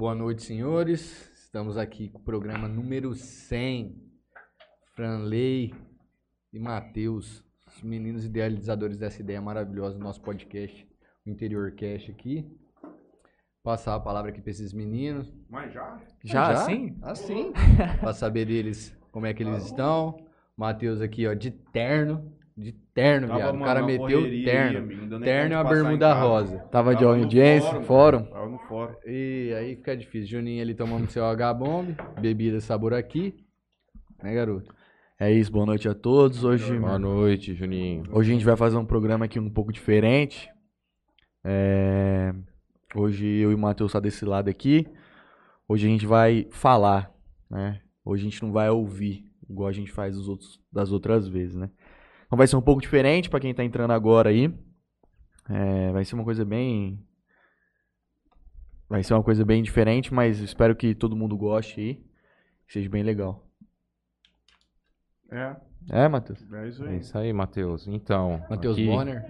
Boa noite, senhores. Estamos aqui com o programa número 100. Franley e Matheus, os meninos idealizadores dessa ideia maravilhosa do nosso podcast, o Interior Cash aqui. Passar a palavra aqui para esses meninos. Mas já? Já, assim? Assim. para saber deles como é que eles estão. Matheus aqui, ó, de terno. De terno, Tava, viado. O cara meteu correria terno. amigo, terno e tempo uma de bermuda rosa. Tava de Tava no audiência, fórum, fórum. Tava no fórum. E aí fica difícil. Juninho ali tomando seu H-Bomb, bebida sabor aqui. Né, garoto? É isso, boa noite a todos. Hoje, Boa noite, Juninho. hoje a gente vai fazer um programa aqui um pouco diferente. É, Hoje eu e o Matheus tá desse lado aqui. Hoje a gente vai falar, né? Hoje a gente não vai ouvir, igual a gente faz os outros, das outras vezes, né? Então vai ser um pouco diferente pra quem tá entrando agora aí. É, vai ser uma coisa bem. Vai ser uma coisa bem diferente, mas espero que todo mundo goste aí. Que seja bem legal. É, É, Matheus? é isso É aí. isso aí, Matheus. Então, Matheus aqui- Bonner.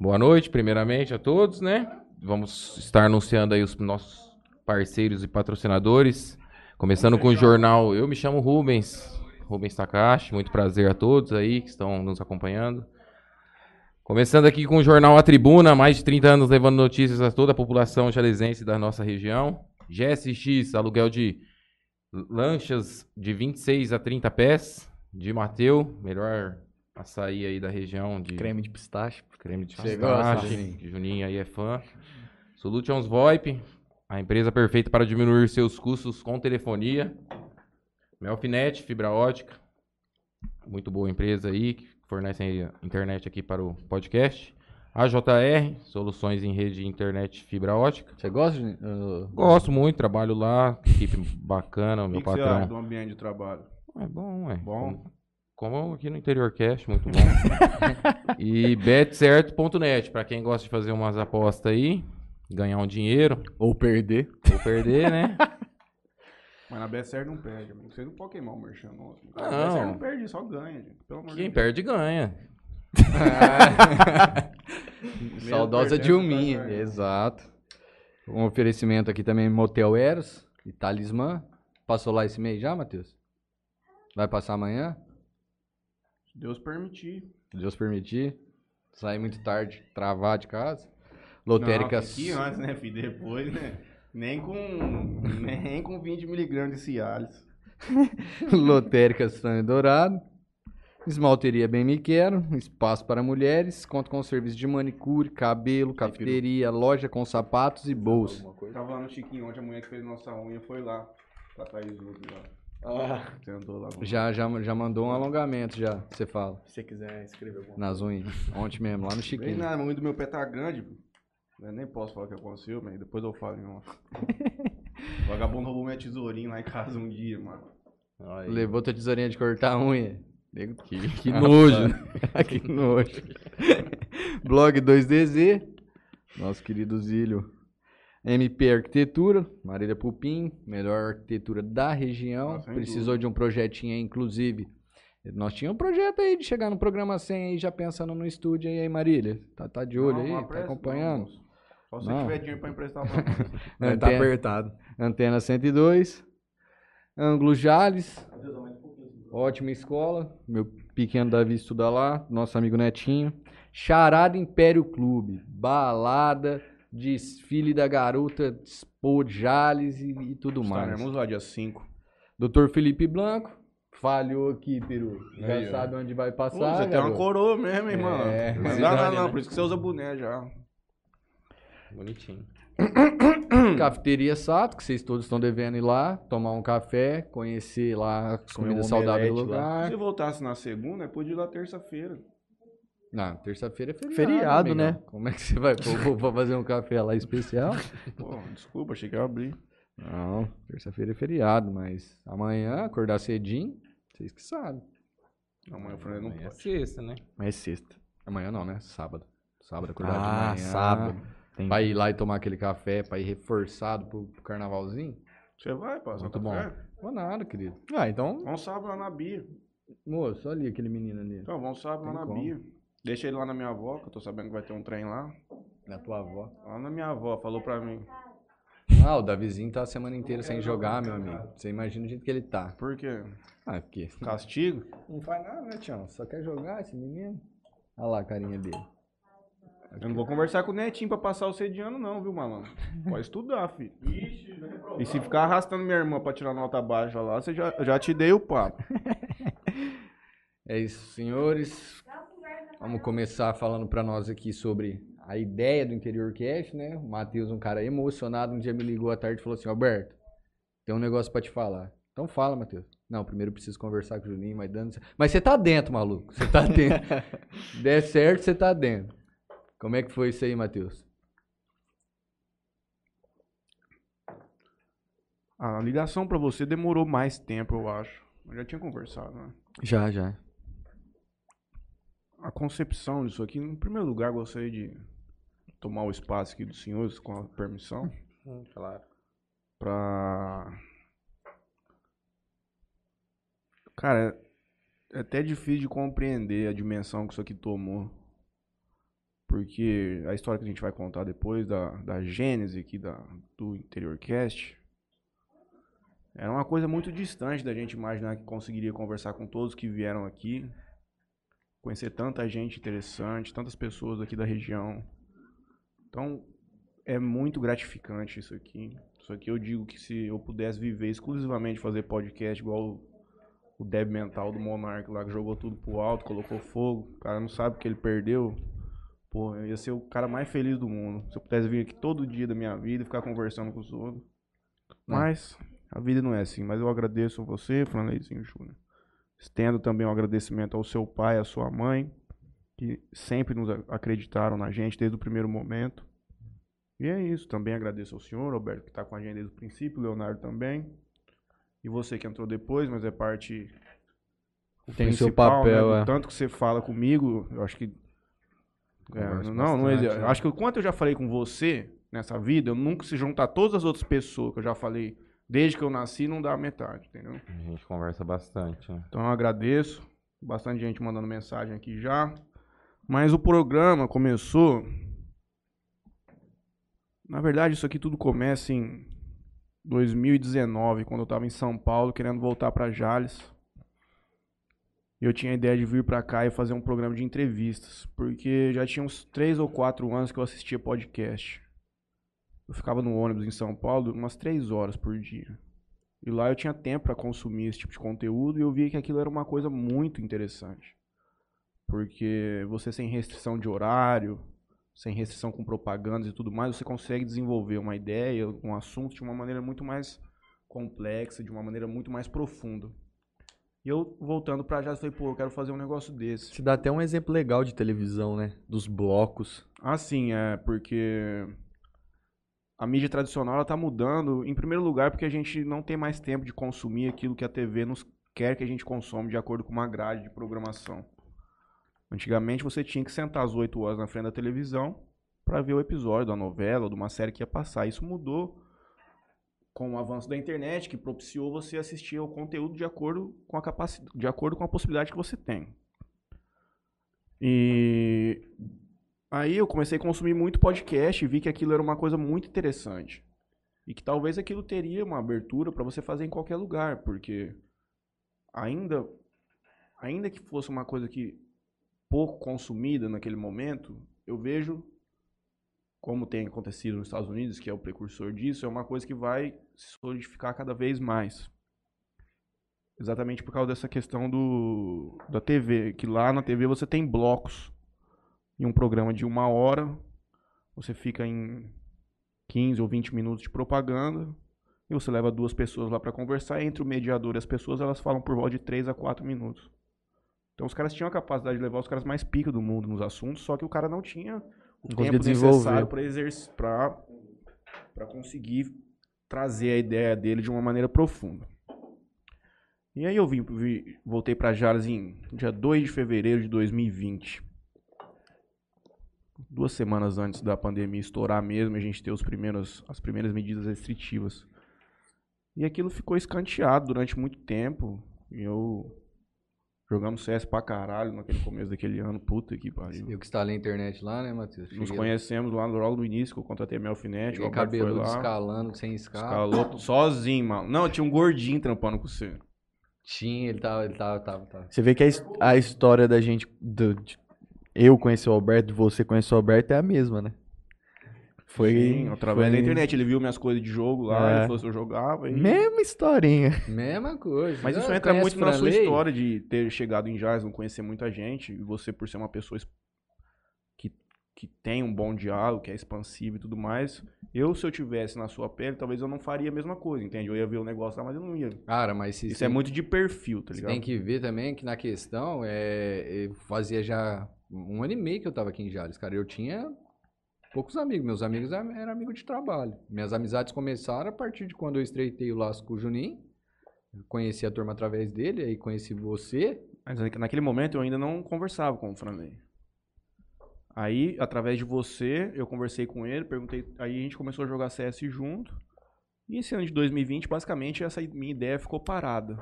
boa noite, primeiramente, a todos, né? Vamos estar anunciando aí os nossos parceiros e patrocinadores. Começando com o jornal Eu Me Chamo Rubens, Rubens Takashi. Muito prazer a todos aí que estão nos acompanhando. Começando aqui com o jornal A Tribuna, mais de 30 anos levando notícias a toda a população jalesense da nossa região. GSX, aluguel de lanchas de 26 a 30 pés. De Mateu, melhor açaí aí da região de Creme de pistache. creme de pistache. Juninho? Juninho aí é fã. Solutions VoIP, a empresa perfeita para diminuir seus custos com telefonia. Melfinet, fibra ótica. Muito boa empresa aí, que fornece internet aqui para o podcast. AJR, soluções em rede de internet fibra ótica. Você gosta, Juninho? Uh, Gosto muito, trabalho lá, equipe bacana, o meu que, que você acha do patrão. ambiente de trabalho? É bom, é. Bom? Como, como aqui no Interior Cast, muito bom. e betcerto.net, para quem gosta de fazer umas apostas aí, ganhar um dinheiro Ou perder. ou perder, né? Mas na BSR não perde, amigo. Você não pode queimar o merchan nosso. Não. A BSR não perde, só ganha, gente. Pelo amor Quem de perde ganha. Saudosa Dilminha, ganhando. exato. Um oferecimento aqui também, Motel Eros e Talismã. Passou lá esse mês já, Matheus? Vai passar amanhã? Se Deus permitir. Se Deus permitir. Sair muito tarde, travar de casa. Não, Lotérica. ir antes, né, filho? Depois, né? Nem com, nem com 20 miligramas de Cialis. Lotérica Sonho Dourado. Esmalteria Bem Me Quero. Espaço para mulheres. Conta com serviço de manicure, cabelo, cafeteria, loja com sapatos e bolsa. Tava lá no Chiquinho ontem, a mulher que fez nossa unha foi lá. Pra Thaís Luz lá. Ah, lá. Já, já, já mandou um alongamento, já, você fala. se você quiser escrever alguma Nas unhas. Ontem mesmo, lá no Bem Chiquinho. nada, a unha do meu pé tá grande. pô. Eu nem posso falar o que aconteceu, mas depois eu falo em off. O vagabundo roubou minha tesourinha lá em casa um dia, mano. Aí. Levou tua tesourinha de cortar a unha. Nego, Que, que Ah, nojo. né? que nojo. Blog 2DZ. Nosso querido Zílio. MP Arquitetura. Marília Pupim. Melhor arquitetura da região. Ah, Precisou de um projetinho aí, inclusive. Nós tínhamos um projeto aí de chegar no programa 100 aí, já pensando no estúdio aí, aí Marília. Tá, tá de olho Não, aí? tá acompanhando? não. Só se Não. tiver dinheiro pra emprestar pra nós. Tá apertado. Antena 102. Ângulo Jales. Ótima escola. Meu pequeno Davi estuda lá. Nosso amigo Netinho. Charada Império Clube. Balada. Desfile da garota. Expo Jales e, e tudo mais. Estaremos lá dia 5. Doutor Felipe Blanco. Falhou aqui, Peru. Já Aí, ó. sabe onde vai Pô, passar. você tem uma coroa mesmo, hein, mano. É, não, não, não, né? por isso que você usa boné já. Bonitinho. Cafeteria Sato, que vocês todos estão devendo ir lá, tomar um café, conhecer lá as comidas um saudáveis do lá. lugar. Se voltasse na segunda, podia ir lá terça-feira. Não, terça-feira é feriado. Feriado, né? Como é que você vai pôr vou- vou fazer um café lá especial? Pô, desculpa, achei que ia abrir. Não, terça-feira é feriado, mas amanhã, acordar cedinho, vocês que sabem. Amanhã eu falei, não Amanhã é pode. sexta, né? Mas é sexta. Amanhã não, né? Sábado. Sábado, acordar de Ah, manhã. sábado. Entendi. Pra ir lá e tomar aquele café, pra ir reforçado pro, pro carnavalzinho? Você vai, passar Muito café? Vou nada, querido. Ah, então. Vamos sábado lá na Bia. Moço, olha ali aquele menino ali. Então, vamos sábado lá Tem na como. Bia. Deixa ele lá na minha avó, que eu tô sabendo que vai ter um trem lá. Da tua avó. Lá na minha avó, falou pra mim. Ah, o Davizinho tá a semana inteira sem jogar, meu amigo. Você imagina o jeito que ele tá. Por quê? Ah, porque Castigo? não faz nada, né, Tião? Só quer jogar esse menino. Olha lá a carinha dele. Eu não vou conversar com o Netinho pra passar o sediano, não, viu, malandro? Pode estudar, filho. E se ficar arrastando minha irmã pra tirar nota baixa lá, você já, já te dei o papo. É isso, senhores. Vamos começar falando pra nós aqui sobre a ideia do Interior Cast, né? O Matheus, um cara emocionado, um dia me ligou à tarde e falou assim: Alberto, tem um negócio pra te falar. Então fala, Matheus. Não, primeiro eu preciso conversar com o Juninho, mas dando. Mas você tá dentro, maluco. Você tá dentro. Der certo, você tá dentro. Como é que foi isso aí, Matheus? A ligação pra você demorou mais tempo, eu acho. Eu já tinha conversado, né? Já, já. A concepção disso aqui, em primeiro lugar, gostaria de tomar o espaço aqui dos senhores, com a permissão. Claro. pra. Cara, é até difícil de compreender a dimensão que isso aqui tomou. Porque a história que a gente vai contar depois da, da gênese aqui da, do Interior Cast era uma coisa muito distante da gente imaginar que conseguiria conversar com todos que vieram aqui, conhecer tanta gente interessante, tantas pessoas aqui da região. Então, é muito gratificante isso aqui. Isso aqui eu digo que se eu pudesse viver exclusivamente fazer podcast igual o, o Deb Mental do Monark lá, que jogou tudo pro alto, colocou fogo, o cara não sabe que ele perdeu. Pô, eu ia ser o cara mais feliz do mundo. Se eu pudesse vir aqui todo dia da minha vida e ficar conversando com os outros. Mas a vida não é assim. Mas eu agradeço a você, Franleizinho Júnior. Estendo também um agradecimento ao seu pai, à sua mãe, que sempre nos acreditaram na gente desde o primeiro momento. E é isso. Também agradeço ao senhor, Alberto, que está com a gente desde o princípio, o Leonardo também. E você que entrou depois, mas é parte. Tem seu principal, papel, né, é. Tanto que você fala comigo, eu acho que. É, não, não bastante, exi- né? Acho que o quanto eu já falei com você nessa vida, eu nunca se juntar todas as outras pessoas que eu já falei desde que eu nasci, não dá metade, entendeu? A gente conversa bastante, né? Então eu agradeço. Bastante gente mandando mensagem aqui já. Mas o programa começou. Na verdade, isso aqui tudo começa em 2019, quando eu estava em São Paulo, querendo voltar para Jales. Eu tinha a ideia de vir para cá e fazer um programa de entrevistas, porque já tinha uns três ou quatro anos que eu assistia podcast. Eu ficava no ônibus em São Paulo umas três horas por dia. E lá eu tinha tempo para consumir esse tipo de conteúdo e eu via que aquilo era uma coisa muito interessante. Porque você sem restrição de horário, sem restrição com propagandas e tudo mais, você consegue desenvolver uma ideia, um assunto de uma maneira muito mais complexa, de uma maneira muito mais profunda. E eu, voltando pra já, falei, pô, eu quero fazer um negócio desse. Te dá até um exemplo legal de televisão, né? Dos blocos. Ah, sim, é, porque a mídia tradicional ela tá mudando, em primeiro lugar, porque a gente não tem mais tempo de consumir aquilo que a TV nos quer que a gente consome de acordo com uma grade de programação. Antigamente você tinha que sentar às 8 horas na frente da televisão para ver o episódio da novela ou de uma série que ia passar. Isso mudou com o avanço da internet, que propiciou você assistir ao conteúdo de acordo com a capacidade, de acordo com a possibilidade que você tem. E Aí eu comecei a consumir muito podcast e vi que aquilo era uma coisa muito interessante. E que talvez aquilo teria uma abertura para você fazer em qualquer lugar, porque ainda ainda que fosse uma coisa que pouco consumida naquele momento, eu vejo como tem acontecido nos Estados Unidos, que é o precursor disso, é uma coisa que vai se solidificar cada vez mais. Exatamente por causa dessa questão do da TV, que lá na TV você tem blocos em um programa de uma hora, você fica em 15 ou 20 minutos de propaganda, e você leva duas pessoas lá para conversar, entre o mediador e as pessoas, elas falam por volta de 3 a 4 minutos. Então os caras tinham a capacidade de levar os caras mais pica do mundo nos assuntos, só que o cara não tinha o tempo necessário para exercer para para conseguir trazer a ideia dele de uma maneira profunda. E aí eu vim, vi- voltei para Jales em dia 2 de fevereiro de 2020 duas semanas antes da pandemia estourar mesmo, a gente ter os primeiros, as primeiras medidas restritivas. E aquilo ficou escanteado durante muito tempo. E eu Jogamos CS pra caralho naquele começo daquele ano. Puta que pariu. Eu que instalei a internet lá, né, Matheus? Nos Cheguei- conhecemos lá logo no início, que eu contratei a Melfinete. O Roberto foi lá. escalando, sem escala. Escalou sozinho, mano. Não, tinha um gordinho trampando com você. Tinha, ele tava, ele tava, tava, tava. Você vê que a, a história da gente. do- de- eu conhecer o Alberto, você conhecer o Alberto é a mesma, né? Foi. Sim, através foi da internet. Ele viu minhas coisas de jogo lá, É. ele falou se eu jogava. E... Mesma historinha. Mesma coisa. Mas isso Ah, entra muito na sua Franley? história de ter chegado em Jazz, não conhecer muita gente, e você por ser uma pessoa es- que, que tem um bom diálogo, que é expansivo e tudo mais. Eu, se eu tivesse na sua pele, talvez eu não faria a mesma coisa, entende? Eu ia ver o negócio lá, mas eu não ia. Cara, mas se Isso é muito de perfil, tá Você ligado? tem que ver também que na questão, é, eu fazia já um ano e meio que eu tava aqui em Jales, cara. Eu tinha poucos amigos. Meus amigos eram eram amigos de trabalho. Minhas amizades começaram a partir de quando eu estreitei o laço com o Juninho. Conheci a turma através dele, aí conheci você. Mas na- naquele momento eu ainda não conversava com o Franley. Aí, através de você, eu conversei com ele, perguntei. Aí a gente começou a jogar CS junto. E esse ano de 2020, basicamente, essa minha ideia ficou parada.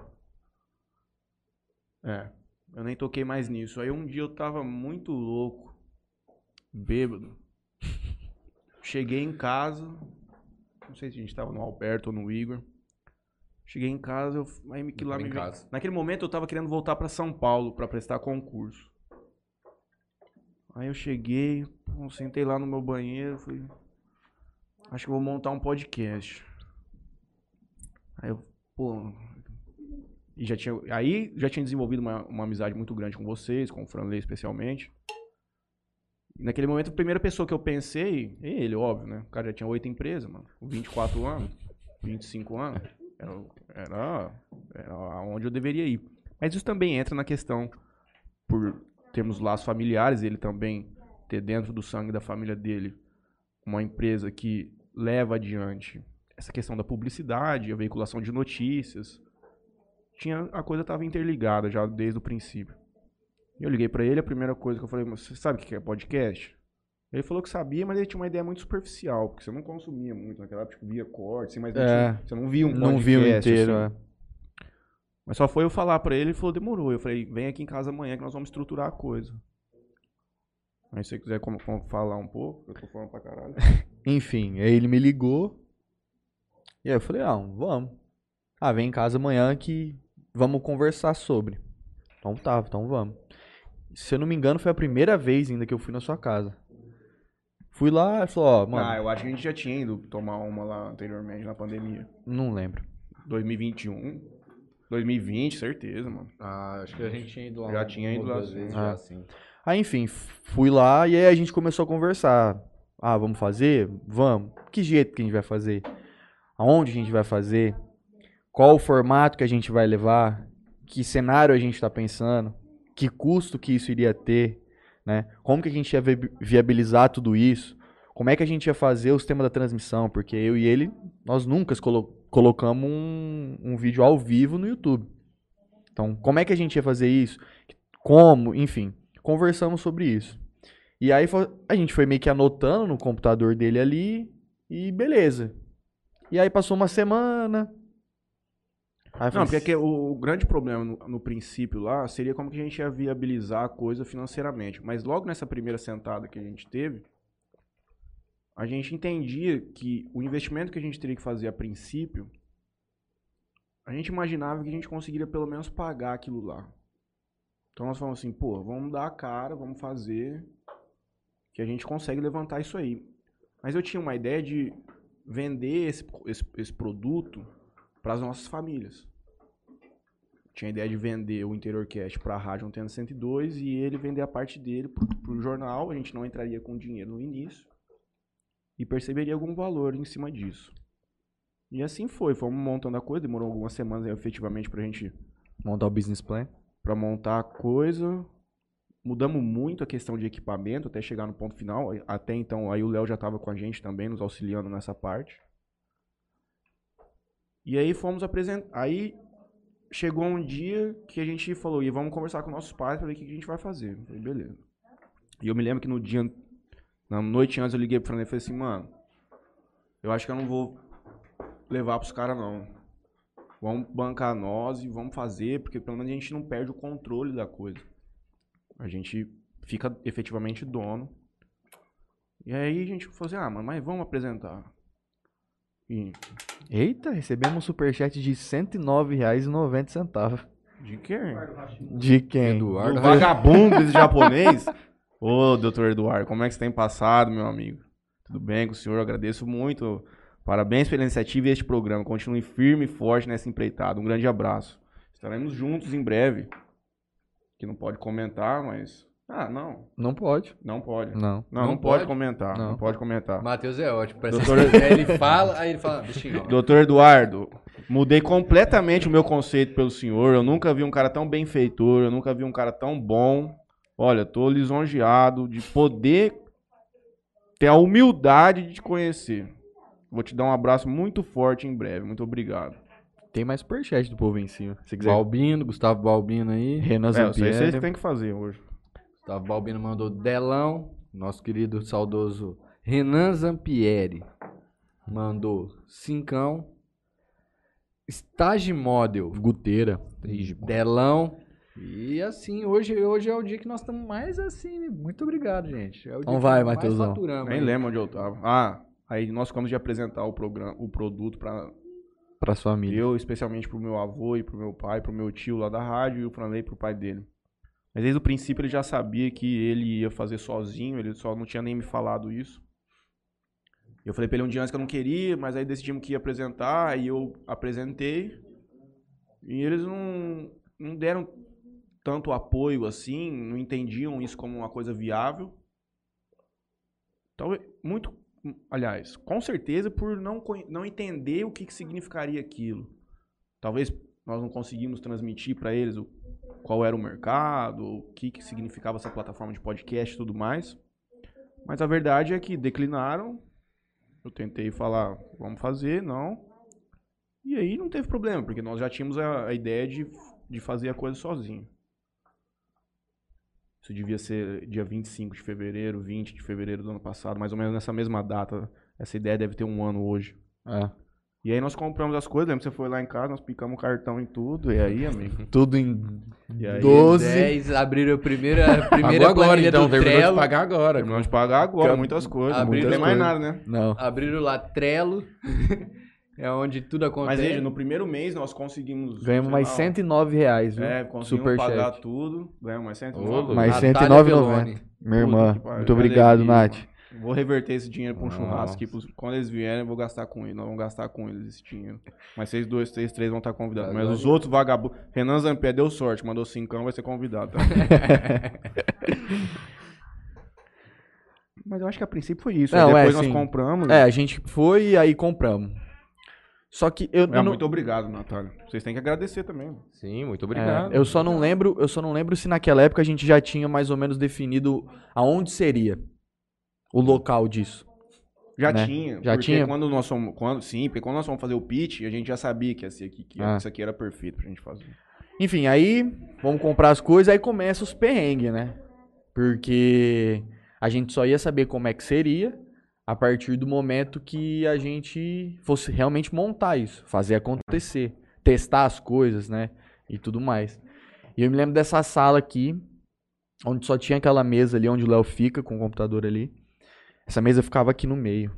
É. Eu nem toquei mais nisso. Aí um dia eu tava muito louco, bêbado. Cheguei em casa. Não sei se a gente tava no Alberto ou no Igor. Cheguei em casa, eu, aí me- lá me casa. Naquele momento eu tava querendo voltar pra São Paulo pra prestar concurso. Aí eu cheguei, pô, sentei lá no meu banheiro, falei, acho que eu vou montar um podcast. Aí eu, pô, e já tinha, aí já tinha desenvolvido uma, uma amizade muito grande com vocês, com o Franley especialmente. E naquele momento, a primeira pessoa que eu pensei, é ele, óbvio, né? O cara já tinha oito empresas, mano, com 24 anos, 25 anos. Era, era, era aonde eu deveria ir. Mas isso também entra na questão, por termos laços familiares, ele também ter dentro do sangue da família dele uma empresa que leva adiante essa questão da publicidade, a veiculação de notícias. Tinha, a coisa estava interligada já desde o princípio. Eu liguei pra ele, a primeira coisa que eu falei, "Mas você sabe o que é podcast? Ele falou que sabia, mas ele tinha uma ideia muito superficial, porque você não consumia muito naquela época, tipo, via corte, assim, mas não É. tinha- você não via um não vi o podcast, inteiro, assim. é. Mas só foi eu falar pra ele, ele falou, demorou. Eu falei, vem aqui em casa amanhã que nós vamos estruturar a coisa. Aí se você quiser como- como falar um pouco, eu tô falando pra caralho. Enfim, aí ele me ligou. E aí eu falei, ah, vamos. Ah, vem em casa amanhã que vamos conversar sobre. Então tá, então vamos. Se eu não me engano, foi a primeira vez ainda que eu fui na sua casa. Fui lá e falou, ó, mano, Ah, eu acho que a gente já tinha ido tomar uma lá anteriormente, na pandemia. não lembro. 2021, 2020, certeza, mano. Ah, acho que a gente tinha ido lá. Já tinha ido lá, vezes Ah. já, sim. Aí, enfim, f- fui lá e aí a gente começou a conversar. Ah, vamos fazer? Vamos. Que jeito que a gente vai fazer? Aonde a gente vai fazer? Qual o formato que a gente vai levar? Que cenário a gente está pensando? Que custo que isso iria ter? Né? Como que a gente ia vi- viabilizar tudo isso? Como é que a gente ia fazer o sistema da transmissão? Porque eu e ele, nós nunca colo- colocamos um, um vídeo ao vivo no YouTube. Então, como é que a gente ia fazer isso? Como? Enfim, conversamos sobre isso. E aí a gente foi meio que anotando no computador dele ali e beleza. E aí passou uma semana. Aí Não, porque é o, o grande problema no, no princípio lá seria como que a gente ia viabilizar a coisa financeiramente. Mas logo nessa primeira sentada que a gente teve, a gente entendia que o investimento que a gente teria que fazer a princípio, a gente imaginava que a gente conseguiria pelo menos pagar aquilo lá. Então nós falamos assim, pô, vamos dar a cara, vamos fazer, que a gente consegue levantar isso aí. Mas eu tinha uma ideia de vender esse, esse, esse produto para as nossas famílias. Tinha a ideia de vender o Interior Cast para a Rádio Antena 102 e ele vender a parte dele para o jornal. A gente não entraria com dinheiro no início e perceberia algum valor em cima disso. E assim foi, fomos montando a coisa, demorou algumas semanas efetivamente para a gente montar o business plan. para montar a coisa. Mudamos muito a questão de equipamento até chegar no ponto final. Até então, aí o Léo já estava com a gente também, nos auxiliando nessa parte. E aí fomos apresentar. Aí chegou um dia que a gente falou, e vamos conversar com nossos pais para ver o que a gente vai fazer. Eu falei, beleza. E eu me lembro que no dia, na noite antes, eu liguei pro Fernando e falei assim, mano, eu acho que eu não vou levar pros caras não. vamos bancar nós e vamos fazer, porque pelo menos a gente não perde o controle da coisa. A gente fica efetivamente dono. E aí a gente falou assim, ah, mas vamos apresentar. E Eita, recebemos um superchat de R$ 109,90. de quê? De quem? Do Eduardo. vagabundo desse japonês? Ô, doutor Eduardo, como é que você tem passado, meu amigo? Tudo bem com o senhor? Eu agradeço muito. Parabéns pela iniciativa e este programa. Continue firme e forte nessa empreitada. Um grande abraço. Estaremos juntos em breve. Que não pode comentar, mas. Ah, não. Não pode. Não pode. Não. Não, não, Não pode, pode? comentar. Não. Não. pode comentar. Matheus é ótimo. Parece Doutor- ele fala, aí ele fala, bichinho. Doutor Eduardo, mudei completamente o meu conceito pelo senhor. Eu nunca vi um cara tão benfeitor, eu nunca vi um cara tão bom. Olha, tô lisonjeado de poder ter a humildade de te conhecer. Vou te dar um abraço muito forte em breve. Muito obrigado. Tem mais superchat do povo em cima. Se quiser. Balbino, Gustavo Balbino aí. Renan É, isso aí vocês têm que fazer hoje. Gustavo Balbino mandou Delão. Nosso querido saudoso Renan Zampieri mandou Cincão. Stage Model. Guteira. Delão. E assim, hoje, hoje é o dia que nós estamos mais assim. Muito obrigado, gente. É o dia Então que vai, Matheusão. faturamos Nem aí. lembro onde eu tava. Ah, aí nós ficamos de apresentar o, programa, o produto para Pra sua família. Eu, especialmente pro meu avô e pro meu pai, pro meu tio lá da rádio e o Franley pro pai dele. Mas desde o princípio ele já sabia que ele ia fazer sozinho, ele só não tinha nem me falado isso. Eu falei pra ele um dia antes que eu não queria, mas aí decidimos que ia apresentar, aí eu apresentei. E eles não, não deram tanto apoio assim, não entendiam isso como uma coisa viável. Talvez, muito, aliás, com certeza por não, não entender o que, que significaria aquilo. Talvez nós não conseguimos transmitir para eles o, qual era o mercado, o que, que significava essa plataforma de podcast e tudo mais. Mas a verdade é que declinaram. Eu tentei falar, vamos fazer, não. E aí não teve problema, porque nós já tínhamos a, a ideia de, de fazer a coisa sozinho. Isso devia ser dia 25 de fevereiro, 20 de fevereiro do ano passado, mais ou menos nessa mesma data. Essa ideia deve ter um ano hoje. É. E aí nós compramos as coisas, lembra que você foi lá em casa, nós picamos o cartão em tudo, e aí, amigo? Tudo em E aí, 12. 10, abriram a primeira, a primeira Pagou agora, então. do Terminou de Trello. pagar agora. Terminamos de pagar agora, muitas coisas, Abrir não tem mais nada, né? Não. Abriram lá Trello. é onde tudo acontece. Mas veja, no primeiro mês nós conseguimos... Ganhamos mais lá, 109 reais, viu? É, conseguimos Superchat. pagar tudo, ganhamos mais 109. Ô, Mais Natália 109,90. Belloni. Minha irmã. Muito obrigado, Nath. Vou reverter esse dinheiro pra um Nossa. churrasco aqui. pros- Quando eles vierem, eu vou gastar com eles. Nós vamos gastar com eles esse dinheiro. Mas vocês dois, vocês três vão estar convidados. Mas Agora- os outros vagabundos. Renan Zampier deu sorte, mandou cincão, vai ser convidado. Tá? Mas eu acho que a princípio foi isso. Aí Não, é, depois nós sim. compramos. É, a gente foi e aí compramos. Só que eu, É, eu não- muito obrigado, Natália. Vocês têm que agradecer também. Sim, muito é, obrigado. eu só não lembro, eu só não lembro se naquela época a gente já tinha mais ou menos definido aonde seria o local disso. Já Né? tinha. Já porque tinha? Quando nós fomos, quando, sim, porque quando nós fomos fazer o pitch, a gente já sabia que ia ser aqui. Que Ah. isso aqui era perfeito pra gente fazer. Enfim, aí vamos comprar as coisas, aí começa os perrengues, né? Porque a gente só ia saber como é que seria a partir do momento que a gente fosse realmente montar isso, fazer acontecer, testar as coisas, né? E tudo mais. E eu me lembro dessa sala aqui, onde só tinha aquela mesa ali onde o Léo fica com o computador ali. Essa mesa ficava aqui no meio.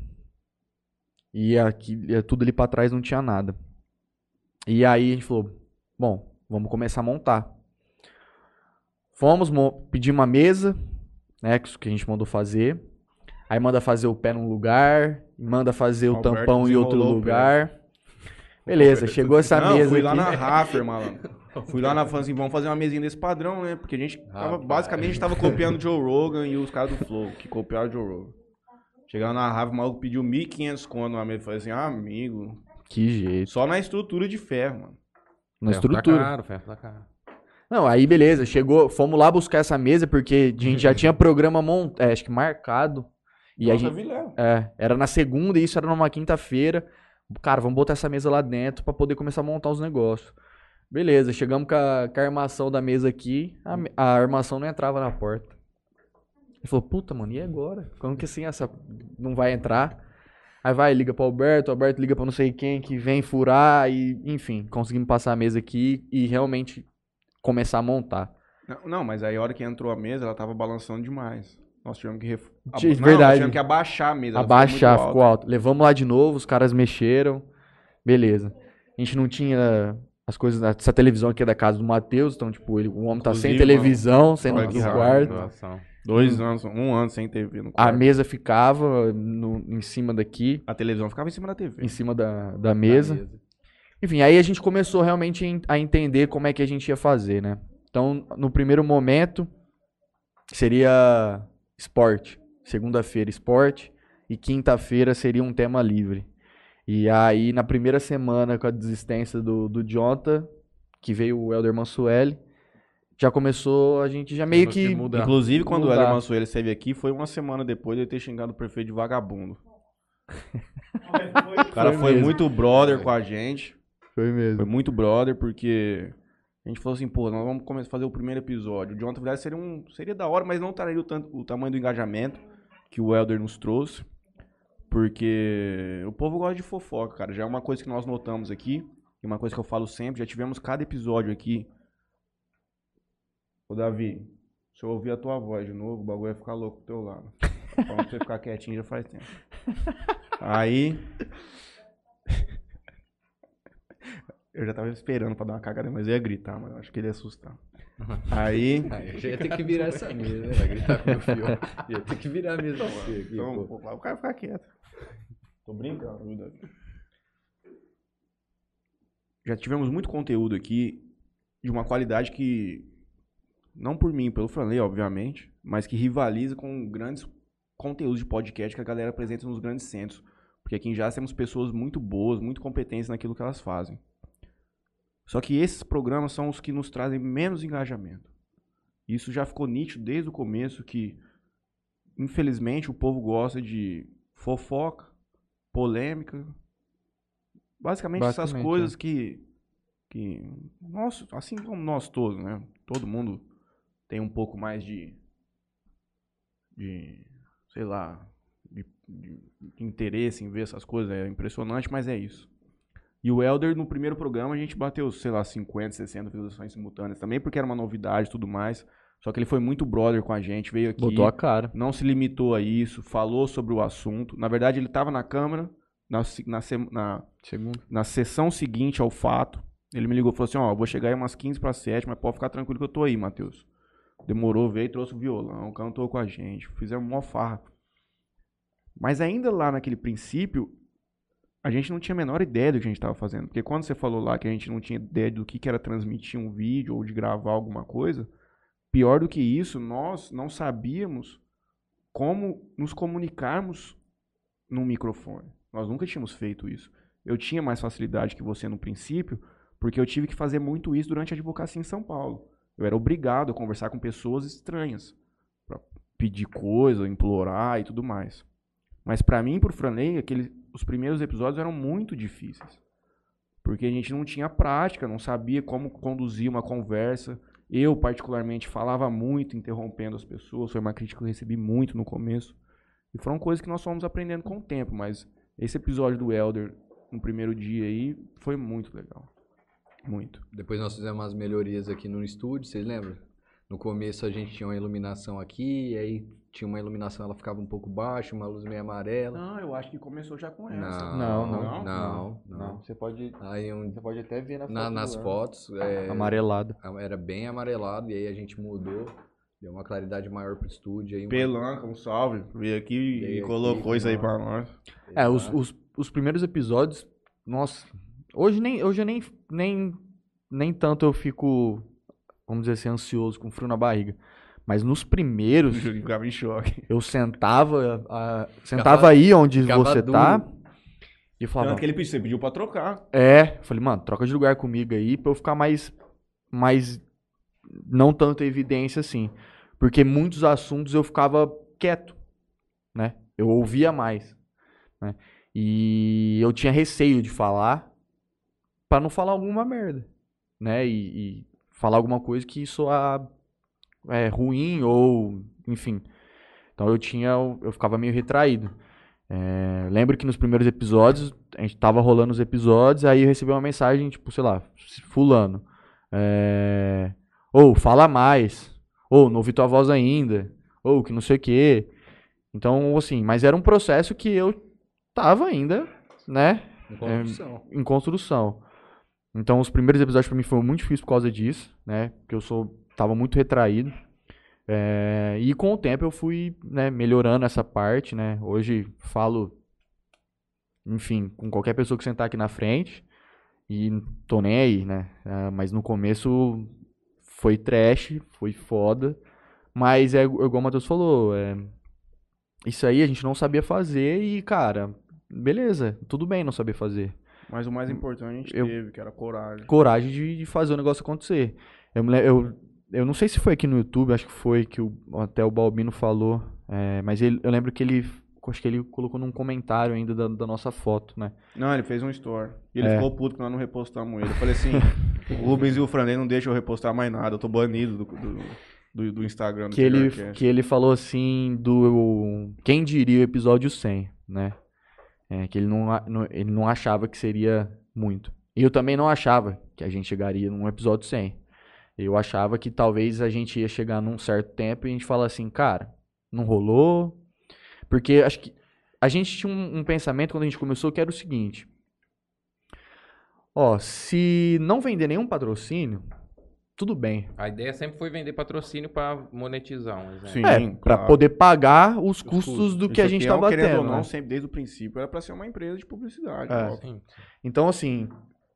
E aqui, tudo ali pra trás não tinha nada. E aí a gente falou, bom, vamos começar a montar. Fomos mo- pedir uma mesa, né, que a gente mandou fazer. Aí manda fazer o pé num lugar, manda fazer o Alberto tampão em outro lugar. Beleza, chegou essa Não, mesa fui aqui. lá na Raffer, malandro. Fui lá na falei assim, vamos fazer uma mesinha desse padrão, né? Porque a gente tava, basicamente, a gente tava copiando o Joe Rogan e os caras do Flow, que copiaram o Joe Rogan. Chegaram na Raffer, o maluco pediu 1.500 conto na mesa. Eu Falei assim, ah, amigo, Que jeito. só na estrutura de ferro, mano. Na Ferro tá estrutura. caro, ferro tá caro. Não, aí beleza, chegou, fomos lá buscar essa mesa porque a gente já tinha programa mont... é, acho que marcado. E a gente, é, era na segunda e isso era numa quinta-feira. Cara, vamos botar essa mesa lá dentro pra poder começar a montar os negócios. Beleza, chegamos com a, com a armação da mesa aqui, a, a armação não entrava na porta. Ele falou, puta, mano, e agora? Como que assim essa não vai entrar? Aí vai, liga pro Alberto, o Alberto liga pra não sei quem que vem furar e, enfim, conseguimos passar a mesa aqui e realmente começar a montar. Não, não, mas aí a hora que entrou a mesa, ela tava balançando demais. Nós tivemos que... Ref... De Não, nós verdade. tivemos que abaixar a mesa. Abaixar, ficou ficou alto. Levamos lá de novo, os caras mexeram. Beleza. A gente não tinha as coisas. Essa televisão aqui é da casa do Matheus, então, tipo, ele, o homem tá sem Inclusive, televisão, sem no quarto. Doação. Dois anos, um ano sem TV no A quarto. mesa ficava no- em cima daqui, A televisão ficava em cima da TV. em cima da, da mesa. Enfim, aí a gente começou realmente a entender como é que a gente ia fazer, né? Então, no primeiro momento, seria esporte. Segunda-feira, esporte. E quinta-feira seria um tema livre. E aí, na primeira semana, com a desistência do, do Jonta, que veio o Helder Mansueli, já começou, a gente já meio que mudar. Inclusive, quando o Mudar. Éder Mansueli esteve aqui, foi uma semana depois de eu ter xingado o prefeito de vagabundo. O cara Foi foi, muito brother com a gente. Foi Foi mesmo. muito brother, porque a gente falou assim, pô, nós vamos começar a fazer o primeiro episódio. O Jonathan Vidal seria, um, seria da hora, mas não traria o, tanto, o tamanho do engajamento que o Elder nos trouxe. Porque o povo gosta de fofoca, cara. Já é uma coisa que nós notamos aqui. E uma coisa que eu falo sempre, já tivemos cada episódio aqui. Ô Davi, se eu ouvir a tua voz de novo, o bagulho vai ficar louco do teu lado. Falando pra você ficar quietinho já faz tempo. Aí. Eu já tava esperando pra dar uma cagada, mas eu ia gritar, mas eu acho que ele ia assustar. Aí. Aí, já ia ter que virar essa mesa, né? Vai gritar com o meu filho. Ia ter que virar a mesa você aqui, Então, pô. pô, o cara ficar quieto. Tô brincando, viu, Davi? Já tivemos muito conteúdo aqui de uma qualidade que, não por mim, pelo Franley, obviamente, mas que rivaliza com grandes conteúdos de podcast que a galera apresenta nos grandes centros. Porque aqui em Jazz temos pessoas muito boas, muito competentes naquilo que elas fazem. Só que esses programas são os que nos trazem menos engajamento. Isso já ficou nítido desde o começo que, infelizmente, o povo gosta de fofoca, polêmica, basicamente, essas Basicamente, coisas que, que nós, assim como nós todos, né? Todo mundo tem um pouco mais de, de sei lá, de, de interesse em ver essas coisas. É impressionante, mas é isso. E o Elder, no primeiro programa, a gente bateu, sei lá, 50, 60 visualizações simultâneas também, porque era uma novidade e tudo mais. Só que ele foi muito brother com a gente, veio aqui, Botou a cara. não se limitou a isso, falou sobre o assunto. Na verdade, ele estava na câmara, na, na, na, na sessão seguinte ao fato. Ele me ligou e falou assim: Ó, eu vou chegar aí umas 15 para 7, mas pode ficar tranquilo que eu tô aí, Matheus. Demorou, veio, trouxe o violão, cantou com a gente, fizemos uma farra. Mas ainda lá naquele princípio, a gente não tinha a menor ideia do que a gente estava fazendo. Porque quando você falou lá que a gente não tinha ideia do que que era transmitir um vídeo ou de gravar alguma coisa, pior do que isso, nós não sabíamos como nos comunicarmos num microfone. Nós nunca tínhamos feito isso. Eu tinha mais facilidade que você no princípio, porque eu tive que fazer muito isso durante a advocacia em São Paulo. Eu era obrigado a conversar com pessoas estranhas para pedir coisa, implorar e tudo mais. Mas para mim, por Franley, aquele, os primeiros episódios eram muito difíceis. Porque a gente não tinha prática, não sabia como conduzir uma conversa. Eu, particularmente, falava muito, interrompendo as pessoas. Foi uma crítica que eu recebi muito no começo. E foram coisas que nós fomos aprendendo com o tempo. Mas esse episódio do Elder, no primeiro dia aí, foi muito legal. Muito. Depois nós fizemos umas melhorias aqui no estúdio, vocês lembram? No começo a gente tinha uma iluminação aqui, e aí tinha uma iluminação, ela ficava um pouco baixa, uma luz meio amarela. Não, eu acho que começou já com essa. Não, Não, não, não. não. Você pode, Aí um- você pode até ver na na- foto nas do- fotos é, Amarelado. era bem amarelado, e aí a gente mudou, deu uma claridade maior pro estúdio. Aí uma- Pelanca, um salve. Veio aqui e Veio colocou aqui, isso aí pra nós. É, os, os, os primeiros episódios, nossa, hoje nem, hoje eu nem, nem, nem tanto eu fico, vamos dizer assim, ansioso, com frio na barriga. Mas nos primeiros, Eu ficava em choque. eu sentava, a- sentava aí onde você duro. tá e falava, Tanto que ele pediu, você pediu pra trocar. é, eu falei, mano, troca de lugar comigo aí pra eu ficar mais, mais, não tanta evidência assim. Porque muitos assuntos eu ficava quieto, né? Eu ouvia mais, né? E eu tinha receio de falar pra não falar alguma merda, né? E, e falar alguma coisa que soar é, ruim ou, enfim. Então eu tinha, eu ficava meio retraído. É, lembro que nos primeiros episódios, a gente tava rolando os episódios, aí eu recebi uma mensagem, tipo, sei lá, fulano. É, ou fala mais. Ou não ouvi tua voz ainda. Ou que não sei o quê. Então, assim, mas era um processo que eu tava ainda, né? Em construção. É, em construção. Então, os primeiros episódios pra mim foram muito difíceis por causa disso, né? Porque eu sou, tava muito retraído. É, e com o tempo eu fui né, melhorando essa parte, né? Hoje falo, enfim, com qualquer pessoa que sentar aqui na frente e tô nem aí, né? É, mas no começo foi trash, foi foda. Mas é igual o Matheus falou, é, isso aí a gente não sabia fazer e, cara, beleza, tudo bem não saber fazer. Mas o mais importante a gente Eu- teve, que era coragem. Coragem de, de fazer o negócio acontecer. Eu, eu, eu não sei se foi aqui no YouTube, acho que foi que o, até o Balbino falou, é, mas ele- eu lembro que ele, acho que ele colocou num comentário ainda da, da nossa foto, né? Não, ele fez um story. E ele É. ficou puto que nós não repostamos ele. Eu falei assim, o Rubens e o Franley não deixam eu repostar mais nada. Eu tô banido do, do, do- do Instagram do que ele, que ele falou assim do quem diria o episódio 100, né? É, que ele não, não- ele não achava que seria muito. E eu também não achava que a gente chegaria num episódio 100. Eu achava que talvez a gente ia chegar num certo tempo e a gente fala assim, cara, não rolou. Porque acho que a gente tinha um, um pensamento quando a gente começou que era o seguinte. Ó, se não vender nenhum patrocínio, tudo bem. A ideia sempre foi vender patrocínio pra monetizar um exemplo. Sim, É, pra claro. poder pagar os custos custos. do Isso que a aqui gente é um, tava querendo tendo. ou não, né? sempre desde o princípio era pra ser uma empresa de publicidade. É. Então, assim,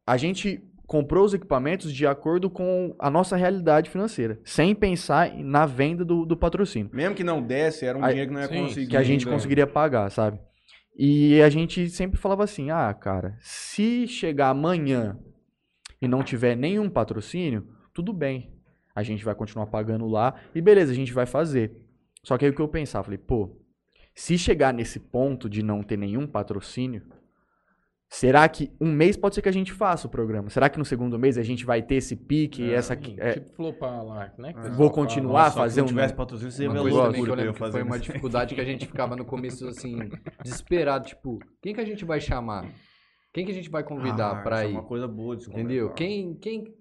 a gente comprou os equipamentos de acordo com a nossa realidade financeira, sem pensar na venda do, do patrocínio, Mesmo que não desse, era um Aí- dinheiro que não ia sim, conseguir. que a gente ainda. conseguiria pagar, sabe? E a gente sempre falava assim: ah, cara, se chegar amanhã e não tiver nenhum patrocínio, tudo bem. A gente vai continuar pagando lá e beleza, a gente vai fazer. Só que aí o que eu pensava, falei, pô, se chegar nesse ponto de não ter nenhum patrocínio, será que um mês pode ser que a gente faça o programa? Será que no segundo mês a gente vai ter esse pique e É, essa. Sim, é, Tipo flopar lá, né? pessoal Vou continuar Nossa, fazer um. tivesse patrocínio, você ia Uma coisa também que eu lembro que foi uma dificuldade que a gente ficava no começo, assim, desesperado. Tipo, quem que a gente vai chamar? Quem que a gente vai convidar Ah, pra isso ir? É uma coisa boa de Entendeu? Quem, quem...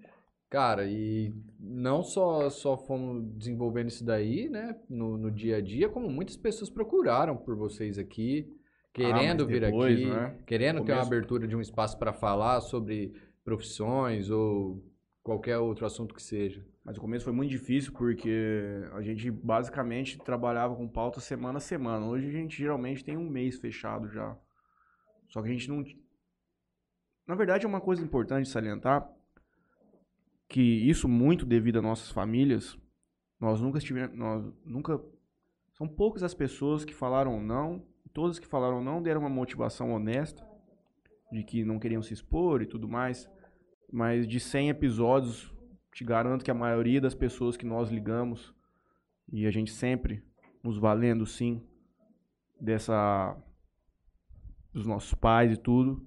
Cara, e não só, só fomos desenvolvendo isso daí, né, no, no dia a dia, como muitas pessoas procuraram por vocês aqui, querendo vir depois, aqui, né? querendo ter uma abertura de um espaço para falar sobre profissões ou qualquer outro assunto que seja. Mas o começo foi muito difícil porque a gente basicamente trabalhava com pauta semana a semana. Hoje a gente geralmente tem um mês fechado já. Só que a gente não. Na verdade, é uma coisa importante salientar que isso muito devido às nossas famílias. Nós nunca tivemos. Nós nunca. São poucas as pessoas que falaram não. Todas que falaram não deram uma motivação honesta de que não queriam se expor e tudo mais. Mas de 100 episódios, te garanto que a maioria das pessoas que nós ligamos, e a gente sempre nos valendo sim dessa dos nossos pais e tudo,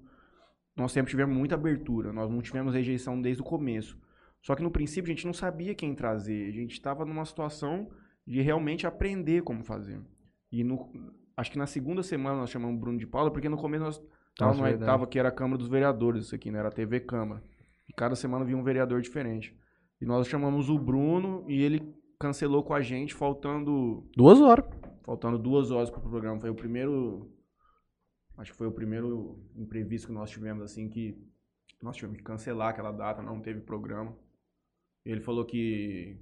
nós sempre tivemos muita abertura, nós não tivemos rejeição desde o começo. Só que no princípio a gente não sabia quem trazer, a gente estava numa situação de realmente aprender como fazer. E no, acho que na segunda semana nós chamamos o Bruno de Paula, porque no começo nós estávamos que era a Câmara dos Vereadores, isso aqui, né? Era a TV Câmara. E cada semana vinha um vereador diferente. E nós chamamos o Bruno e ele cancelou com a gente, faltando Duas horas. faltando duas horas para o programa. Foi o primeiro. Acho que foi o primeiro imprevisto que nós tivemos, assim, que nós tivemos que cancelar aquela data, não teve programa. Ele falou que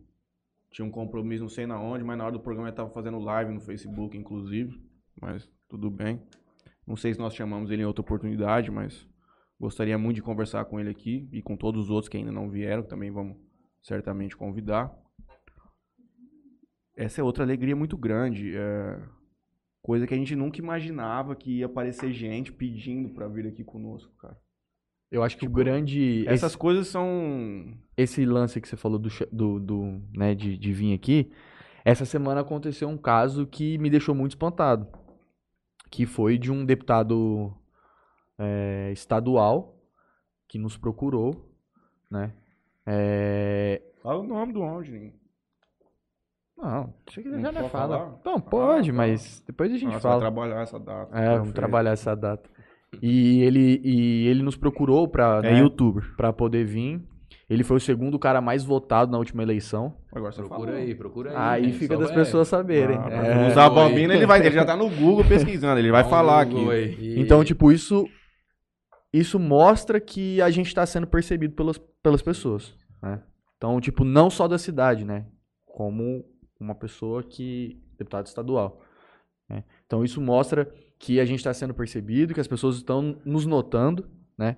tinha um compromisso, não sei na onde, mas na hora do programa ele estava fazendo live no Facebook, inclusive. Mas tudo bem. Não sei se nós chamamos ele em outra oportunidade, mas gostaria muito de conversar com ele aqui e com todos os outros que ainda não vieram, também vamos certamente convidar. Essa é outra alegria muito grande. é, Coisa que a gente nunca imaginava que ia aparecer gente pedindo pra vir aqui conosco, cara. Eu acho que o grande. Essas esse, coisas são. esse lance que você falou do, do, do, né, de, de vir aqui. Essa semana aconteceu um caso que me deixou muito espantado. Que foi de um deputado é, estadual que nos procurou, né? É, Fala o nome do onde, Não, deixa que já não fala. falar? Não, pode, Ah, mas depois a gente Nossa, fala. vai trabalhar essa data. É, vamos trabalhar essa data. E ele, e ele nos procurou pra, É né, youtuber. pra poder vir. Ele foi o segundo cara mais votado na última eleição. Agora você Procura falou. aí, procura aí. Aí fica das vai- pessoas saberem. Ah, É. usar a bobina, ele, vai, ele já tá no Google pesquisando, ele vai Dá um falar aqui. aí. Então, tipo, isso isso mostra que a gente tá sendo percebido pelas, pelas pessoas, né? Então, tipo, não só da cidade, né? Como uma pessoa que... deputado estadual. né? Então, isso mostra que a gente tá sendo percebido, que as pessoas estão nos notando, né?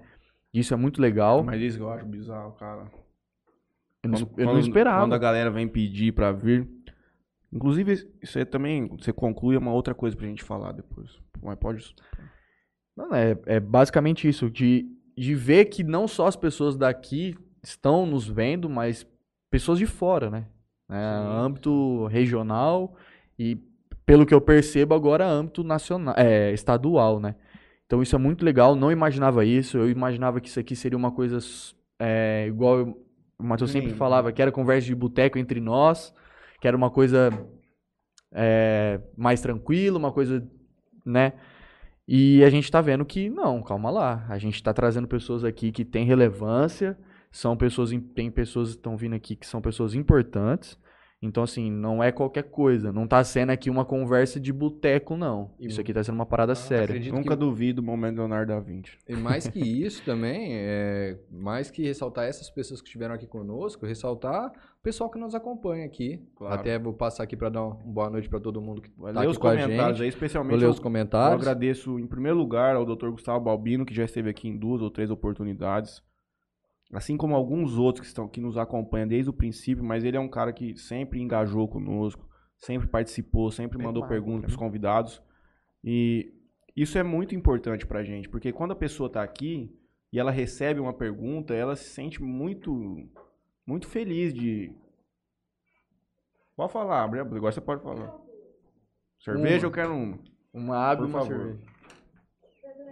Isso é muito legal. Mas isso eu acho bizarro, cara. eu não, Quando- eu não quando- esperava. Quando a galera vem pedir pra vir. Inclusive, isso aí também, você conclui uma outra coisa pra gente falar depois. Mas pode. Não, é, é basicamente isso, de, de ver que não só as pessoas daqui estão nos vendo, mas pessoas de fora, né? É, âmbito regional e, pelo que eu percebo, agora âmbito nacional, é, estadual, né? Então isso é muito legal, não imaginava isso, eu imaginava que isso aqui seria uma coisa é, igual eu- o Matheus sempre falava, que era conversa de boteco entre nós, que era uma coisa é, mais tranquila, uma coisa, né? E a gente tá vendo que, não, calma lá. A gente tá trazendo pessoas aqui que têm relevância, são pessoas, tem pessoas que estão vindo aqui que são pessoas importantes. Então, assim, não é qualquer coisa. Não tá sendo aqui uma conversa de boteco, não. E- Isso aqui tá sendo uma parada séria. acredito Nunca que- duvido o momento Leonardo da Vinci. E mais que isso também, é, mais que ressaltar essas pessoas que estiveram aqui conosco, ressaltar o pessoal que nos acompanha aqui. Claro. Até vou passar aqui para dar uma boa noite para todo mundo que Vai tá aqui os com a comentários gente. aí, Vou especialmente. ler Eu, os eu comentários. agradeço em primeiro lugar ao Dr. Gustavo Balbino, que já esteve aqui em duas ou três oportunidades. Assim como alguns outros que, estão, que nos acompanham desde o princípio, mas ele é um cara que sempre engajou conosco, sempre participou, sempre Bem mandou perguntas para os convidados. E isso é muito importante pra gente, porque quando a pessoa está aqui e ela recebe uma pergunta, ela se sente muito, muito feliz de. Pode falar, agora você pode falar. Cerveja, Uma. eu quero um. Uma água e Por uma favor. cerveja.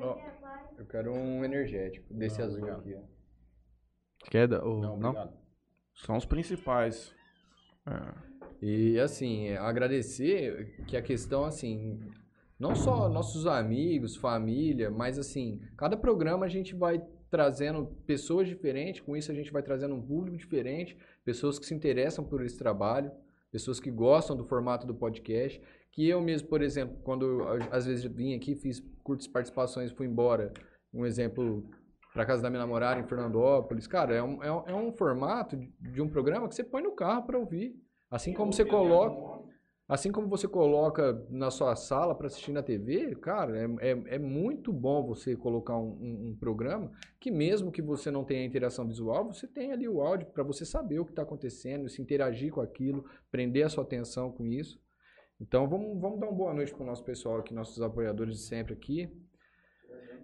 Ó, eu quero um energético, desse azul aqui. ó. Quer dar- ou- Não, não? São os principais. É. E assim, agradecer que a questão assim, não só nossos amigos, família, mas assim, cada programa a gente vai trazendo pessoas diferentes, com isso a gente vai trazendo um público diferente, pessoas que se interessam por esse trabalho, pessoas que gostam do formato do podcast, que eu mesmo, por exemplo, quando às vezes vim aqui, fiz curtas participações, fui embora, um exemplo para casa da minha namorada em Fernandópolis, cara, é um, é um, é um formato de- de um programa que você põe no carro para ouvir. Assim como você coloca, assim como você coloca na sua sala para assistir na TV, cara, é, é, é muito bom você colocar um, um- um programa que mesmo que você não tenha interação visual, você tem ali o áudio para você saber o que está acontecendo, se interagir com aquilo, prender a sua atenção com isso. Então vamos, vamos dar uma boa noite para o nosso pessoal aqui, nossos apoiadores de sempre aqui.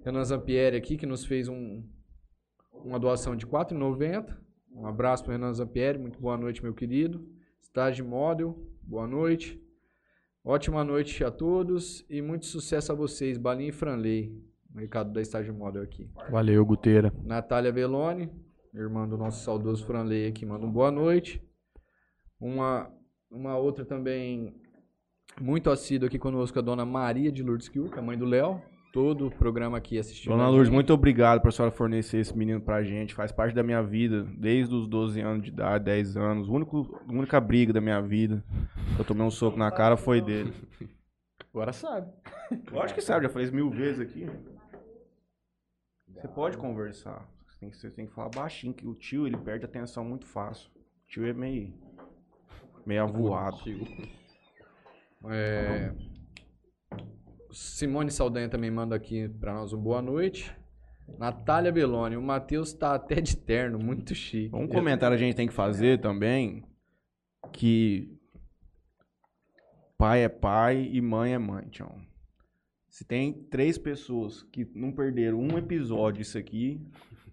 Renan Zampieri aqui, que nos fez um, uma doação de R$ 4,90. Um abraço para Renan Zampieri, muito boa noite, meu querido. Estágio Model, boa noite. Ótima noite a todos e muito sucesso a vocês, Balinha e Franley. O recado da Estágio Model aqui. Valeu, Guteira. Natália Veloni, irmã do nosso saudoso Franley aqui, manda um boa noite. Uma, uma outra também muito assídua aqui conosco, a dona Maria de Lourdes a mãe do Léo. Todo o programa aqui assistindo. Dona Lourdes, muito obrigado por a senhora fornecer esse menino pra gente. Faz parte da minha vida, desde os 12 anos de idade, 10 anos. O único, a única briga da minha vida que eu tomei um soco na cara foi dele. Agora sabe. Eu acho que sabe, já falei isso mil vezes aqui. Você pode conversar. Você tem, que, você tem que falar baixinho, que o tio ele perde a atenção muito fácil. O tio é meio. meio avoado. É, Simone Saldanha também manda aqui para nós um boa noite. Natália Beloni, o Matheus tá até de terno, muito chique. Um comentário a gente tem que fazer também que pai é pai e mãe é mãe, Tião. Se tem três pessoas que não perderam um episódio disso aqui,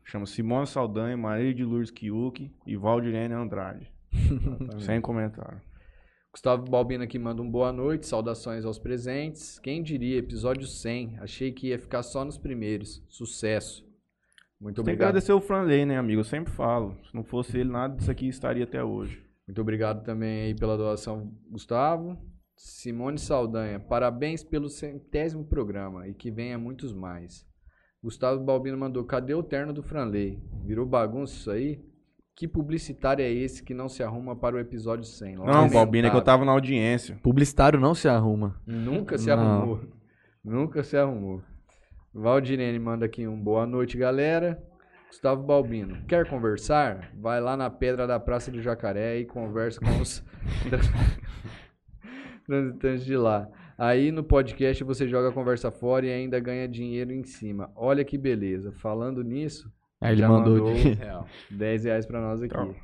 chama Simone Saldanha, Maria de Lourdes Kiuk e Valdirene Andrade. Sem comentário. Gustavo Balbino aqui manda um boa noite, saudações aos presentes. Quem diria, episódio 100, achei que ia ficar só nos primeiros. Sucesso. Muito Tem que obrigado. agradecer o Franley, né, amigo? Eu sempre falo. Se não fosse ele, nada disso aqui estaria até hoje. Muito obrigado também aí pela doação, Gustavo. Simone Saldanha, parabéns pelo centésimo programa e que venha muitos mais. Gustavo Balbino mandou, cadê o terno do Franley? Virou bagunça isso aí? Que publicitário é esse que não se arruma para o episódio 100? Não, Balbino, é que eu tava na audiência. Publicitário não se arruma. Nunca se Não. arrumou. Nunca se arrumou. Valdirene manda aqui um boa noite, galera. Gustavo Balbino, quer conversar? Vai lá na pedra da Praça do Jacaré e conversa com os transitantes de lá. Aí no podcast você joga a conversa fora e ainda ganha dinheiro em cima. Olha que beleza. Falando nisso, Aí ele mandou, mandou. de- Real. 10 reais pra nós aqui. Então.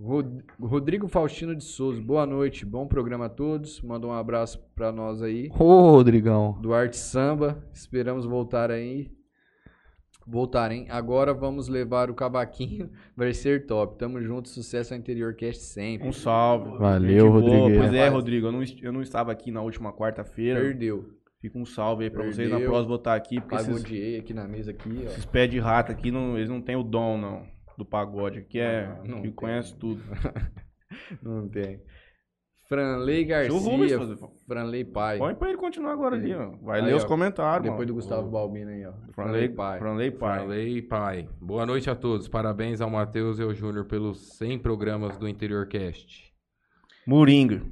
Rod- Rodrigo Faustino de Souza, boa noite, bom programa a todos. Manda um abraço pra nós aí. Ô, Rodrigão. Duarte Samba, esperamos voltar aí. Voltarem. Agora vamos levar o cavaquinho, vai ser top. Tamo junto, sucesso ao Interior Cast sempre. Um salve. Valeu. Rodrigueira. Pois é, Rodrigo, eu não, eu não estava aqui na última quarta-feira. Perdeu. Fica um salve aí pra vocês. Na Perdeu. próxima vou estar aqui, porque esses, Pagodeei aqui na mesa aqui, ó. esses pés de rato aqui, não, eles não têm o dom, não, do pagode. Aqui é, Não, não que tem. conhece tudo. Não tem. Franley o Rubens Garcia, fazer. Franley Pai. Põe pra ele continuar agora ali, ó. Vai Aí, ler ó, os comentários, Depois do mano. Gustavo Balbino aí, ó. do Franley, Pai. Franley Pai. Falei, pai. Boa noite a todos. Parabéns ao Matheus e ao Júnior pelos 100 programas do Interior Cast. Moringa.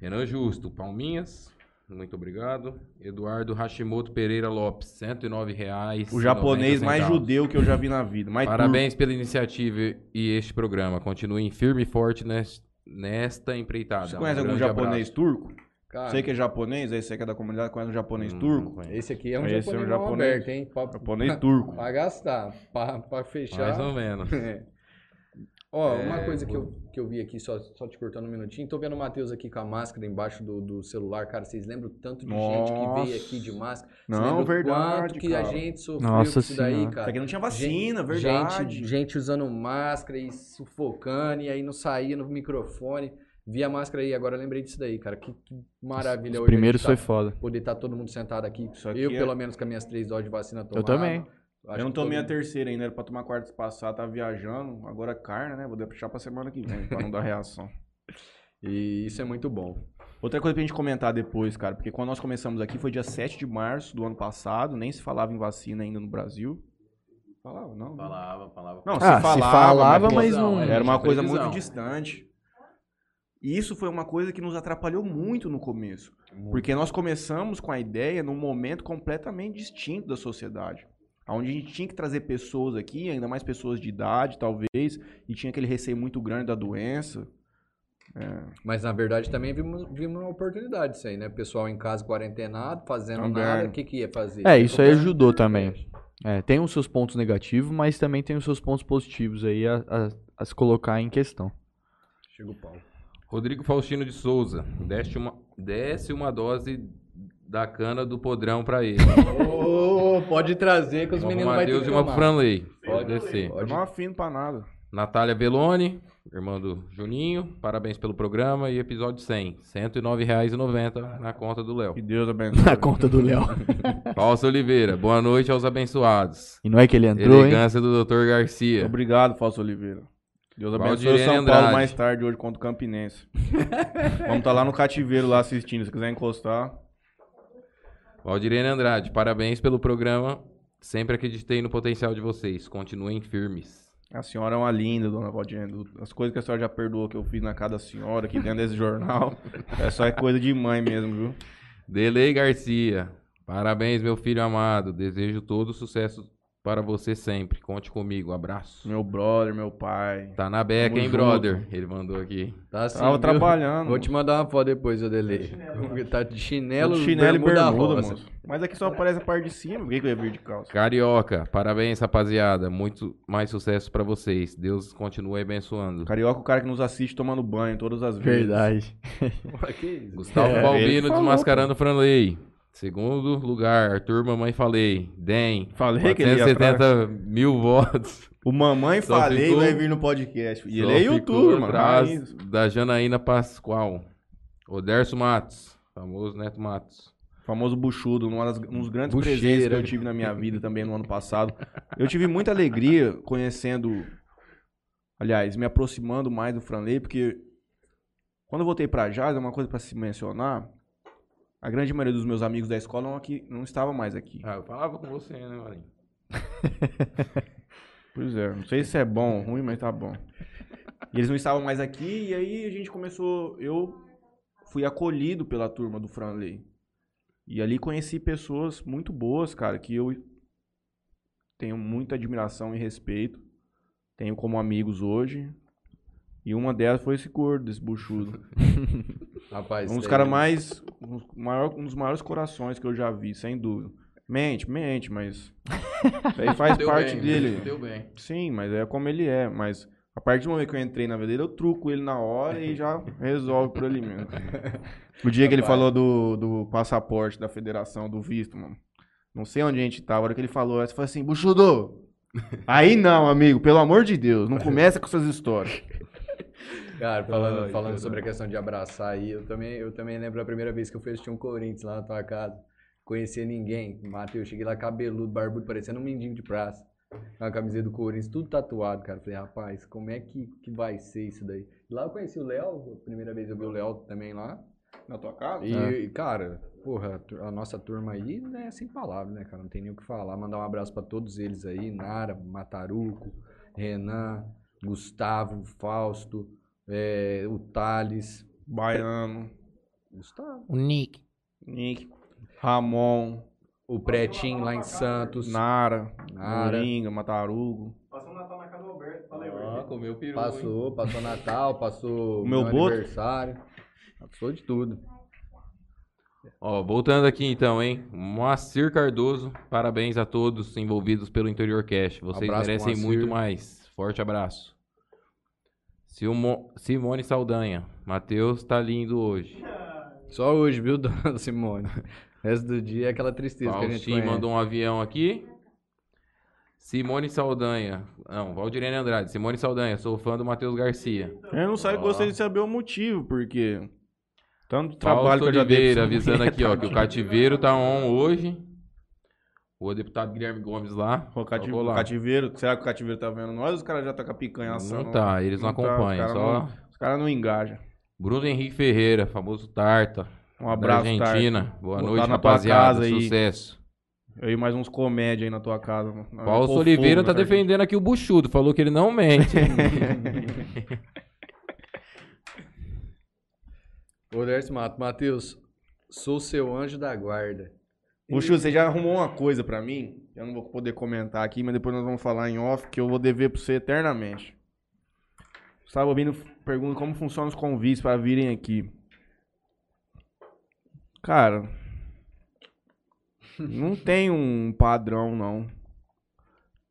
Renan Justo, Palminhas. Muito obrigado. Eduardo Hashimoto Pereira Lopes, 109 reais. O japonês mais judeu que eu já vi na vida. Mais Parabéns pela iniciativa e este programa. Continuem firme e forte nes- nesta empreitada. Você Um conhece algum grande japonês abraço. turco? Cara, Você que é japonês, aí você que é da comunidade, conhece um japonês Hum, turco? esse aqui é um Esse é um japonês, japonês. aberto, hein? Pra, Japonês turco. pra gastar, pra, pra fechar. Mais ou menos. É. Ó, É, uma coisa que eu, que eu vi aqui, só, só te cortando um minutinho. Tô vendo o Matheus aqui com a máscara embaixo do, do celular. Cara, vocês lembram tanto de gente que veio Nossa. aqui de máscara? Vocês Não, verdade, quanto que a cara. gente sofreu Nossa isso daí, Senhora. cara? Isso aqui não tinha vacina, Gente- verdade. Gente, gente usando máscara e sufocando, e aí não saía no microfone. Vi a máscara aí, agora eu lembrei disso daí, cara. Que, que maravilha Os hoje. primeiros a foi tá- foda. Poder estar todo mundo sentado aqui. Aqui eu, é- pelo menos, com as minhas três doses de vacina tomadas. também. Acho eu não tomei a terceira ainda, era pra tomar quarta passada, tava viajando. Agora carne, né? Vou deixar pra semana que vem, pra não dar reação. E isso é muito bom. Outra coisa pra gente comentar depois, cara, porque quando nós começamos aqui foi dia 7 de março do ano passado, nem se falava em vacina ainda no Brasil. Falava, não? né? Falava, falava. Não, se Ah, se falava, falava, pô, mas não, é. Era uma coisa muito distante. E isso foi uma coisa que nos atrapalhou muito no começo. Porque nós começamos com a ideia num momento completamente distinto da sociedade. Onde a gente tinha que trazer pessoas aqui, ainda mais pessoas de idade, talvez, e tinha aquele receio muito grande da doença. Mas na verdade também vimos, vimos uma oportunidade isso aí, né? Pessoal em casa quarentenado, fazendo Também. nada, o que, que ia fazer? É, isso aí ajudou também. É, tem os seus pontos negativos, mas também tem os seus pontos positivos aí a, a- a se colocar em questão. Chega o pau. Rodrigo Faustino de Souza, desce uma, desce uma dose da cana do podrão pra ele. Pode trazer que os meninos vão ter que e uma pro. Franley. Pode Pode descer. Eu não afino pra nada. Natália Belloni, irmã do Juninho, parabéns pelo programa e episódio 100. R$ 109,90 na conta do Léo. Que Deus abençoe. Na conta do Léo. Fausto Oliveira, boa noite aos abençoados. E não é que ele entrou, hein? Elegância do Dr. Garcia. Obrigado, Fausto Oliveira. Deus abençoe o São Andrade. Paulo mais tarde hoje contra o Campinense. Vamos estar lá no cativeiro lá assistindo. Se quiser encostar. Valdirene Andrade, parabéns pelo programa. Sempre acreditei no potencial de vocês. Continuem firmes. A senhora é uma linda, dona Valdinha. As coisas que a senhora já perdoou que eu fiz na casa da senhora aqui dentro desse jornal. É só é coisa de mãe mesmo, viu? Delei Garcia, parabéns, meu filho amado. Desejo todo sucesso para você sempre. Conte comigo. Abraço. Meu brother, meu pai. Tá na beca, Tamo hein, junto. brother? Ele mandou aqui. Tá assim, Tava viu? trabalhando. Vou te mandar uma foto depois, eu delei. Tá de chinelo, Tô de chinelo e bermuda rosa. moço. Mas aqui só aparece a parte de cima. Por que eu ia vir de calça? Carioca, parabéns, rapaziada. Muito mais sucesso pra vocês. Deus continue abençoando. Carioca, o cara que nos assiste tomando banho todas as vezes. Verdade. Gustavo É, Balbino desmascarando Franley. Segundo lugar, Arthur Mamãe Falei. DEM. Falei que ele ia 470 mil votos. O mamãe Só falei ficou- vai vir no podcast. E Só ele é youtuber, mano. atrás da Janaína Pascoal. Oderso Matos. Famoso Neto Matos. Famoso buchudo, das- um dos grandes Bucheira. presentes que eu tive na minha vida também no ano passado. Eu tive muita alegria conhecendo, aliás, me aproximando mais do Franley, porque Quando eu voltei pra Jales, é uma coisa pra se mencionar. A grande maioria dos meus amigos da escola não, aqui, não estava mais aqui. Ah, eu falava com você, né, Marinho? Pois é, não sei se é bom ou ruim, mas tá bom. E eles não estavam mais aqui, e aí a gente começou. Eu fui acolhido pela turma do Franley. E ali conheci pessoas muito boas, cara, que eu tenho muita admiração e respeito. Tenho como amigos hoje. E uma delas foi esse gordo, esse buchudo. Rapaz, Um dos tem- caras mais. Um dos, maior, um dos maiores corações que eu já vi, sem dúvida. Mente, mente, mas. Isso aí faz Deu parte bem, dele. Deu bem. Sim, mas é como ele é. Mas a partir do momento que eu entrei na vida dele, eu truco ele na hora e já resolve por ali mesmo. O dia que ele falou do, do passaporte da federação, do visto, mano. Não sei onde a gente tava. A hora que ele falou essa, eu falei assim, Buxudo! Aí não, amigo, pelo amor de Deus, não começa com essas histórias. Cara, falando, falando sobre a questão de abraçar aí, eu também, eu também lembro a primeira vez que eu fui assistir um Corinthians lá na tua casa. Conhecia ninguém. Matheus, cheguei lá cabeludo, barbudo, parecendo um mendigo de praça. Com a camiseta do Corinthians, tudo tatuado, cara. Falei, rapaz, como é que, que vai ser isso daí? Lá eu conheci o Léo, a primeira vez eu vi o Léo também lá. Na tua casa? E, cara, porra, a nossa turma aí é sem palavras, né, cara? Não tem nem o que falar. Mandar um abraço pra todos eles aí, Nara, Mataruco, Renan, Gustavo, Fausto, é, o Thales. Baiano, Gustavo. O Nick. Nick, Ramon, O Pretinho lá em Santos. Nara, Nara. Moringa, Matarugo. Ah, comeu peru, hein? Passou, passou Natal, passou O meu boto? aniversário. Passou de tudo. Ó, voltando aqui então, hein? Moacir Cardoso, parabéns a todos envolvidos pelo Interior Cash. Vocês Abraço, merecem Moacir. muito mais. Forte abraço. Silmo- Simone Saldanha. Matheus tá lindo hoje. Só hoje, viu, dona Simone? O resto do dia é aquela tristeza que a gente Faustinho conhece. mandou um avião aqui. Simone Saldanha. Não, Valdirene Andrade. Simone Saldanha, sou fã do Matheus Garcia. Eu não sei, Ó. gostaria de saber o motivo, porque. Tanto trabalho Fausto que eu já Oliveira avisando aqui, ó, que o cativeiro tá on hoje. O deputado Guilherme Gomes lá. O cati- tocou o lá. cativeiro, será que o cativeiro tá vendo nós? Os caras já tá com a picanha assando. Não tá, eles não, Não tá, acompanham. os caras só não- Os caras não engajam. Bruno Henrique Ferreira, famoso Tarta. Um da abraço, Argentina. Tarso. Boa Vou noite, tá rapaziada. casa aí. Sucesso. Eu e mais uns comédia aí na tua casa. mano. Paulo pôr Oliveira tá tua defendendo aqui o Buchudo. Falou que ele não mente. Ô, Dercy Mato, Matheus, sou seu anjo da guarda. Buxu, você já arrumou uma coisa pra mim? Eu não vou poder comentar aqui, mas depois nós vamos falar em off, que eu vou dever pra você eternamente. Gustavo Albino pergunta como funcionam os convites para virem aqui. Cara, não tem um padrão, não.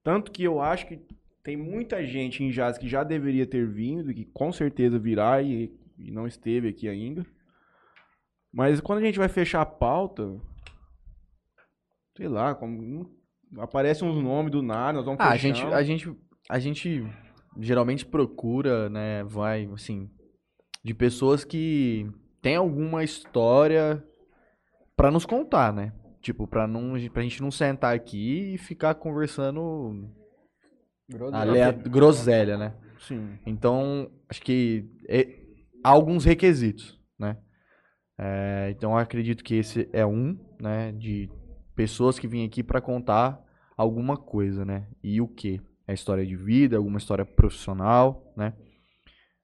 Tanto que eu acho que tem muita gente em Jazz que já deveria ter vindo, que com certeza virá e, e não esteve aqui ainda. Mas quando a gente vai fechar a pauta, sei lá, como, aparecem uns nomes do nada, nós vamos Ah, a gente, a gente, a gente geralmente procura, né, vai, assim, de pessoas que têm alguma história pra nos contar, né? Tipo, pra, não, pra gente não sentar aqui e ficar conversando alea- groselha, né? Sim. Então, acho que é- há alguns requisitos, né? É, então, eu acredito que esse é um, né? De pessoas que vêm aqui para contar alguma coisa, né? E o que? É história de vida, alguma história profissional, né?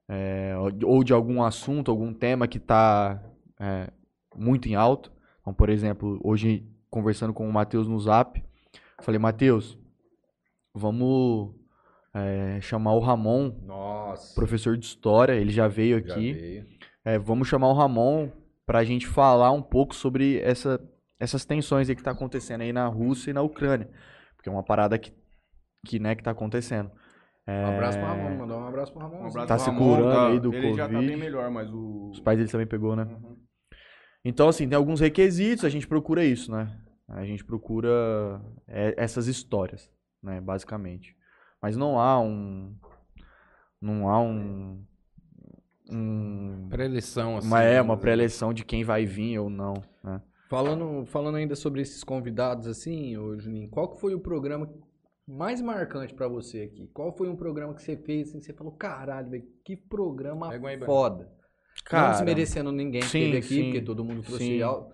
É, ou- de algum assunto, algum tema que está muito em alto. Então, por exemplo, hoje, conversando com o Matheus no Zap, falei, Matheus, vamos é, chamar o Ramon Nossa. professor de história, ele já veio Já aqui. veio. É, vamos chamar o Ramon para a gente falar um pouco sobre essa, essas tensões aí que tá acontecendo aí na Rússia e na Ucrânia. Porque é uma parada que, que, né, que tá acontecendo. É, Um abraço pro Ramon, mandar um abraço pro Ramon. Um abraço Tá pro se Ramon, curando tá- aí do Ele já tá Covid. bem melhor, mas o... Os pais dele também pegou, né? Uhum. Então, assim, tem alguns requisitos, a gente procura isso, né? A gente procura é, essas histórias, né, basicamente. Mas não há um... Não há um... um Pré-eleição, assim. uma, é, uma né? pré-eleição de quem vai vir ou não, né? Falando, falando ainda sobre esses convidados assim, ô Juninho, qual que foi o programa mais marcante pra você aqui? Qual foi um programa que você fez assim, você falou, caralho, velho, que programa um aí, foda. Cara, não desmerecendo ninguém que sim, esteve aqui, sim, porque todo mundo trouxe sim. al-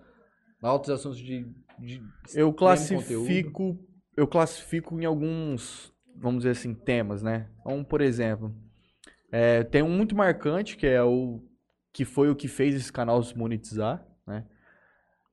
altos assuntos de, de Eu classifico, eu classifico em alguns, vamos dizer assim, temas, né? Então, por exemplo, é, tem um muito marcante que é o que foi o que fez esse canal se monetizar?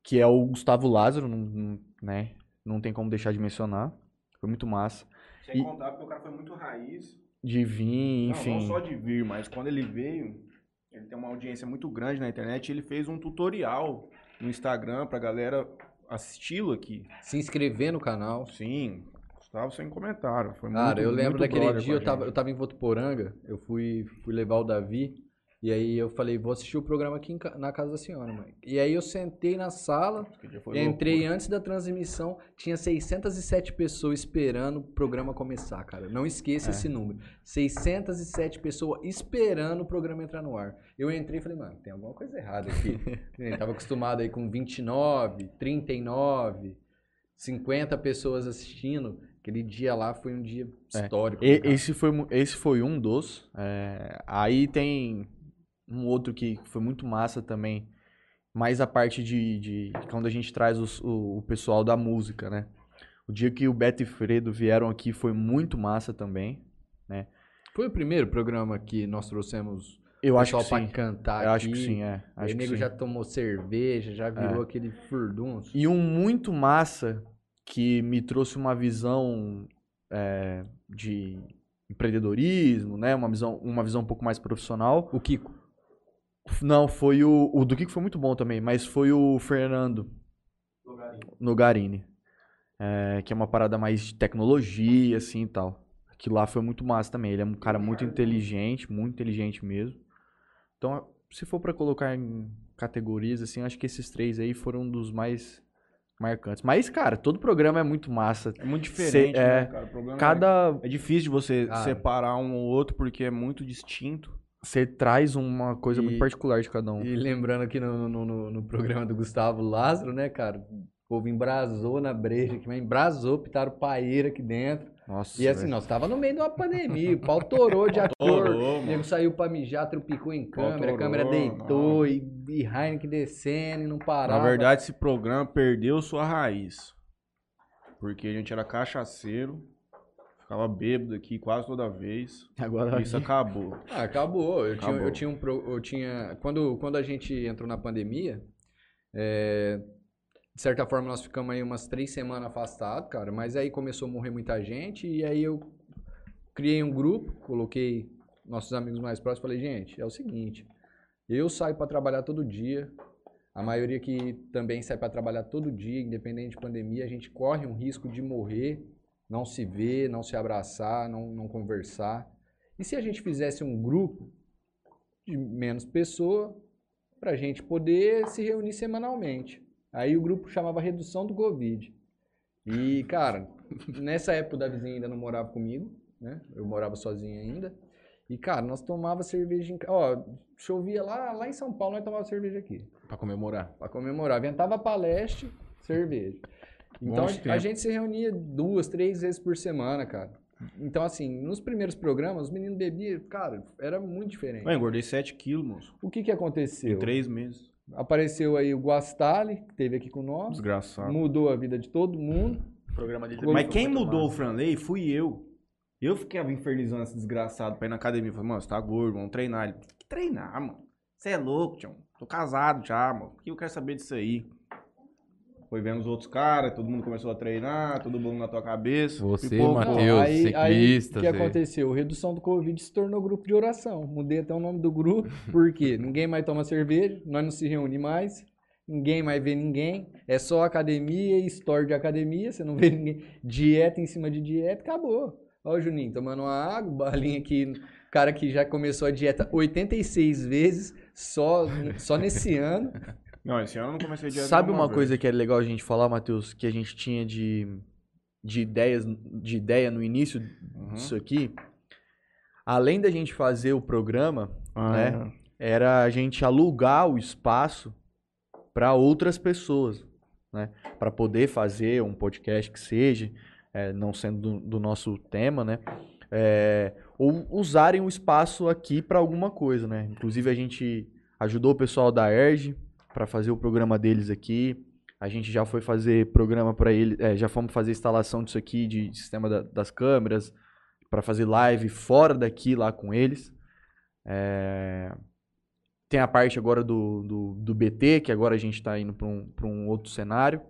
Que é o Gustavo Lázaro, não, não- né? Não tem como deixar de mencionar. Foi muito massa. Sem E- contar porque o cara foi muito raiz. De vir, Não, enfim. Não, só de vir, mas quando ele veio, ele tem uma audiência muito grande na internet. e Ele fez um tutorial no Instagram pra galera assisti-lo aqui. Se inscrever no canal. Sim, Gustavo sem comentário. Foi Cara, muito, eu lembro daquele dia, eu tava, eu tava em Votuporanga, eu fui, fui levar o Davi, e aí eu falei, vou assistir o programa aqui ca- na casa da senhora, mãe. E aí eu sentei na sala, entrei loucura. antes da transmissão, tinha 607 pessoas esperando o programa começar, cara. Não esqueça É. esse número. 607 pessoas esperando o programa entrar no ar. Eu entrei e falei, mano, tem alguma coisa errada aqui. Eu tava acostumado aí com 29, 39, 50 pessoas assistindo. Aquele dia lá foi um dia É. histórico. E- cara. esse, foi, esse foi um dos. é, aí tem um outro que foi muito massa também. Mais a parte de, de quando a gente traz os- o, o pessoal da música, né? O dia que o Beto e Fredo vieram aqui foi muito massa também. Foi o primeiro programa que nós trouxemos Eu acho que sim. pra cantar Eu aqui. acho que sim, é. Acho o nego já tomou cerveja, já virou aquele furdunço. E um muito massa que me trouxe uma visão é, de empreendedorismo, né? Uma visão, uma visão um pouco mais profissional. O Kiko. Não, foi o. O do Kiko foi muito bom também, mas foi o Fernando Nogarini. É, que é uma parada mais de tecnologia, assim e tal. Aquilo lá foi muito massa também. Ele é um cara muito inteligente, muito inteligente mesmo. Então, se for pra colocar em categorias, assim, acho que esses três aí foram um dos mais marcantes. Mas, cara, todo programa é muito massa. É muito diferente, Cê- é, né, cara? Cada. é, é difícil de você Cara. separar um ou outro porque é muito distinto. Você traz uma coisa E- muito particular de cada um. E lembrando aqui no, no, no, no programa do Gustavo Lázaro, né, cara? O povo embrasou na breja aqui, mas embrasou, pitaram paeira aqui dentro. Nossa. E assim, nós tava no meio de uma pandemia, o pau torou de ator. O nego saiu pra mijar, trupicou em câmera, a câmera deitou e, e Heineken descendo e não parava. Na verdade, esse programa perdeu sua raiz. Porque a gente era cachaceiro, ficava bêbado aqui quase toda vez. Agora. Isso acabou. Ah, acabou. Eu, Tinha, Acabou. eu tinha um. pro- Eu tinha, quando, quando a gente entrou na pandemia, é, de certa forma nós ficamos aí umas três semanas afastados, cara. Mas aí começou a morrer muita gente. E aí eu criei um grupo, coloquei nossos amigos mais próximos. Falei, gente, é o seguinte. Eu saio para trabalhar todo dia. A maioria que também sai para trabalhar todo dia, independente de pandemia, a gente corre um risco de morrer, não se ver, não se abraçar, não, não conversar. E se a gente fizesse um grupo de menos pessoas para a gente poder se reunir semanalmente? Aí o grupo chamava Redução do Covid. E, cara, nessa época o Davizinho ainda não morava comigo, né? Eu morava sozinho ainda. E, cara, nós tomava cerveja em casa. Ó, chovia lá, lá em São Paulo, nós tomava cerveja aqui. Pra comemorar. Pra comemorar. Ventava pra leste, cerveja. Então a, a gente se reunia duas, três vezes por semana, cara. Então, assim, nos primeiros programas, os meninos bebiam, cara, era muito diferente. Eu engordei 7 quilos, moço. O que que aconteceu? Em 3 meses. Apareceu aí o Guastali, que esteve aqui com nós, Desgraçado. mudou a vida de todo mundo. O programa dele Mas quem mudou o. Franley fui eu. Eu ficava infernizando esse desgraçado pra ir na academia. Falei, mano, você tá gordo, vamos treinar. Ele, que treinar, mano? Você é louco, tio. Tô casado já, mano. O que eu quero saber disso aí? Foi vendo os outros caras, todo mundo começou a treinar, todo mundo na tua cabeça. Você. Matheus, ciclista, o que aconteceu? Redução do Covid se tornou grupo de oração. Mudei até o nome do grupo, porque ninguém mais toma cerveja, nós não se reúne mais, ninguém mais vê ninguém, é só academia e store de academia, você não vê ninguém. Dieta em cima de dieta, acabou. Ó o Juninho tomando uma água, balinha aqui, cara que já começou a dieta 86 vezes, só, só nesse ano. Não, esse ano eu não comecei a dieta Sabe uma vez. coisa que é legal a gente falar, Matheus, que a gente tinha de, de ideias, de ideia no início Uhum. disso aqui? Além da gente fazer o programa, Ah, né? era a gente alugar o espaço para outras pessoas, né? Para poder fazer um podcast que seja, é, não sendo do, do nosso tema, né? É, ou usarem o espaço aqui para alguma coisa, né? Inclusive a gente ajudou o pessoal da ERG para fazer o programa deles aqui. A gente já foi fazer programa para ele, é, já fomos fazer instalação disso aqui, de sistema da- das câmeras, para fazer live fora daqui lá com eles. É, Tem a parte agora do, do, do BT, que agora a gente está indo para um, pra um outro cenário.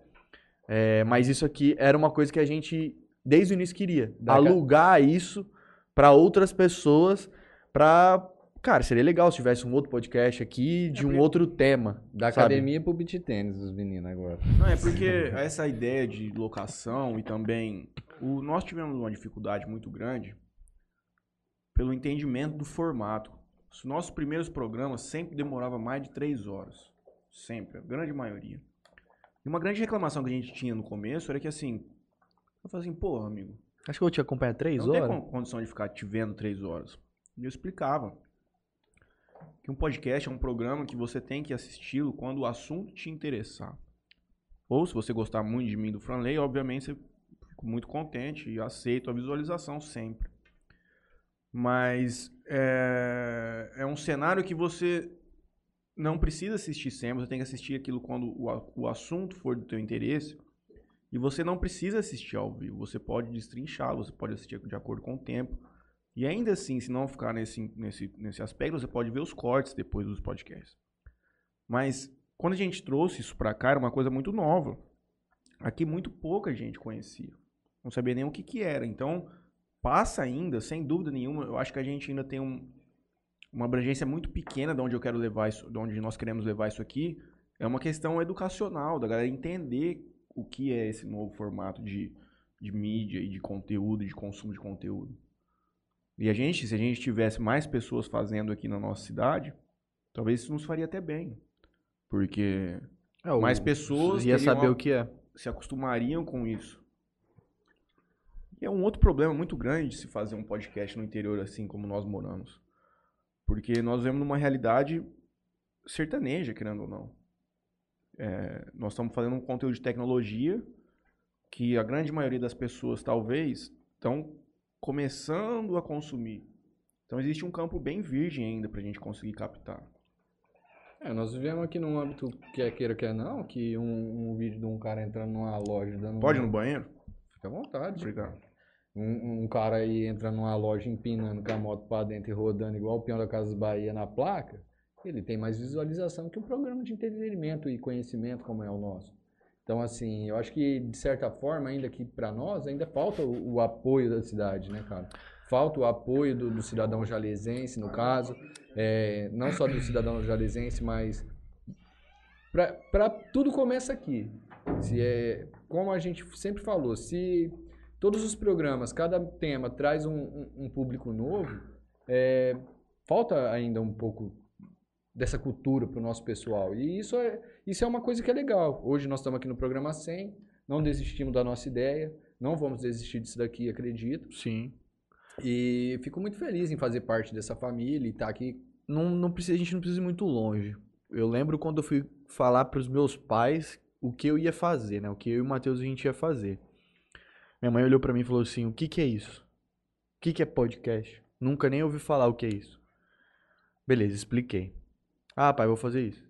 É, mas isso aqui era uma coisa que a gente, desde o início, queria. Alugar isso para outras pessoas, para... Cara, seria legal se tivesse um outro podcast aqui de um outro tema. Da sabe? academia pro beat tênis, os meninos agora. Não, é porque essa ideia de locação e também. O, nós tivemos uma dificuldade muito grande pelo entendimento do formato. Os nossos primeiros programas sempre demoravam mais de três horas. Sempre, a grande maioria. E uma grande reclamação que a gente tinha no começo era que assim. Eu falei assim, porra, amigo, Acho que eu te acompanho há três não horas. tem con- condição de ficar te vendo três horas. E eu explicava que um podcast é um programa que você tem que assisti-lo quando o assunto te interessar. Ou se você gostar muito de mim do Franley, obviamente eu fico muito contente e aceito a visualização sempre. Mas é, é um cenário que você não precisa assistir sempre, você tem que assistir aquilo quando o, o assunto for do teu interesse. E você não precisa assistir ao vivo, você pode destrinchar, você pode assistir de acordo com o tempo. E ainda assim, se não ficar nesse, nesse, nesse aspecto, você pode ver os cortes depois dos podcasts. Mas quando a gente trouxe isso pra cá, era uma coisa muito nova. Aqui muito pouca gente conhecia. Não sabia nem o que, que era. Então, passa ainda, sem dúvida nenhuma, eu acho que a gente ainda tem um, uma abrangência muito pequena de onde eu quero levar isso, de onde nós queremos levar isso aqui. É uma questão educacional, da galera entender o que é esse novo formato de, de mídia e de conteúdo, de consumo de conteúdo. E a gente, se a gente tivesse mais pessoas fazendo aqui na nossa cidade, talvez isso nos faria até bem. Porque É, mais pessoas ia saber o que é. se acostumariam com isso. E é um outro problema muito grande de se fazer um podcast no interior assim como nós moramos. Porque nós vivemos numa realidade sertaneja, querendo ou não. É, nós estamos fazendo um conteúdo de tecnologia que a grande maioria das pessoas talvez estão começando a consumir. Então existe um campo bem virgem ainda para a gente conseguir captar. É, nós vivemos aqui num âmbito, quer queira, quer não, que um, um vídeo de um cara entrando numa loja dando... Pode ir um- no banheiro? Fica à vontade. Obrigado. Um, um cara aí entra numa loja empinando com a moto pra dentro e rodando igual o peão da Casas Bahia na placa, ele tem mais visualização que um programa de entretenimento e conhecimento como é o nosso. Então, assim, eu acho que, de certa forma, ainda que para nós, ainda falta o, o apoio da cidade, né, cara? Falta o apoio do, do cidadão jalesense, no caso, é, não só do cidadão jalesense, mas para tudo começa aqui. Se é, como a gente sempre falou, se todos os programas, cada tema traz um, um- um público novo, é, falta ainda um pouco dessa cultura para o nosso pessoal. E isso é, isso é uma coisa que é legal. Hoje nós estamos aqui no programa 100, não desistimos da nossa ideia, não vamos desistir disso daqui, acredito. Sim. E fico muito feliz em fazer parte dessa família e estar aqui. Não, não precisa, a gente não precisa ir muito longe. Eu lembro quando eu fui falar para os meus pais o que eu ia fazer, né? O que eu e o Matheus a gente ia fazer. Minha mãe olhou para mim e falou assim: "O que que é isso? O que que é podcast? Nunca nem ouvi falar o que é isso." Beleza, expliquei. Ah, pai, vou fazer isso.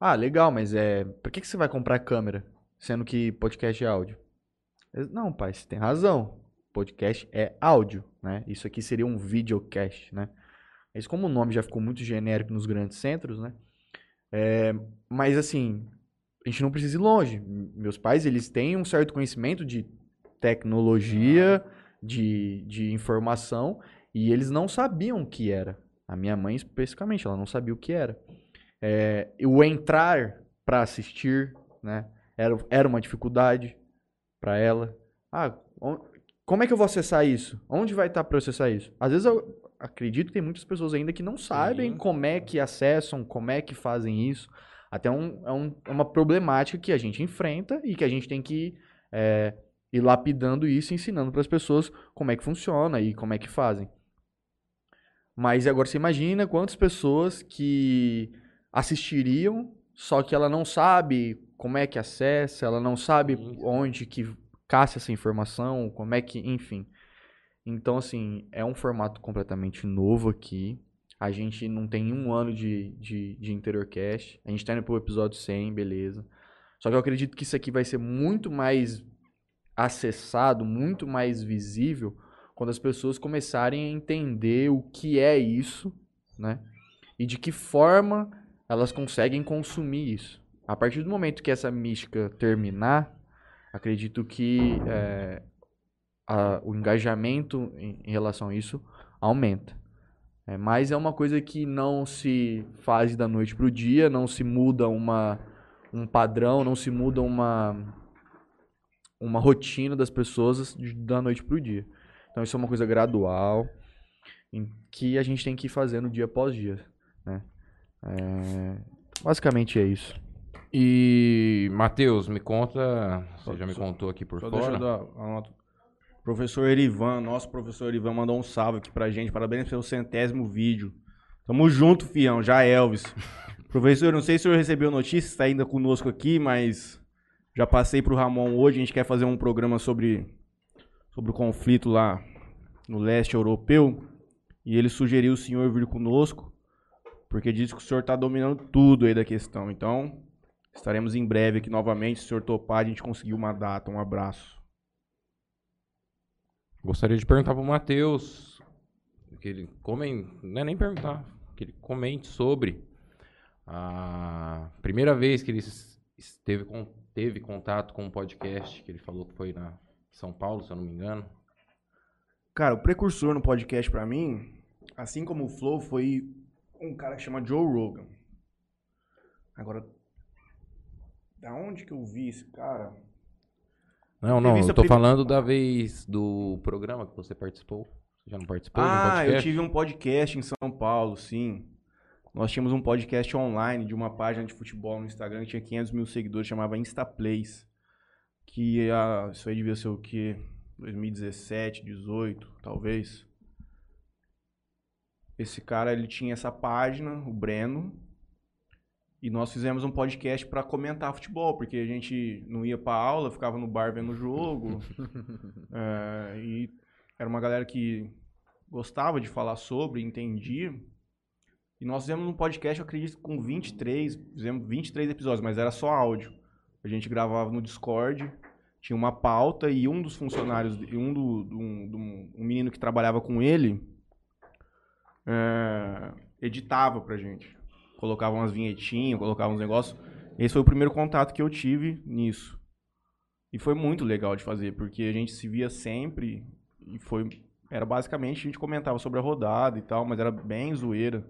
Ah, legal, mas é, por que que você vai comprar câmera, sendo que podcast é áudio? Eu, Não, pai, você tem razão. Podcast é áudio, né? Isso aqui seria um videocast, né? Mas como o nome já ficou muito genérico nos grandes centros, né? É, mas assim, a gente não precisa ir longe. Meus pais, eles têm um certo conhecimento de tecnologia, de, de informação, e eles não sabiam o que era. A minha mãe, especificamente, ela não sabia o que era. É, o entrar para assistir, né? Era, era uma dificuldade para ela. Ah, on- como é que eu vou acessar isso? Onde vai estar para eu acessar isso? Às vezes eu acredito que tem muitas pessoas ainda que não sabem como é que acessam, como é que fazem isso. Até um, é, um- é uma problemática que a gente enfrenta e que a gente tem que é, ir lapidando isso ensinando para as pessoas como é que funciona e como é que fazem. Mas agora você imagina quantas pessoas que assistiriam, só que ela não sabe como é que acessa, ela não sabe Sim, onde que caça essa informação, como é que, enfim. Então, assim, é um formato completamente novo aqui. A gente não tem um ano de, de, de Interiorcast. A gente tá indo pro episódio 100, beleza. Só que eu acredito que isso aqui vai ser muito mais acessado, muito mais visível quando as pessoas começarem a entender o que é isso, né? E de que forma elas conseguem consumir isso. A partir do momento que essa mística terminar, acredito que é, a- o engajamento em, em relação a isso aumenta. É, mas é uma coisa que não se faz da noite pro dia, não se muda uma, um padrão, não se muda uma, uma rotina das pessoas da noite pro dia. Então isso é uma coisa gradual em que a gente tem que ir fazendo dia após dia, né? É, basicamente é isso. E, Matheus, me conta. Você já me Só- contou aqui por Só deixa eu fora. dar uma nota. Professor Erivan, nosso professor Erivan mandou um salve aqui pra gente. Parabéns pelo centésimo vídeo. Tamo junto, fião. Já Elvis. Professor, não sei se o senhor recebeu notícia, está ainda conosco aqui, mas já passei pro Ramon hoje. A gente quer fazer um programa sobre, sobre o conflito lá no leste europeu. E ele sugeriu o senhor vir conosco, porque diz que o senhor tá dominando tudo aí da questão. Então, estaremos em breve aqui novamente. Se o senhor topar, a gente conseguiu uma data. Um abraço. Gostaria de perguntar pro Matheus. Que ele comente. Não é nem perguntar. Que ele comente sobre a primeira vez que ele es- esteve com, teve contato com um podcast que ele falou que foi na São Paulo, se eu não me engano. Cara, o precursor no podcast pra mim, assim como o Flow, foi um cara que chama Joe Rogan. Agora, da onde que eu vi esse cara? Não, não, eu tô falando da vez do programa que você participou. Você já não participou Ah, eu tive um podcast em São Paulo, sim. Nós tínhamos um podcast online de uma página de futebol no Instagram que tinha 500 mil seguidores, chamava Instaplays. Que ah, isso aí devia ser o quê? 2017, 18, talvez. Esse cara, ele tinha essa página, o Breno, e nós fizemos um podcast pra comentar futebol, porque a gente não ia pra aula, ficava no bar vendo o jogo. É, e era uma galera que gostava de falar sobre, entendia. E nós fizemos um podcast, eu acredito, com 23, fizemos 23 episódios, mas era só áudio. A gente gravava no Discord, tinha uma pauta e um dos funcionários, um do, um, um menino que trabalhava com ele, é, editava pra gente. Colocava umas vinhetinhas, colocava uns negócios. Esse foi o primeiro contato que eu tive nisso. E foi muito legal de fazer, porque a gente se via sempre e foi. Era basicamente, a gente comentava sobre a rodada e tal, mas era bem zoeira.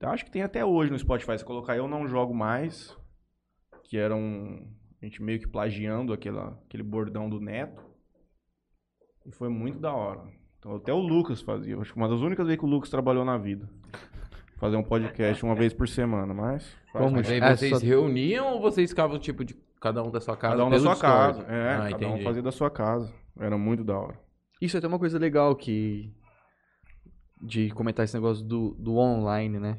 Acho que tem até hoje no Spotify. Se colocar Eu Não Jogo Mais, que era um. A gente meio que plagiando aquela, aquele bordão do Neto. E foi muito da hora. Então, até o Lucas fazia. Acho que uma das únicas vezes que o Lucas trabalhou na vida. Fazer um podcast uma vez por semana, mas. Como Mas aí É, vocês só- reuniam ou vocês ficavam tipo de cada um da sua casa? Cada um da sua casa. É, ah, cada um entendi. fazia da sua casa. Era muito da hora. Isso é até uma coisa legal que. De comentar esse negócio do, do online, né?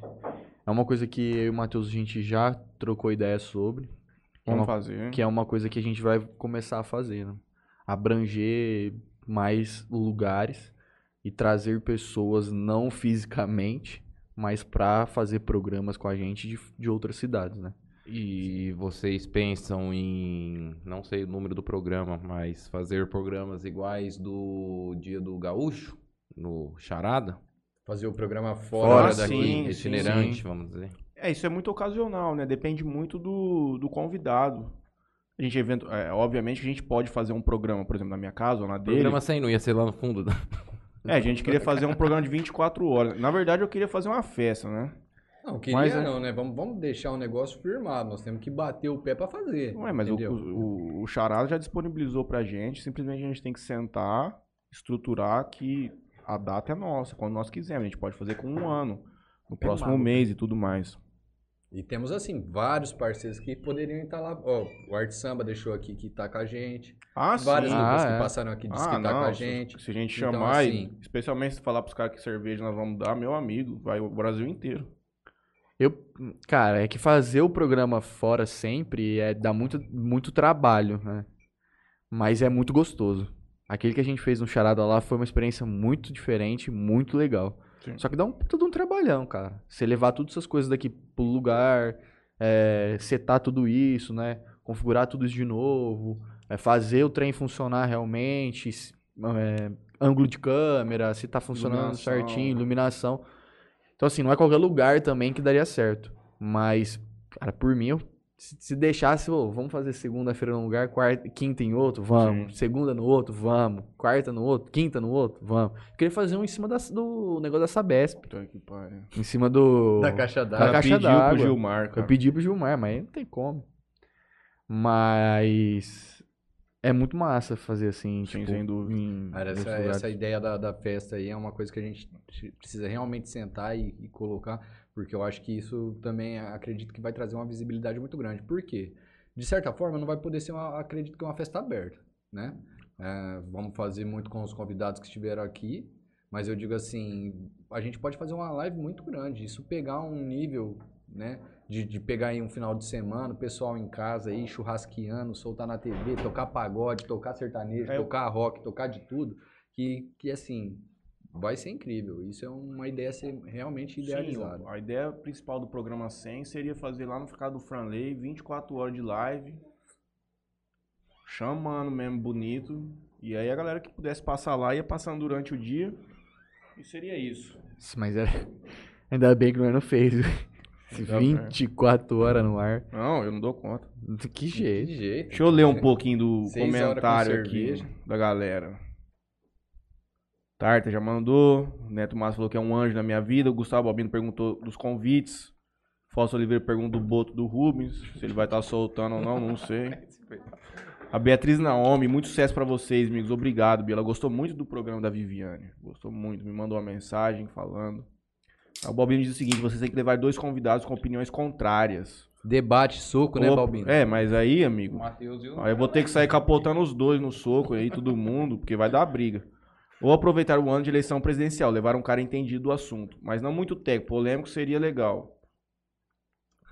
É uma coisa que eu e o Matheus a gente já trocou ideia sobre. Vamos uma- fazer. Que é uma coisa que a gente vai começar a fazer, né? Abranger mais lugares e trazer pessoas não fisicamente, mas pra fazer programas com a gente de, de outras cidades, né? E vocês pensam em, não sei o número do programa, mas fazer programas iguais do Dia do Gaúcho, no Charada? Fazer o programa Fora, fora, daqui, sim, itinerante, sim. vamos dizer. É, isso é muito ocasional, né? Depende muito do, do convidado. A gente, evento, é, obviamente, que a gente pode fazer um programa, por exemplo, na minha casa ou na dele. Programa sem, não ia ser lá no fundo. É, a gente queria fazer um programa de 24 horas. Na verdade, eu queria fazer uma festa, né? Não, queria Mas é- não, né? Vamos, vamos deixar o negócio firmado. Nós temos que bater o pé pra fazer. Ué, mas o, entendeu? o, o Charada já disponibilizou pra gente. Simplesmente a gente tem que sentar, estruturar que a data é nossa, quando nós quisermos. A gente pode fazer com um ano, no próximo maluco. mês e tudo mais. E temos, assim, vários parceiros que poderiam estar lá. Ó, o Arte Samba deixou aqui que tá com a gente. Ah, Várias sim. Ah, duplas é. que passaram aqui disse Ah, que tá com não, a se- gente. Se a gente Então, chamar, e assim- especialmente se falar pros caras que cerveja nós vamos dar, meu amigo, vai o Brasil inteiro. Eu, cara, é que fazer o programa fora sempre é dá muito, muito trabalho, né? Mas é muito gostoso. Aquele que a gente fez no Charada lá foi uma experiência muito diferente, muito legal. Sim. Só que dá um todo um trabalhão, cara. Você levar todas essas coisas daqui pro lugar, é, setar tudo isso, né? Configurar tudo isso de novo, é, fazer o trem funcionar realmente, é, ângulo de câmera, se tá funcionando Iluminação. certinho, iluminação. Então, assim, não é qualquer lugar também que daria certo. Mas, cara, por mim, eu, se, se deixasse, ô, vamos fazer segunda-feira num lugar, quarta, quinta em outro, vamos. Segunda no outro, vamos. Quarta no outro, quinta no outro, vamos. Eu queria fazer um em cima da- do negócio da Sabesp. Pariu. Em cima do. Da caixa d'água. Da caixa d'água. pro Gilmar, Eu cara. pedi pro Gilmar, mas não tem como. Mas. É muito massa fazer assim, Sim, tipo, sem dúvida. em Cara, essa, essa ideia da, da festa aí é uma coisa que a gente precisa realmente sentar e, e colocar, porque eu acho que isso também acredito que vai trazer uma visibilidade muito grande. Por quê? De certa forma, não vai poder ser, uma, acredito que uma festa aberta, né? É, vamos fazer muito com os convidados que estiveram aqui, mas eu digo assim, a gente pode fazer uma live muito grande, isso pegar um nível, né? De, de pegar aí um final de semana, o pessoal em casa aí, churrasqueando, soltar na TV, tocar pagode, tocar sertanejo, É, tocar rock, tocar de tudo, que, que assim, vai ser incrível. Isso é uma ideia ser realmente idealizada. Sim, a ideia principal do programa 100 seria fazer lá no Ficado do Franley 24 horas de live, chamando mesmo bonito. E aí a galera que pudesse passar lá ia passando durante o dia. E seria isso. Mas era... ainda bem que não fez. Esse Ainda bem. 24 horas no ar. Não, eu não dou conta. Que jeito. De jeito. Deixa eu ler um pouquinho do Seis horas com comentário aqui cerveja. da galera. Tarta já mandou. Neto Massa falou que é um anjo na minha vida. O Gustavo Albino perguntou dos convites. Fausto Oliveira pergunta do boto do Rubens. Se ele vai estar soltando ou não, não sei. A Beatriz Naomi, muito sucesso pra vocês, amigos. Obrigado, Bia. Ela gostou muito do programa da Viviane. Gostou muito. Me mandou uma mensagem falando. O Balbino diz o seguinte: vocês têm que levar dois convidados com opiniões contrárias. Debate, soco, né, Opa, Balbino? É, mas aí, amigo. E o... Aí eu vou ter que sair capotando os dois no soco aí, todo mundo, porque vai dar briga. Ou aproveitar o ano de eleição presidencial, levar um cara entendido do assunto. Mas não muito técnico, polêmico seria legal.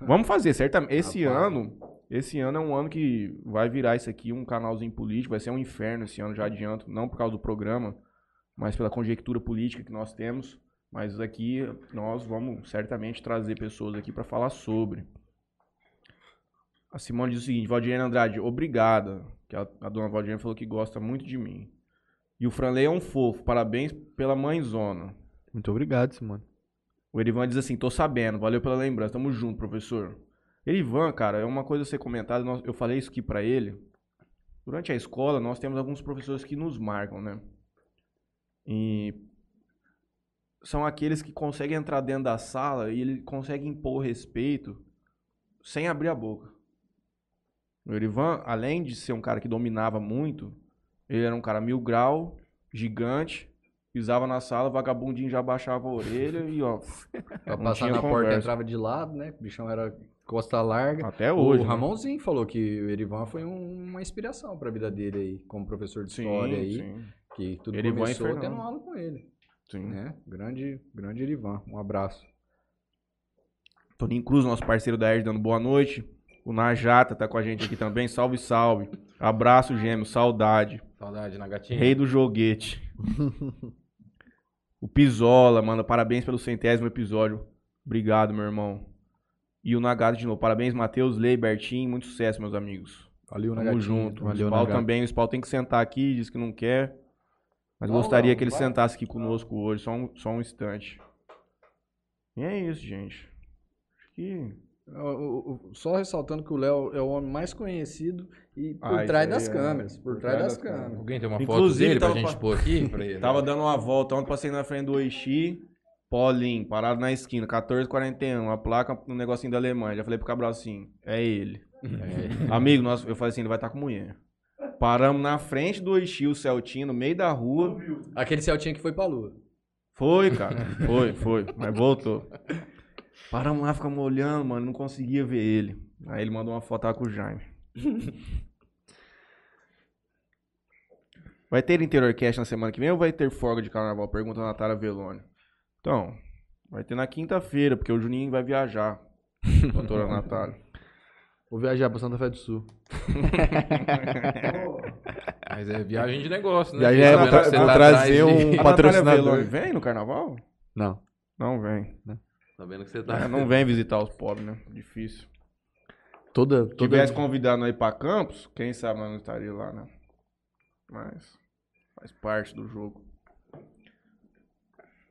Vamos fazer, certamente. Esse Rapaz. ano, esse ano é um ano que vai virar isso aqui um canalzinho político, vai ser um inferno esse ano, já adianto, não por causa do programa, mas pela conjectura política que nós temos. Mas aqui nós vamos certamente trazer pessoas aqui para falar sobre. A Simone diz o seguinte, Valdirene Andrade, obrigada. Que a, a dona Valdirene falou que gosta muito de mim. E o Franley é um fofo, parabéns pela mãezona. Muito obrigado, Simone. O Erivan diz assim, tô sabendo, valeu pela lembrança, tamo junto, professor. Erivan, cara, é uma coisa a ser comentada, nós- eu falei isso aqui pra ele. Durante a escola, nós temos alguns professores que nos marcam, né? E são aqueles que conseguem entrar dentro da sala e ele consegue impor respeito sem abrir a boca. O Erivan, além de ser um cara que dominava muito, ele era um cara mil grau, gigante, pisava na sala, vagabundinho já baixava a orelha e ó, Pra Não passar tinha na porta, conversa. entrava de lado, né? O bichão era costa larga. até hoje. o né? Ramonzinho falou que o Erivan foi um- uma inspiração pra vida dele aí, como professor de Sim, história aí. sim, Que tudo Erivan começou tendo aula com ele, sim. né? Grande, grande Erivan. Um abraço. Toninho Cruz, nosso parceiro da Erd, dando boa noite. O Najata tá com a gente aqui também. Salve, salve. Abraço, gêmeo. Saudade. Saudade na gatinha. Rei do joguete. o Pisola, manda parabéns pelo centésimo episódio. Obrigado, meu irmão. E o Nagato de novo. Parabéns, Matheus, Lei, Bertinho. Muito sucesso, meus amigos. Valeu, Tamo Nagatinho. junto. Valeu, o Nagato. também. O Spawn tem que sentar aqui, diz que não quer. Mas Não, gostaria não, que ele vai. sentasse aqui conosco hoje, só um, só um instante. E é isso, gente. Acho que. Só ressaltando que o Léo é o homem mais conhecido e por Ah, trás das é- câmeras. Por, trás, das, câmeras. câmeras. Alguém tem uma foto Inclusive, dele pra gente pa- pôr aqui? Pra ele? Tava dando uma volta ontem, passei na frente do Oixi, Paulinho, parado na esquina, 1441, a placa no negocinho da Alemanha. Já falei pro Cabral assim, é ele. Amigo, nós, eu falei assim, ele vai estar com mulher. Paramos na frente do Oixi, o Celtinho, no meio da rua. Aquele Celtinha que foi pra lua. Foi, cara. Foi, foi. Mas voltou. Paramos lá, ficamos olhando, mano. Não conseguia ver ele. Aí ele mandou uma foto lá com o Jaime. Vai ter Interiorcast na semana que vem ou vai ter folga de carnaval? Pergunta a Natália Velone. Então, vai ter na quinta-feira, porque o Juninho vai viajar. Doutora Natália. Vou viajar pra Santa Fé do Sul. Mas é viagem de negócio, né? Viagem é, sabendo vou tra- vou tá trazer de- um- Natália patrocinador. Vem no carnaval? Não. Não vem. Tá vendo que você tá. É, não vem visitar os pobres, né? Difícil. Toda, Se toda... tivesse convidado ir pra Campos, quem sabe nós não estaria lá, né? Mas faz parte do jogo.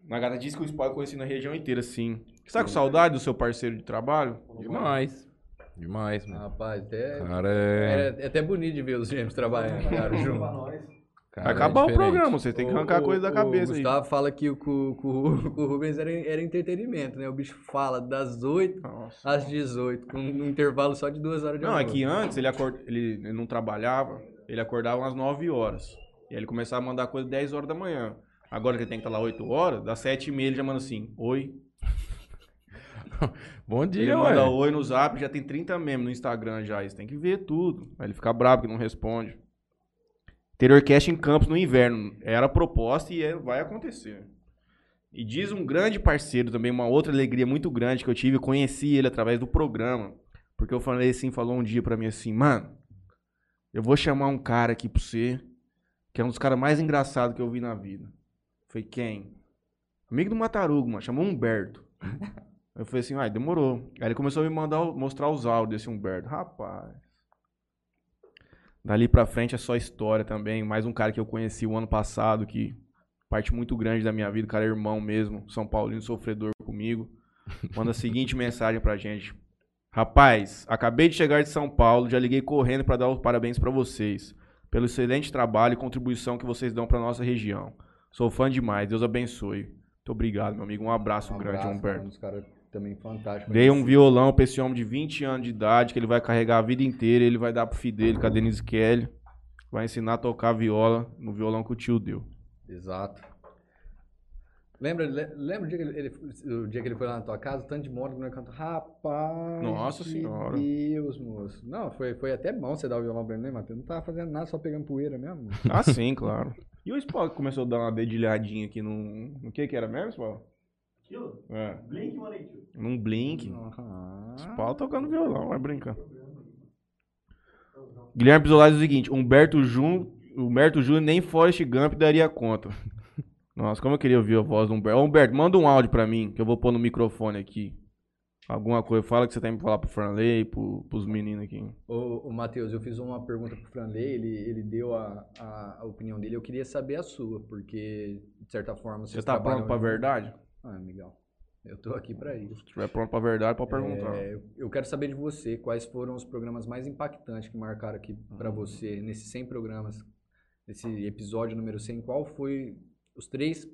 Nagata disse que o Spoy conheci na região inteira, sim. Você tá com saudade do seu parceiro de trabalho? Demais. Demais, mano. Rapaz, até. Cara, é. É, é até bonito de ver os gêmeos trabalhando, cara, junto. cara, Vai é acabar o programa, você tem que arrancar O- coisa da o- cabeça O aí. Gustavo fala que o, com o Rubens era, era entretenimento, né? O bicho fala das 8 Nossa. às 18, com um intervalo só de duas horas de Não, é almoço. que antes ele, acord... ele, ele não trabalhava, ele acordava umas 9 horas. E aí ele começava a mandar coisa 10 horas da manhã. Agora que ele tem que estar lá 8 horas, das 7 e meia ele já manda assim, oi. Bom Ele dia, manda ué. oi no zap, já tem 30 memes no Instagram já. Isso tem que ver tudo. Aí ele fica bravo que não responde. Interiorcast em Campos no inverno. Era a proposta e é- vai acontecer. E diz um grande parceiro também, uma outra alegria muito grande que eu tive, eu conheci ele através do programa. Porque eu falei assim, falou um dia pra mim assim, mano, eu vou chamar um cara aqui pra você, que é um dos caras mais engraçados que eu vi na vida. Foi quem? Amigo do Matarugo, mano, chamou Humberto. Eu falei assim, ai, demorou. Aí ele começou a me mandar, mostrar os áudios desse Humberto. Rapaz. Dali pra frente é só história também. Mais um cara que eu conheci o ano passado, que parte muito grande da minha vida, o cara é irmão mesmo, São Paulino sofredor comigo. Manda a seguinte mensagem pra gente. Rapaz, acabei de chegar de São Paulo, já liguei correndo pra dar os parabéns pra vocês pelo excelente trabalho e contribuição que vocês dão pra nossa região. Sou fã demais, Deus abençoe. Muito obrigado, meu amigo. Um abraço, Um grande, abraço, Humberto. Um dos caras também fantásticos. Dei um violão pra esse homem de 20 anos de idade, que ele vai carregar a vida inteira, ele vai dar pro filho dele, com a Denise Kelly. Vai ensinar a tocar viola no violão que o tio deu. Exato. Lembra, le- lembra o, dia que ele, o dia que ele foi lá na tua casa? O tanto de moto que nós cantamos. Rapaz! Nossa Senhora. Deus, moço. Não, foi, foi até bom você dar o violão pra ele, né, Matheus? Não tava fazendo nada, só pegando poeira mesmo. Ah, sim, claro. E o Spock começou a dar uma dedilhadinha aqui num. No que que era mesmo, Spock? Aquilo? É. Blink 182. Num Blink. Aham. Spock tocando violão, vai brincar. Guilherme Pisolari diz o seguinte: Humberto Jun, Humberto Júnior nem Forrest Gump daria conta. Nossa, como eu queria ouvir a voz do Humberto. Ô, Humberto, manda um áudio pra mim, que eu vou pôr no microfone aqui. Alguma coisa. Fala que você tem pra falar pro Franley, pro, pros meninos aqui. Ô, ô Matheus, eu fiz uma pergunta pro Franley, ele, ele deu a, a, a opinião dele, eu queria saber a sua, porque, de certa forma, Você vocês tá pronto pra verdade? Ah, amigão, eu tô aqui pra isso. Se estiver pronto pra verdade, pode perguntar. É, eu- eu quero saber de você, quais foram os programas mais impactantes que marcaram aqui pra você, nesses 100 programas, nesse episódio número 100, qual foi os três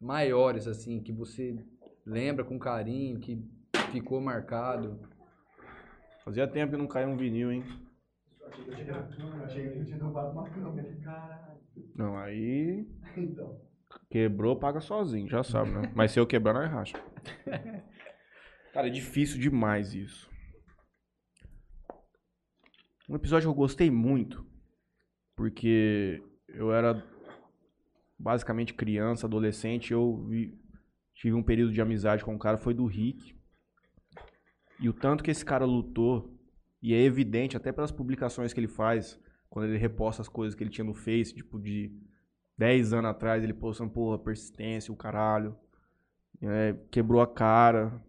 maiores, assim, que você lembra com carinho, que ficou marcado? Fazia tempo que não caiu um vinil, hein? Achei que eu tinha, achei que eu tinha derrubado uma câmera. Caralho. Não, aí. Então. Quebrou, paga sozinho, já sabe, né? Mas se eu quebrar, nós racha. Cara, é difícil demais isso. Um episódio que eu gostei muito, porque eu era basicamente criança, adolescente, eu vi- tive um período de amizade com um cara, foi do Rick. E o tanto que esse cara lutou, e é evidente até pelas publicações que ele faz, quando ele reposta as coisas que ele tinha no Face, tipo de 10 anos atrás, ele postando, porra, persistência, o caralho. É, quebrou a cara.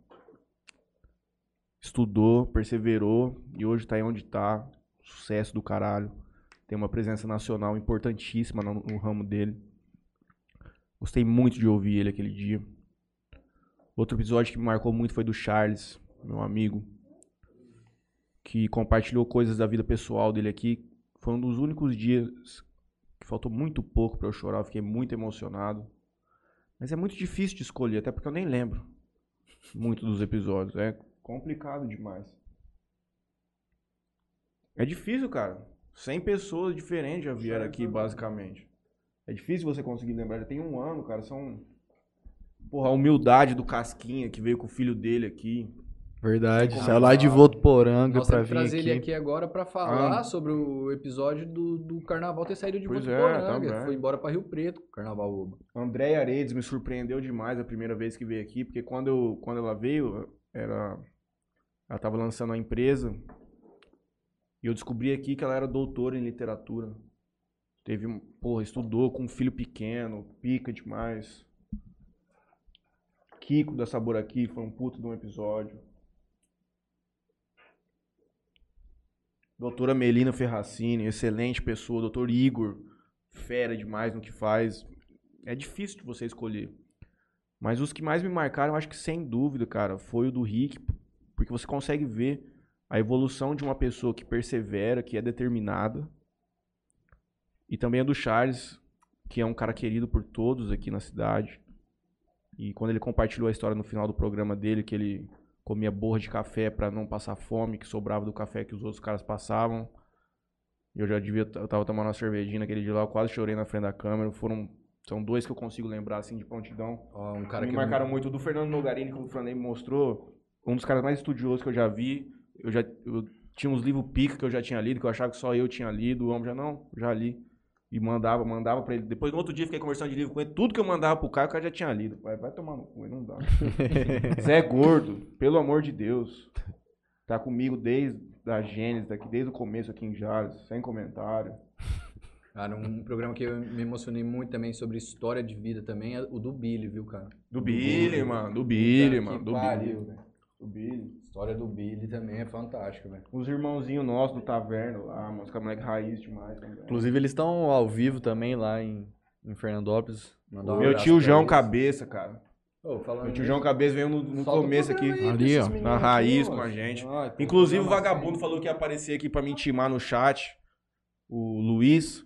Estudou, perseverou e hoje tá aí onde tá. Sucesso do caralho. Tem uma presença nacional importantíssima no, no ramo dele. Gostei muito de ouvir ele aquele dia. Outro episódio que me marcou muito foi do Charles, meu amigo, que compartilhou coisas da vida pessoal dele aqui. Foi um dos únicos dias que faltou muito pouco pra eu chorar, eu fiquei muito emocionado. Mas é muito difícil de escolher, até porque eu nem lembro muito dos episódios. É complicado demais. É difícil, cara. 100 pessoas diferentes já vieram aqui, basicamente. É difícil você conseguir lembrar. Já tem um ano, cara. São. Porra, a humildade do Casquinha que veio com o filho dele aqui. Verdade. Saiu lá de Votuporanga que vir trazer aqui. ele aqui agora pra falar Ah. sobre o episódio do, do carnaval ter saído de Pois é, Votuporanga. também. Foi embora pra Rio Preto, carnaval Oba. Andréia Aredes me surpreendeu demais a primeira vez que veio aqui, porque quando, eu, quando ela veio, era ela estava lançando a empresa e eu descobri aqui que ela era doutora em literatura. Teve, um- porra, estudou com um filho pequeno, pica demais. Kiko da Sabor Aqui, foi um puto de um episódio. Doutora Melina Ferracini, excelente pessoa. Doutor Igor, fera demais no que faz. É difícil de você escolher. Mas os que mais me marcaram, acho que sem dúvida, cara, foi o do Rick, porque você consegue ver a evolução de uma pessoa que persevera, que é determinada. E também a do Charles, que é um cara querido por todos aqui na cidade. E quando ele compartilhou a história no final do programa dele, que ele comia borra de café para não passar fome, que sobrava do café que os outros caras passavam. Eu já devia, eu tava tomando uma cervejinha naquele dia lá, eu quase chorei na frente da câmera. Foram, são dois que eu consigo lembrar assim de prontidão. Ó, um cara me que marcaram muito. O do Fernando Nogarini, que o Franley me mostrou, um dos caras mais estudiosos que eu já vi. Eu já eu tinha uns livros pica que eu já tinha lido, que eu achava que só eu tinha lido. O homem já não, já li. E mandava, mandava pra ele. Depois, no outro dia, fiquei conversando de livro com ele. Tudo que eu mandava pro cara, o cara já tinha lido. Vai, vai tomar no cu, não dá. Zé Gordo, pelo amor de Deus. Tá comigo desde a Gênesis, daqui, desde o começo aqui em Jales, sem comentário. Cara, um programa que eu me emocionei muito também sobre história de vida também é o do Billy, viu, cara? Do Billy, mano. Do Billy, Puta mano. Do pariu, Billy. Do Billy. História do Billy também é fantástica, velho. Os irmãozinhos nossos do Taverno lá, mano. Os caras moleque raiz demais também. Inclusive, eles estão ao vivo também lá em, em Fernandópolis. Mandar um Meu abraço tio João eles. Cabeça, cara. Ô, Meu tio João Cabeça veio no, no começo aqui. aí Ali, ó. meninos Na raiz com a gente. Pô, Inclusive o vagabundo falou que ia aparecer aqui pra me intimar no chat. O Luiz.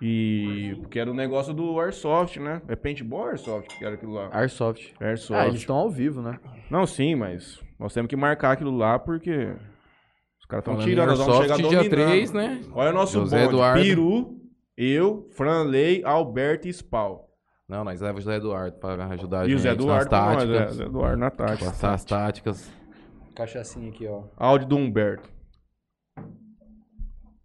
E. Porque era o negócio do Airsoft, né? É paintball ou Airsoft que era aquilo lá? Airsoft. Airsoft. Ah, eles estão ao vivo, né? Não, sim, mas nós temos que marcar aquilo lá porque. Os caras estão Falando tirando, nós vamos chegar dia dominando. 3, né? Olha o nosso José bonde. Eduardo. Peru, eu, Franley, Alberto e Spal. Não, nós levamos o Zé Eduardo pra ajudar a E gente o Zé Eduardo nas nós, táticas. é, Zé Eduardo na tática. Passar as táticas. Cachaçinha aqui, ó. Áudio do Humberto.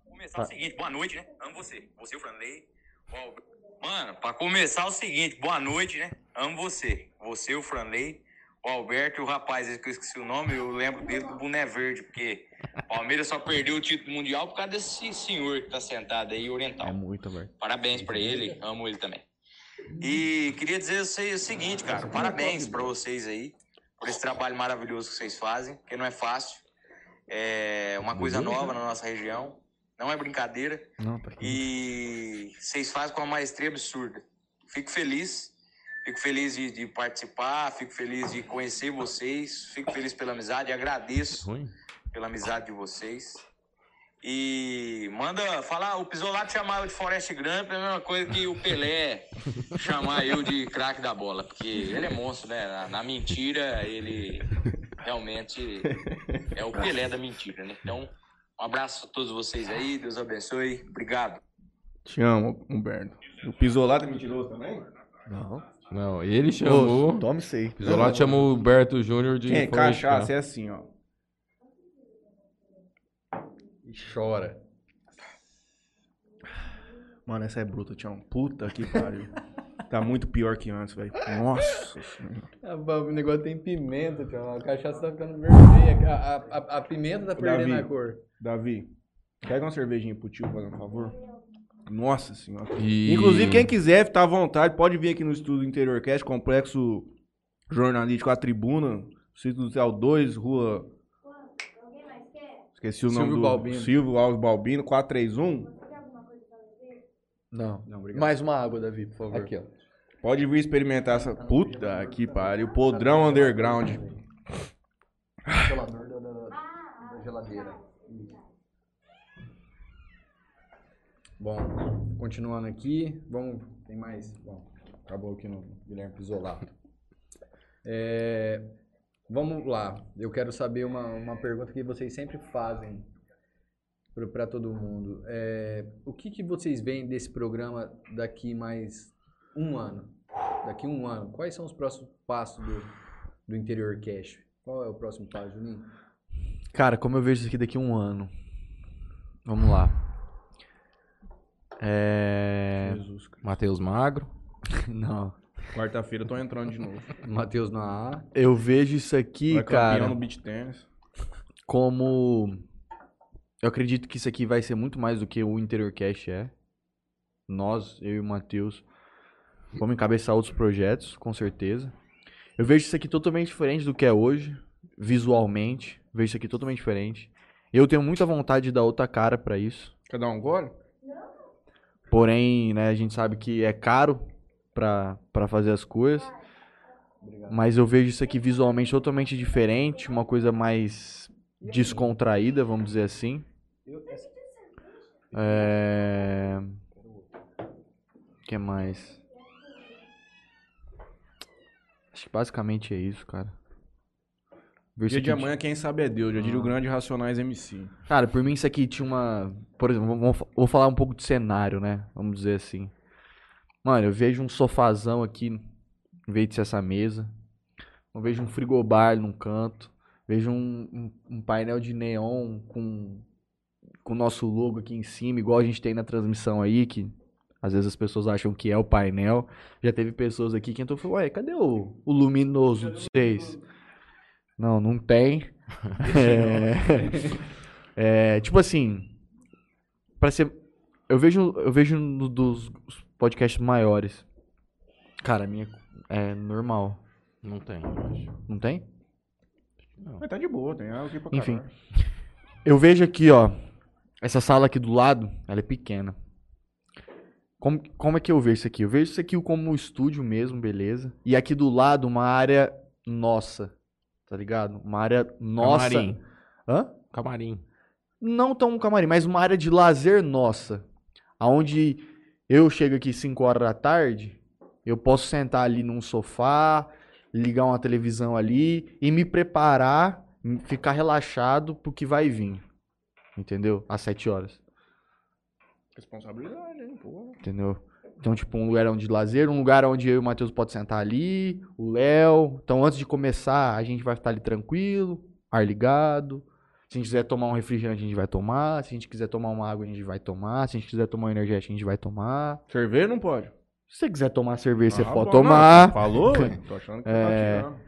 começar o seguinte, boa noite, né? Amo você. Você, o Franley. o Albert. Mano, pra começar o seguinte, boa noite, né? Amo você. Você, o Franley, o Alberto e o rapaz, que eu esqueci o nome, eu lembro dele do Boné Verde, porque o Palmeiras só perdeu o título mundial por causa desse senhor que tá sentado aí, oriental. É muito, velho. Parabéns pra ele, amo ele também. E queria dizer o seguinte, cara, parabéns pra vocês aí, por esse trabalho maravilhoso que vocês fazem, porque não é fácil. É uma coisa nova na nossa região, não é brincadeira. Tá. E vocês fazem com uma maestria absurda. Fico feliz, fico feliz de, de participar, fico feliz de conhecer vocês, fico feliz pela amizade, agradeço pela amizade de vocês. E manda falar, o Pisolato chamar eu de Forest Gump é a mesma coisa que o Pelé chamar eu de craque da bola, porque ele é monstro, né? Na, na mentira, ele realmente é o Pelé da mentira, né? Então, um abraço a todos vocês aí, Deus abençoe, obrigado. Te amo, Humberto. O Pisolato é mentiroso também? Não. Não, ele chamou. Ô, tome isso aí. Pisolato chamou o Berto Júnior de. Quem é cachaça é assim, ó. E chora. Mano, essa é bruta, Tião. Puta que pariu. tá muito pior que antes, velho. Nossa senhora. Ah, O negócio tem pimenta, tio. A cachaça tá ficando vermelha. A, a, a- a pimenta tá perdendo Davi. a cor. Davi, pega uma cervejinha pro tio, por favor. Nossa senhora. E- Inclusive, quem quiser, tá à vontade, pode vir aqui no estúdio Interior Cast, Complexo Jornalístico A Tribuna, Sítio do Céu 2, rua. Esqueci o nome Silvio do. Balbino. Silvio Alves Balbino, 431. Não. Não, obrigado. Mais uma água, Davi, por favor. Aqui, ó. Pode vir experimentar essa. Puta que pariu. Podrão underground. Gelador da, da- da- da geladeira. Bom, continuando aqui. Vamos. Tem mais? Bom, acabou aqui no Guilherme Pisolato. É, vamos lá. Eu quero saber uma, uma pergunta que vocês sempre fazem para todo mundo. É, o que, que vocês veem desse programa daqui mais um ano? Daqui um ano, quais são os próximos passos do, do Interior Cash? Qual é o próximo passo, Juninho? Cara, como eu vejo isso aqui daqui um ano. Vamos lá. É. Jesus, cara. Matheus Magro. Não. Quarta-feira eu tô entrando de novo. Matheus na A. Eu vejo isso aqui, Vai cara, no beat tênis. como. Eu acredito que isso aqui vai ser muito mais do que o Interior Cash é. Nós, eu e o Matheus, vamos encabeçar outros projetos, com certeza. Eu vejo isso aqui totalmente diferente do que é hoje, visualmente. Vejo isso aqui totalmente diferente. Eu tenho muita vontade de dar outra cara pra isso. Quer dar um gole? Porém, né, a gente sabe que é caro pra, pra fazer as coisas. Mas eu vejo isso aqui visualmente totalmente diferente, uma coisa mais descontraída, vamos dizer assim. É... O que mais? Acho que basicamente é isso, cara. Dia de amanhã, quem sabe é Deus. Já diria o Ah. grande Racionais MC. Cara, por mim isso aqui tinha uma. Por exemplo, vamos- vou falar um pouco de cenário, né? Vamos dizer assim. Mano, eu vejo um sofazão aqui, em vez de ser essa mesa. Eu vejo um frigobar num canto. Vejo um, um- um painel de neon com com o nosso logo aqui em cima, igual a gente tem na transmissão aí, que às vezes as pessoas acham que é o painel. Já teve pessoas aqui que entrou e falou, ué, cadê o, o luminoso de vocês? Não, não tem. É, é, tipo assim, para ser, eu vejo, eu vejo no, dos podcasts maiores. Cara, a minha é normal. Não tem, eu acho. Não tem? Mas tá de boa, tem aqui pra Enfim. caralho. Eu vejo aqui, ó. Essa sala aqui do lado, ela é pequena. Como, como é que eu vejo isso aqui? Eu vejo isso aqui como um estúdio mesmo, beleza. E aqui do lado, uma área nossa. Tá ligado? Uma área nossa. Camarim. Hã? Camarim. Não tão um camarim, mas uma área de lazer nossa. Aonde eu chego aqui 5 horas da tarde, eu posso sentar ali num sofá, ligar uma televisão ali e me preparar, ficar relaxado pro que vai vir. Entendeu? Às 7 horas. Responsabilidade, hein, pô. Entendeu? Então, tipo, um lugar onde de lazer, um lugar onde eu e o Matheus pode sentar ali, o Léo. Então, antes de começar, a gente vai estar ali tranquilo, ar ligado. Se a gente quiser tomar um refrigerante, a gente vai tomar. Se a gente quiser tomar uma água, a gente vai tomar. Se a gente quiser tomar um energético, a gente vai tomar. Cerveja não pode. Se você quiser tomar cerveja, você Ah, pode bom, tomar. não, Falou, velho? Tô achando que É. tá tirando.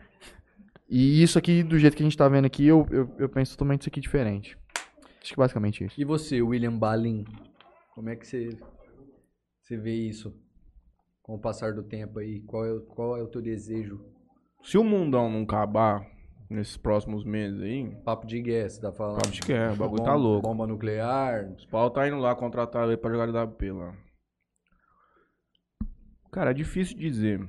E isso aqui, do jeito que a gente tá vendo aqui, eu, eu, eu penso totalmente isso aqui diferente. Acho que basicamente isso. E você, William Balin? Como é que você, você vê isso com o passar do tempo aí? Qual é, o- qual é o teu desejo? Se o mundão não acabar nesses próximos meses aí, Papo de guerra, você tá falando? acho que é, o bagulho Bom- tá louco. Bomba nuclear. Os pau tá indo lá contratar ele pra jogar LWP lá. Cara, é difícil dizer.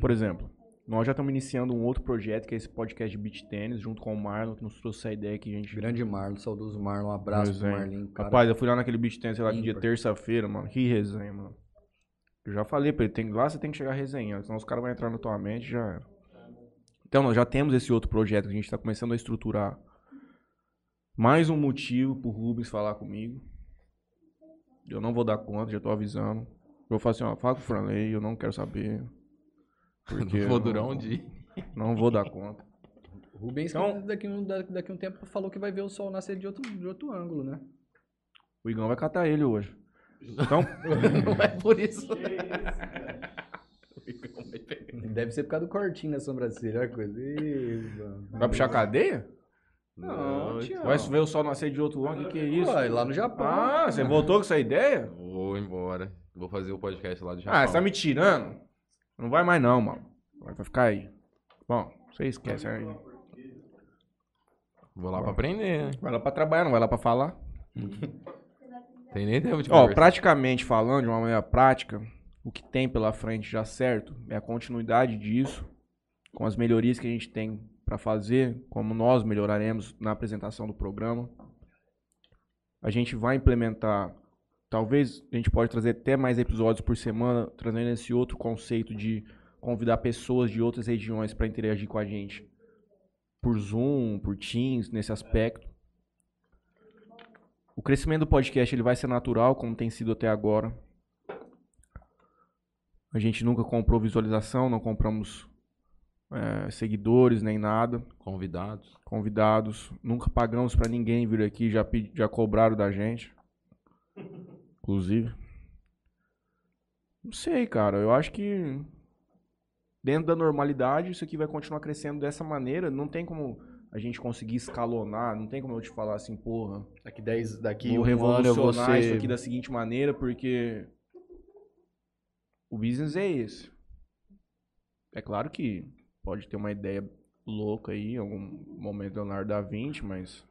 Por exemplo, nós já estamos iniciando um outro projeto, que é esse podcast de beach tênis, junto com o Marlon, que nos trouxe a ideia que a gente... Grande Marlon, saudoso Marlon. Um abraço Pois pro. Marlin. Cara. Rapaz, eu fui lá naquele beach tênis, sei lá, que dia terça-feira, mano. Que resenha, mano. Eu já falei pra ele, tem, lá você tem que chegar resenhando, senão os caras vão entrar na tua mente e já era. Então, nós já temos esse outro projeto que a gente tá começando a estruturar. Mais um motivo pro Rubens falar comigo. Eu não vou dar conta, já tô avisando. Eu vou falar assim, ó, fala com o Franley, eu não quero saber. Porque Vou eu durar não- um dia. Não vou dar conta. O Rubens Então- daqui, um, da- daqui um tempo falou que vai ver o sol nascer de outro, de outro ângulo, né? O Igão vai catar ele hoje. Então, Não é por isso. Deve ser por causa do cortinho na sobrancelha, olha a coisa. Vai puxar cadeia? Não, tio. Vai ver o sol nascer de outro ângulo? O que, que é isso? Ué, lá no Japão. Ah, você voltou com essa ideia? Vou embora. Vou fazer o podcast lá do Japão. Ah, você tá me tirando? Não vai mais não, mano. Vai ficar aí. Bom, você esquece aí. Vou lá pra aprender, né? Vai lá pra trabalhar, não vai lá pra falar. Tem nem tempo de Ó, conversar. praticamente falando, de uma maneira prática, o que tem pela frente já certo é a continuidade disso, com as melhorias que a gente tem pra fazer, como nós melhoraremos na apresentação do programa. A gente vai implementar, talvez a gente pode trazer até mais episódios por semana, trazendo esse outro conceito de convidar pessoas de outras regiões para interagir com a gente por Zoom, por Teams, nesse aspecto. O crescimento do podcast ele vai ser natural, como tem sido até agora. A gente nunca comprou visualização, não compramos é, seguidores nem nada, Convidados. convidados. Nunca pagamos pra ninguém vir aqui, já, já cobraram da gente. Inclusive. Não sei, cara. Eu acho que dentro da normalidade isso aqui vai continuar crescendo dessa maneira. Não tem como a gente conseguir escalonar, não tem como eu te falar assim, porra, Daqui 10, daqui vou um ano eu vou revolucionar isso ser... aqui da seguinte maneira, porque o business é esse. É claro que pode ter uma ideia louca aí, em algum momento Leonardo da Vinci, mas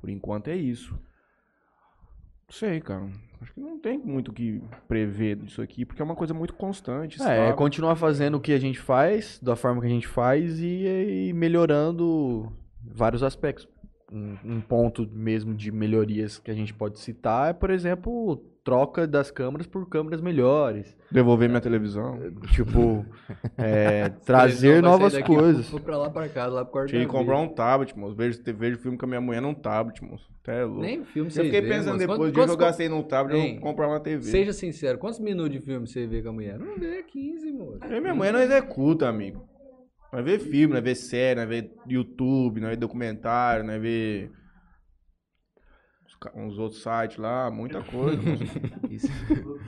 por enquanto é isso. Não sei, cara. Acho que não tem muito o que prever disso aqui, porque é uma coisa muito constante, É, é continuar fazendo o que a gente faz, da forma que a gente faz e, e melhorando vários aspectos. Um, um ponto mesmo de melhorias que a gente pode citar é, por exemplo, troca das câmeras por câmeras melhores. Devolver minha televisão. Tipo, é, trazer novas coisas. Vou pra lá, pra cá, lá pro quarto Tinha que comprar um tablet, moço. Vejo, vejo filme com a minha mulher num tablet, moço. Até é louco. Nem filme eu você fiquei vê, pensando moço. depois, Quantos- o dia que eu quantos- gastei num tablet, eu Hein? vou comprar uma TV. Seja sincero, quantos minutos de filme você vê com a mulher? Não vê 15, moço. Eu e minha mulher não executa, amigo. Nós vê filme, nós vê série, nós vê YouTube, nós vê documentário, nós vê uns outros sites lá, muita coisa.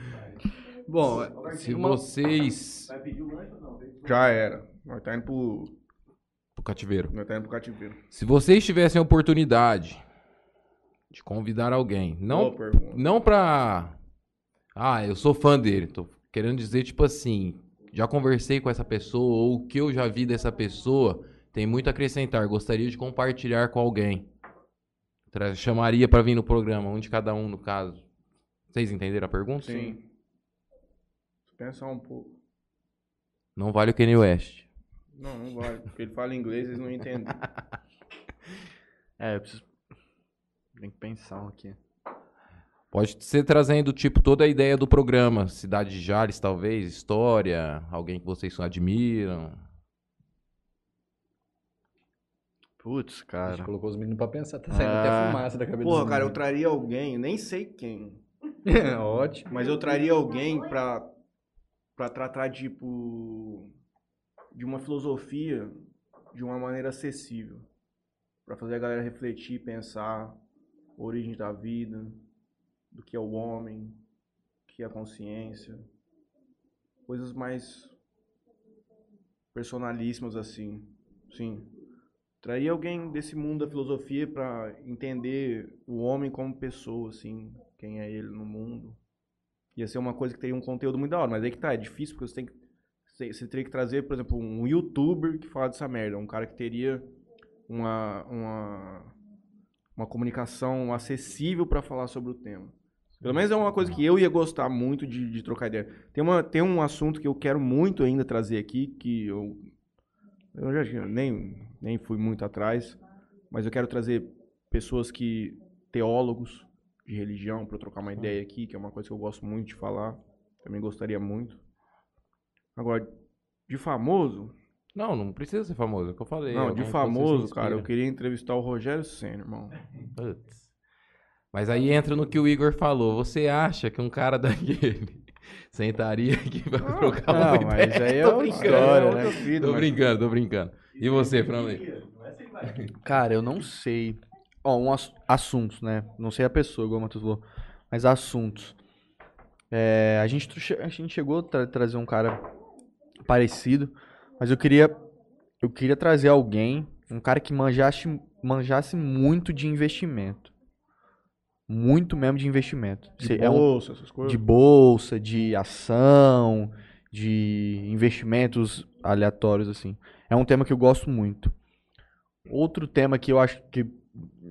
Bom, Se vocês. Já era. Nós tá indo pro, Pro cativeiro. nós tá indo pro cativeiro. Se vocês tivessem a oportunidade de convidar alguém, não, não pra. Ah, eu sou fã dele. Tô querendo dizer, tipo assim, já conversei com essa pessoa, ou o que eu já vi dessa pessoa tem muito a acrescentar. Gostaria de compartilhar com alguém. Tra- Chamaria pra vir no programa, um de cada um, no caso. Vocês entenderam a pergunta? Sim. Pensar um pouco. Não vale o Kanye West. Não, não vale. Porque ele fala inglês, eles não entendem. É, eu preciso. Tem que pensar um aqui. Pode ser trazendo, tipo, toda a ideia do programa. Cidade de Jales, talvez, história, alguém que vocês admiram. Putz, A gente cara. colocou os meninos pra pensar, tá saindo Ah. até fumaça da cabeça Porra, cara, eu traria alguém, nem sei quem, Ótimo. mas eu traria alguém pra, pra tratar, tipo, de uma filosofia de uma maneira acessível. Pra fazer a galera refletir, pensar origem da vida, do que é o homem, que é a consciência. Coisas mais personalíssimas assim. Sim. Trair alguém desse mundo da filosofia pra entender o homem como pessoa, assim, quem é ele no mundo. Ia ser uma coisa que teria um conteúdo muito da hora, mas aí que tá, é difícil porque você tem que. Você teria que trazer, por exemplo, um youtuber que fala dessa merda, um cara que teria uma, uma, uma comunicação acessível pra falar sobre o tema. Pelo menos é uma coisa que eu ia gostar muito de, de trocar ideia. Tem, uma, tem um assunto que eu quero muito ainda trazer aqui, que eu, eu já tinha- nem, nem fui muito atrás, mas eu quero trazer pessoas que, teólogos de religião, para trocar uma ideia aqui, que é uma coisa que eu gosto muito de falar. Também gostaria muito. Agora, de famoso, Não, não precisa ser famoso, é o que eu falei. não, alguém de famoso, cara, eu queria entrevistar o Rogério Senna, irmão. Putz. Mas aí entra no que o Igor falou. Você acha que um cara daquele sentaria aqui pra trocar uma Não, ideia? mas aí é Tô brincando, história, é né? vida, Tô mas- brincando, tô brincando. E você, Franley? Cara, eu não sei. Ó, um ass- assuntos, né? Não sei a pessoa, igual o Matheus falou. Mas assuntos. É, a, gente, a gente chegou a tra- trazer um cara parecido, mas eu queria eu queria trazer alguém, um cara que manjasse, manjasse muito de investimento. Muito mesmo de investimento. De Se- é um- bolsa, essas coisas. de bolsa, de ação, de investimentos aleatórios, assim. É um tema que eu gosto muito. Outro tema que eu acho que,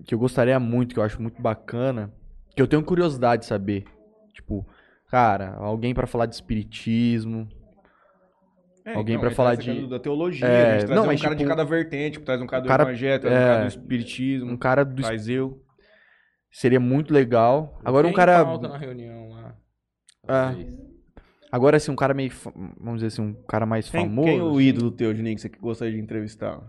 que eu gostaria muito, que eu acho muito bacana, que eu tenho curiosidade de saber. Tipo, cara, alguém pra falar de espiritismo. É, Alguém então, pra aí falar de- da teologia, É, a gente traz não, um mas cara de tipo, cada vertente, tipo, traz um cara do cara- evangelho, traz um é, cara do espiritismo, Um cara do traz eu. Seria muito legal. Agora um Quem cara falta na reunião lá? Ah. Talvez. agora assim, um cara meio, vamos dizer assim, um cara mais Quem, famoso. quem é o ídolo teu, Juninho, que você gostaria de entrevistar?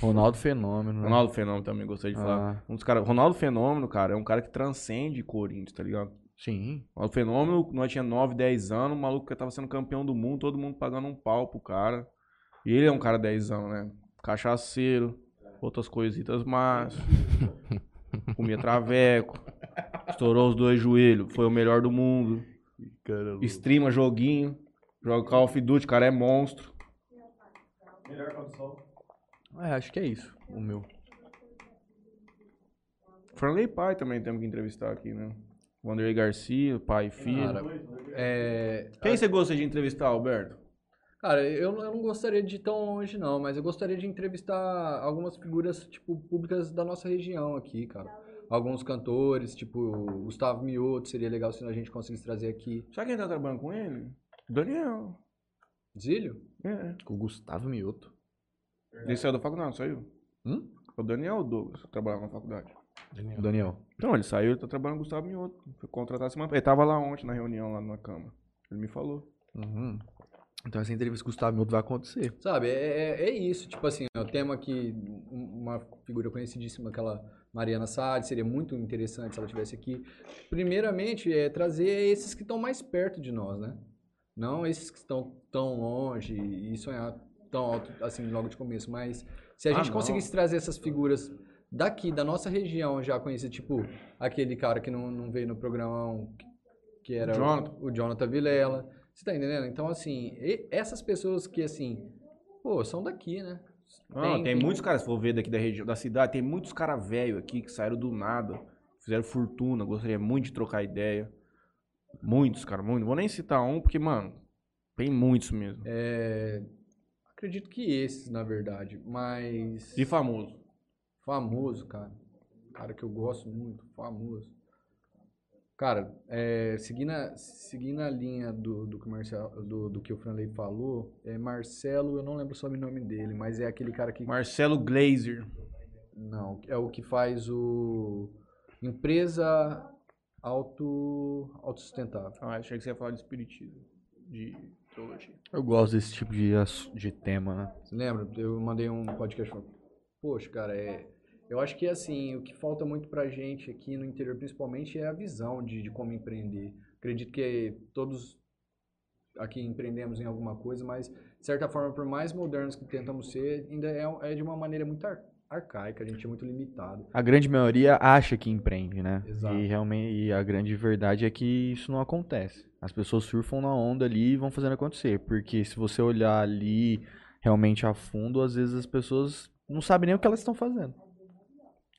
Ronaldo Fenômeno, né? Ronaldo Fenômeno também gostaria de falar. Ah, Um dos caras, Ronaldo Fenômeno, cara, é um cara que transcende Corinthians, tá ligado? sim. Ronaldo Fenômeno, nós tinha 9, 10 anos, o maluco que tava sendo campeão do mundo, todo mundo pagando um pau pro cara. E ele é um cara 10 anos, né? Cachaceiro, outras coisitas más. Comia traveco. Estourou os dois joelhos, foi o melhor do mundo. Streama joguinho, joga Call of Duty, cara é monstro. É, acho que é isso, o meu. Franley Pai também temos que entrevistar aqui, né? Wanderlei Garcia, pai e filho. Cara, é, Quem você gosta de entrevistar, Alberto? Cara, eu, não- eu não gostaria de ir tão longe, não, mas eu gostaria de entrevistar algumas figuras, tipo, públicas da nossa região aqui, cara. Alguns cantores, tipo, o Gustavo Mioto, seria legal se a gente conseguisse trazer aqui. Sabe quem tá trabalhando com ele? Daniel. Zílio? É. Com o Gustavo Mioto. Ele saiu da faculdade, não saiu? Hum? O Daniel Douglas, que trabalhava na faculdade. O Daniel. Não, ele saiu, ele tá trabalhando com o Gustavo Mioto. Foi contratado semana. Ele tava lá ontem na reunião lá na Câmara. Ele me falou. Uhum. Então essa entrevista com o Gustavo vai acontecer. Sabe, é, é- é isso. Tipo assim, eu temos aqui um- uma figura conhecidíssima, aquela Mariana Saad, seria muito interessante se ela estivesse aqui. Primeiramente, é trazer esses que estão mais perto de nós, né? Não esses que estão tão longe e sonhar tão alto, assim, logo de começo. Mas se a Ah, gente não. conseguisse trazer essas figuras daqui, da nossa região, já conhecido, tipo aquele cara que não, não veio no programa, que era o Jonathan. o Jonathan Vilela. Você tá entendendo? Então, assim, essas pessoas que, assim, pô, são daqui, né? Não, tem, muitos caras, se for ver daqui da região, da cidade, tem muitos caras velhos aqui que saíram do nada, fizeram fortuna, gostaria muito de trocar ideia. Muitos, cara, muitos. Vou nem citar um, porque, mano, tem muitos mesmo. É, acredito que esses, na verdade, mas E famoso. famoso, cara. Cara que eu gosto muito, famoso. Cara, é, seguindo, a, seguindo a linha do, do, que o Marcelo, do, do que o Franley falou, é Marcelo, eu não lembro o sobrenome dele, mas é aquele cara que Marcelo Glazer. Não, é o que faz o empresa auto autossustentável. Ah, achei que você ia falar de espiritismo. De teologia. Eu gosto desse tipo de, de tema, né? Você lembra? Eu mandei um podcast falando, poxa, cara, é eu acho que assim, o que falta muito pra gente aqui no interior, principalmente, é a visão de, de como empreender. Acredito que todos aqui empreendemos em alguma coisa, mas de certa forma, por mais modernos que tentamos ser, ainda é, é de uma maneira muito ar- arcaica, a gente é muito limitado. A grande maioria acha que empreende, né? Exato. E realmente e a grande verdade é que isso não acontece. As pessoas surfam na onda ali e vão fazendo acontecer. Porque se você olhar ali realmente a fundo, às vezes as pessoas não sabem nem o que elas estão fazendo.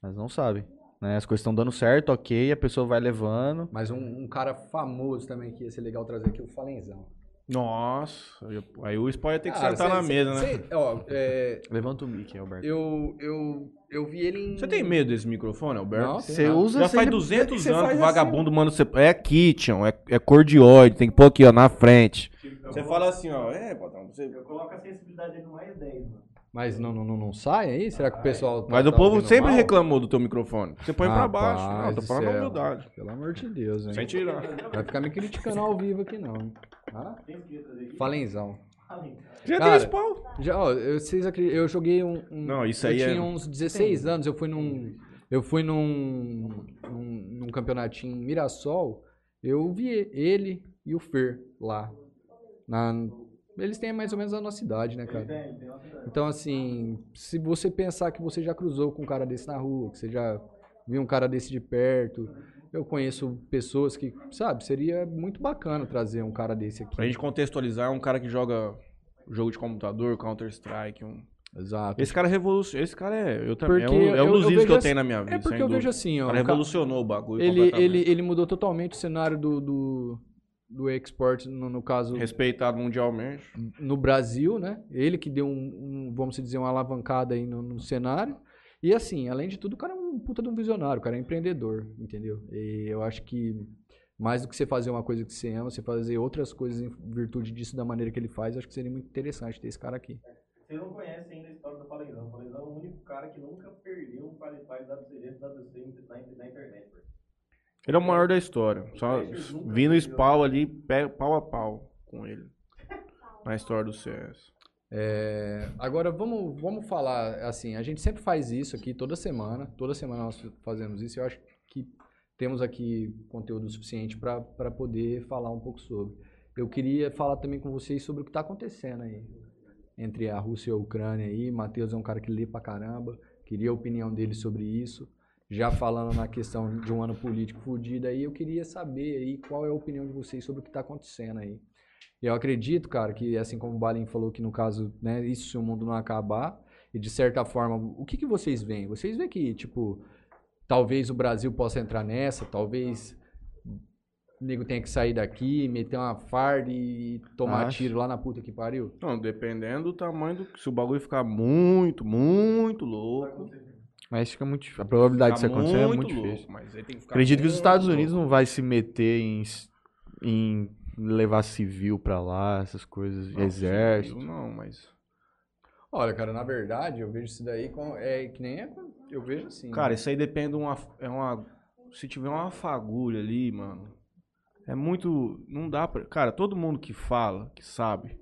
Elas não sabem. Né? As coisas estão dando certo, ok, a pessoa vai levando. Mas um, um cara famoso também que ia ser legal trazer aqui, o Falenzão. Nossa, aí o spoiler tem que Cara, sentar cê- na cê- mesa, né? cê- ó, é, Levanta o mic, Alberto. eu, eu, eu vi ele em... Você tem medo desse microfone, Alberto? Não, Você tem usa Já faz 200 você anos que o assim, vagabundo manda você. É kitchen, é, é cordioide, tem que pôr aqui, ó, na frente. Você fala assim, ó, é, patrão, você. Eu coloco a sensibilidade dele no mais 10, mano. Mas não, não, não, sai aí? Será que o pessoal... tá- Mas o tá povo sempre mal? reclamou do teu microfone. Você põe pra Rapaz baixo. Não, tô do falando na humildade. Pelo amor de Deus, hein? Sem tirar. Vai ficar me criticando ao vivo aqui, não. Ah? Falenzão. Já Cara, tem spawn. Já, ó, eu, vocês acreditam, eu joguei um, um- Não, isso eu aí é- tinha uns 16 anos, eu fui num eu fui num, num, num campeonatinho em Mirassol, eu vi ele e o Fer lá. Na, eles têm mais ou menos a nossa idade, né, cara? Tem, tem. Então, assim, se você pensar que você já cruzou com um cara desse na rua, que você já viu um cara desse de perto, eu conheço pessoas que, sabe, seria muito bacana trazer um cara desse aqui. Pra gente contextualizar, é um cara que joga jogo de computador, Counter-Strike. Um... Exato. Esse cara revolucionou. Esse cara é. Eu também. É Porque um, é um dos vídeos que eu assim- tenho na minha vida. É porque eu dúvida. vejo assim, ó. cara o ca- revolucionou o bagulho. ele, ele, ele mudou totalmente o cenário do, do, do export, no, no caso, Respeitado mundialmente. no Brasil, né? Ele que deu um, um, vamos dizer, uma alavancada aí no, no cenário. E assim, além de tudo, o cara é um puta de um visionário, o cara é empreendedor, entendeu? E eu acho que mais do que você fazer uma coisa que você ama, você fazer outras coisas em virtude disso da maneira que ele faz, acho que seria muito interessante ter esse cara aqui. Vocês não conhecem ainda a história do Falenzão. O Falenzão é o único cara que nunca perdeu um qualify WCG WC na, na internet, velho. Ele é o maior da história. Só vindo spawn ali, pé- pau a pau com ele. Na história do CS. É, agora vamos, vamos falar assim, a gente sempre faz isso aqui toda semana, toda semana nós fazemos isso. Eu acho que temos aqui conteúdo suficiente para poder falar um pouco sobre. Eu queria falar também com vocês sobre o que está acontecendo aí entre a Rússia e a Ucrânia aí. Matheus é um cara que lê pra caramba, queria a opinião dele sobre isso. Já falando na questão de um ano político fudido aí, eu queria saber aí qual é a opinião de vocês sobre o que está acontecendo aí. E eu acredito, cara, que assim como o Balin falou que no caso, né, isso se o mundo não acabar, e de certa forma, o que, que vocês veem? Vocês veem que, tipo, talvez o Brasil possa entrar nessa, talvez nego tenha que sair daqui, meter uma farda e tomar Acho. tiro lá na puta que pariu? Não, dependendo do tamanho do. Se o bagulho ficar muito, muito louco. Mas fica muito difícil. A probabilidade disso acontecer é muito louco, difícil. Mas ele tem que ficar Acredito que os Estados louco. Unidos não vai se meter em, em levar civil pra lá, essas coisas, Não, exército. civil Não, mas. Olha, cara, na verdade, eu vejo isso daí com, é que nem é, eu vejo assim. Cara, né? isso aí depende de uma. É uma. Se tiver uma fagulha ali, mano. É muito. Não dá pra. Cara, todo mundo que fala, que sabe.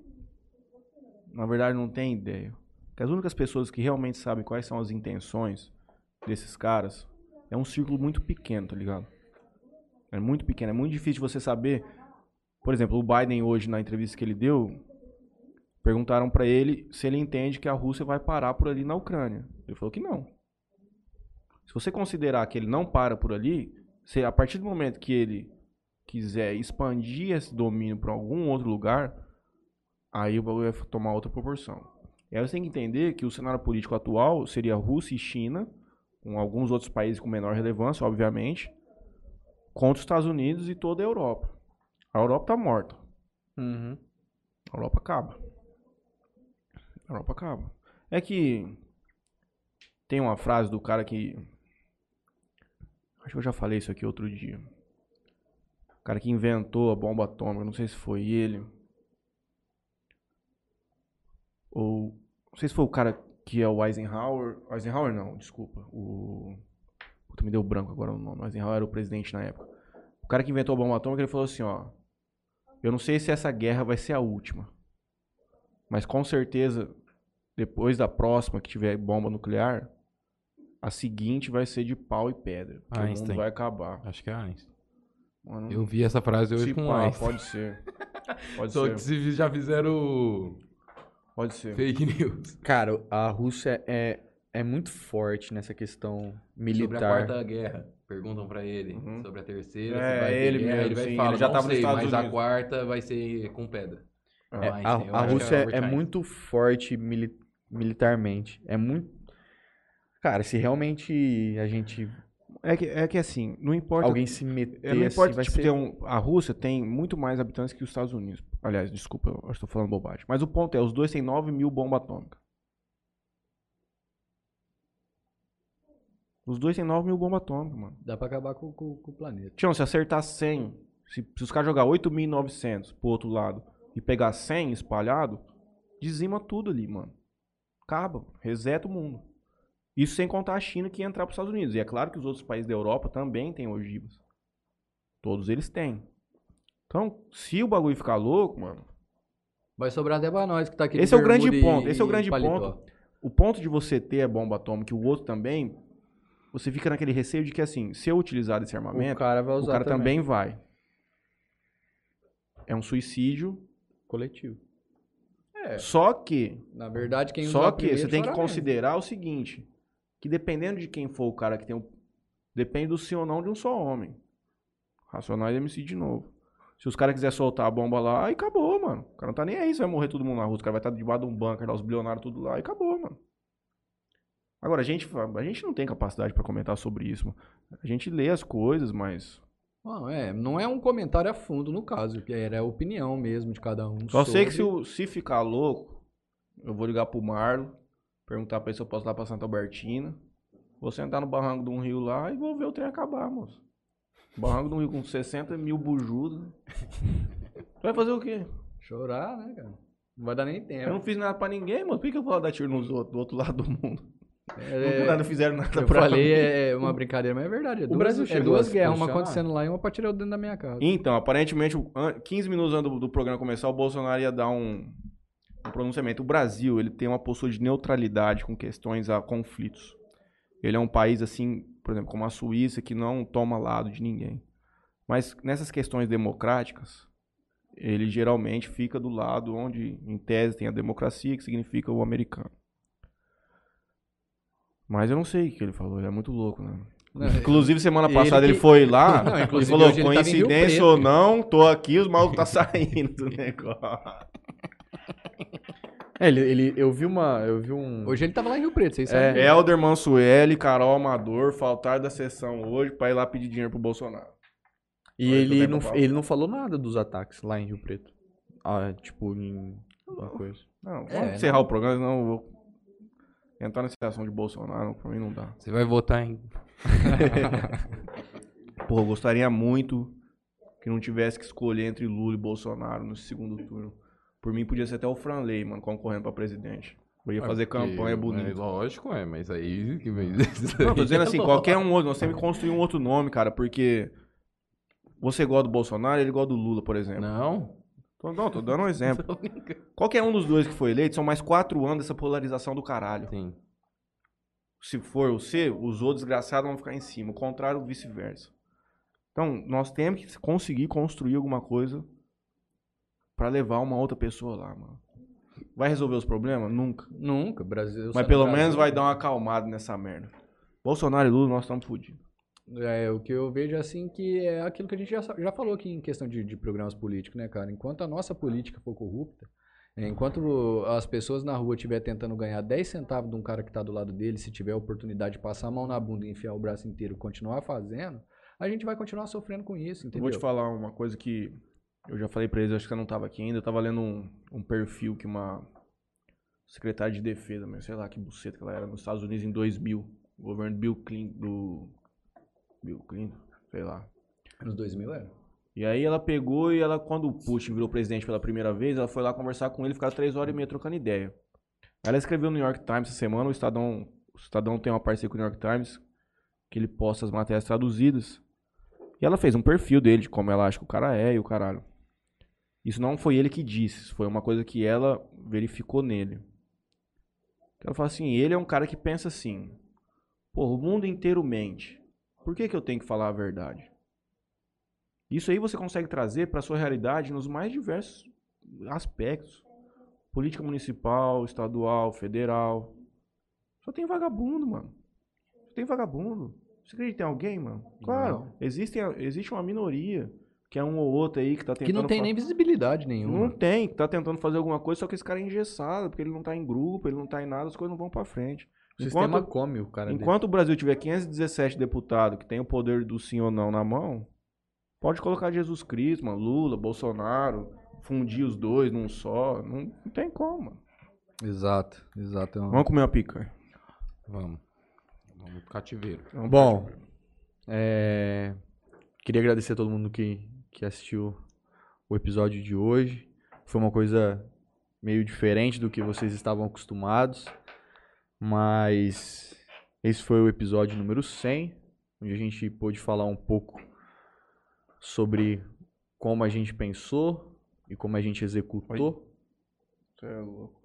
Na verdade, não tem ideia. Porque as únicas pessoas que realmente sabem quais são as intenções desses caras é um círculo muito pequeno, tá ligado? É muito pequeno. É muito difícil você saber. Por exemplo, o Biden hoje, na entrevista que ele deu, perguntaram pra ele se ele entende que a Rússia vai parar por ali na Ucrânia. Ele falou que não. Se você considerar que ele não para por ali, se a partir do momento que ele quiser expandir esse domínio para algum outro lugar, aí o bagulho vai tomar outra proporção. E aí você tem que entender que o cenário político atual seria Rússia e China, com alguns outros países com menor relevância, obviamente, contra os Estados Unidos e toda a Europa. A Europa tá morta. Uhum. A Europa acaba. A Europa acaba. É que tem uma frase do cara que. Acho que eu já falei isso aqui outro dia. O cara que inventou a bomba atômica, não sei se foi ele. Ou. Não sei se foi o cara que é o Eisenhower. Eisenhower não, desculpa. O. Puta, me deu branco agora o nome. Eisenhower era o presidente na época. O cara que inventou a bomba atômica, ele falou assim, ó. Eu não sei se essa guerra vai ser a última. Mas com certeza, depois da próxima que tiver bomba nuclear, a seguinte vai ser de pau e pedra. porque O Einstein. mundo vai acabar. Acho que é Einstein. Mano, Eu vi essa frase hoje com pá, Einstein. pode ser. Pode Só ser. que se já fizeram Pode ser. fake news. Cara, a Rússia é, é muito forte nessa questão Sobre a militar. quarta guerra. Perguntam pra ele Uhum. sobre a terceira. É, ele guerra, mesmo, ele vai sim, falar, ele já tava nos sei, Estados mas a Unidos. quarta vai ser com pedra. Ah. É, a, a é Rússia Albert é, Einstein. muito forte mili- militarmente. É muito. Cara, se realmente a gente. É que, é que assim, não importa. Alguém se meter é, não assim, importa, vai tipo, ser. ter um, a Rússia tem muito mais habitantes que os Estados Unidos. Aliás, desculpa, eu estou falando bobagem. Mas o ponto é, os dois têm 9 mil bombas atômicas. Os dois têm 9 mil bombas atômicas, mano. Dá pra acabar com, com- com o planeta. Tião, se acertar 100, se, se os caras jogar 8.900 pro outro lado e pegar 100 espalhado, dizima tudo ali, mano. Acaba, reseta o mundo. Isso sem contar a China que ia entrar pros Estados Unidos. E é claro que os outros países da Europa também têm ogivas. Todos eles têm. Então, se o bagulho ficar louco, mano, Vai sobrar até pra nós que tá aqui Esse é o grande e- ponto, esse é o grande paletó. ponto. o ponto de você ter a bomba atômica e o outro também, você fica naquele receio de que assim, se eu utilizar desse O armamento, cara vai o usar cara também vai. É um suicídio. coletivo. É, Só que, na verdade, quem só que você tem que considerar o seguinte, que dependendo de quem for o cara que tem o depende do sim ou não de um só homem. Racionais MC de novo. Se os caras quiserem soltar a bomba lá, aí acabou, mano. O cara não tá nem aí, se vai morrer todo mundo na rua. Os caras vai estar debaixo de um bunker, lá, os bilionários tudo lá, e acabou, mano. Agora, a gente, a gente não tem capacidade pra comentar sobre isso, mano. A gente lê as coisas, mas. Não, é, não é um comentário a fundo no caso, que era a opinião mesmo de cada um. Só sei que se, sobre- o- se ficar louco, eu vou ligar pro Marlon, perguntar pra ele se eu posso ir lá pra Santa Albertina. Vou sentar no barranco de um rio lá e vou ver o trem acabar, moço. Barranco um rio com 60 mil bujudos. Vai fazer o quê? Chorar, né, cara? Não vai dar nem Eu tempo. não fiz nada pra ninguém, mano. Por que, que eu vou dar tiro nos outros, do outro lado do mundo? É, Nunca nada fizeram nada eu pra falei, mim. é uma brincadeira, mas é verdade. É duas, Brasil é chegou duas a se guerras, uma acontecendo lá e uma pra tirar o dentro da minha casa. Então, aparentemente, o- an- 15 minutos antes do, do programa começar, o Bolsonaro ia dar um, um pronunciamento. O Brasil, ele tem uma postura de neutralidade com questões a conflitos. Ele é um país, assim, por exemplo, como a Suíça, que não toma lado de ninguém. Mas nessas questões democráticas, ele geralmente fica do lado onde, em tese, tem a democracia, que significa o americano. Mas eu não sei o que ele falou, ele é muito louco, né? Não, Inclusive, semana Ele passada ele, que- foi lá Não, e falou, ele coincidência ou não, tô aqui, os malucos tá saindo do negócio. É, ele, ele, eu vi uma. Eu vi um. Hoje ele tava lá em Rio Preto, vocês É. sabem. Helder Mansueli, Carol Amador faltaram da sessão hoje pra ir lá pedir dinheiro pro Bolsonaro. E Olha, ele também não, ele não falou nada dos ataques lá em Rio Preto. Ah, tipo, em uma coisa. Não, vamos É, encerrar o programa, senão eu vou entrar nessa situação de Bolsonaro, pra mim não dá. Você vai votar em. Pô, eu gostaria muito que não tivesse que escolher entre Lula e Bolsonaro no segundo turno. Por mim, podia ser até o Franley, mano, concorrendo pra presidente. Eu ia fazer campanha É, bonita. lógico, é, mas aí. que vem- Não, tô dizendo assim, qualquer um outro. Nós temos que construir um outro nome, cara, porque você gosta do Bolsonaro, ele gosta do Lula, por exemplo. Não. Tô, não, tô dando um exemplo. Qualquer um dos dois que foi eleito, são mais quatro anos dessa polarização do caralho. Sim. Se for o C, os outros desgraçados vão ficar em cima. O contrário, vice-versa. Então, nós temos que conseguir construir alguma coisa pra levar uma outra pessoa lá, mano. Vai resolver os problemas? Nunca. Nunca, Brasil. Mas pelo menos vai dar uma acalmada nessa merda. Bolsonaro e Lula, nós estamos fodidos. É, o que eu vejo assim que é aquilo que a gente já, já falou aqui em questão de, de programas políticos, né, cara? Enquanto a nossa política for corrupta, é, enquanto as pessoas na rua estiver tentando ganhar 10 centavos de um cara que tá do lado dele, se tiver a oportunidade de passar a mão na bunda e enfiar o braço inteiro e continuar fazendo, a gente vai continuar sofrendo com isso, Eu entendeu? vou te falar uma coisa que eu já falei pra eles, acho que você não tava aqui ainda. Eu tava lendo um, um perfil que uma secretária de defesa, mas sei lá que buceta que ela era, nos Estados Unidos em 2000. O governo Bill Clinton, do... Bill Clinton, sei lá. Nos 2000 era. E aí ela pegou e ela, quando o Putin virou presidente pela primeira vez, ela foi lá conversar com ele, ficar três horas e meia trocando ideia. Ela escreveu no New York Times essa semana, o Estadão, o Estadão tem uma parceria com o New York Times, que ele posta as matérias traduzidas. E ela fez um perfil dele, de como ela acha que o cara é e o caralho. Isso não foi ele que disse, isso foi uma coisa que ela verificou nele. Ela fala assim, ele é um cara que pensa assim, pô, o mundo inteiro mente. Por que, que eu tenho que falar a verdade? Isso aí você consegue trazer para sua realidade nos mais diversos aspectos. Política municipal, estadual, federal. Só tem vagabundo, mano. Só tem vagabundo. Você acredita em alguém, mano? Claro, existe, existe uma minoria, que é um ou outro aí que tá tentando... Que não tem nem visibilidade nenhuma. Não tem, que tá tentando fazer alguma coisa, só que esse cara é engessado, porque ele não tá em grupo, ele não tá em nada, as coisas não vão pra frente. O sistema Enquanto, come o cara dele. enquanto o Brasil tiver 517 deputados que tem o poder do sim ou não na mão, pode colocar Jesus Cristo, mano, Lula, Bolsonaro, fundir os dois num só, não, não tem como, mano. Exato, exato. Vamos comer uma picanha. Vamos. Vamos pro cativeiro. Bom, é, queria agradecer a todo mundo que, que assistiu o episódio de hoje. Foi uma coisa meio diferente do que vocês estavam acostumados, mas esse foi o episódio número 100, onde a gente pôde falar um pouco sobre como a gente pensou e como a gente executou. Você é louco.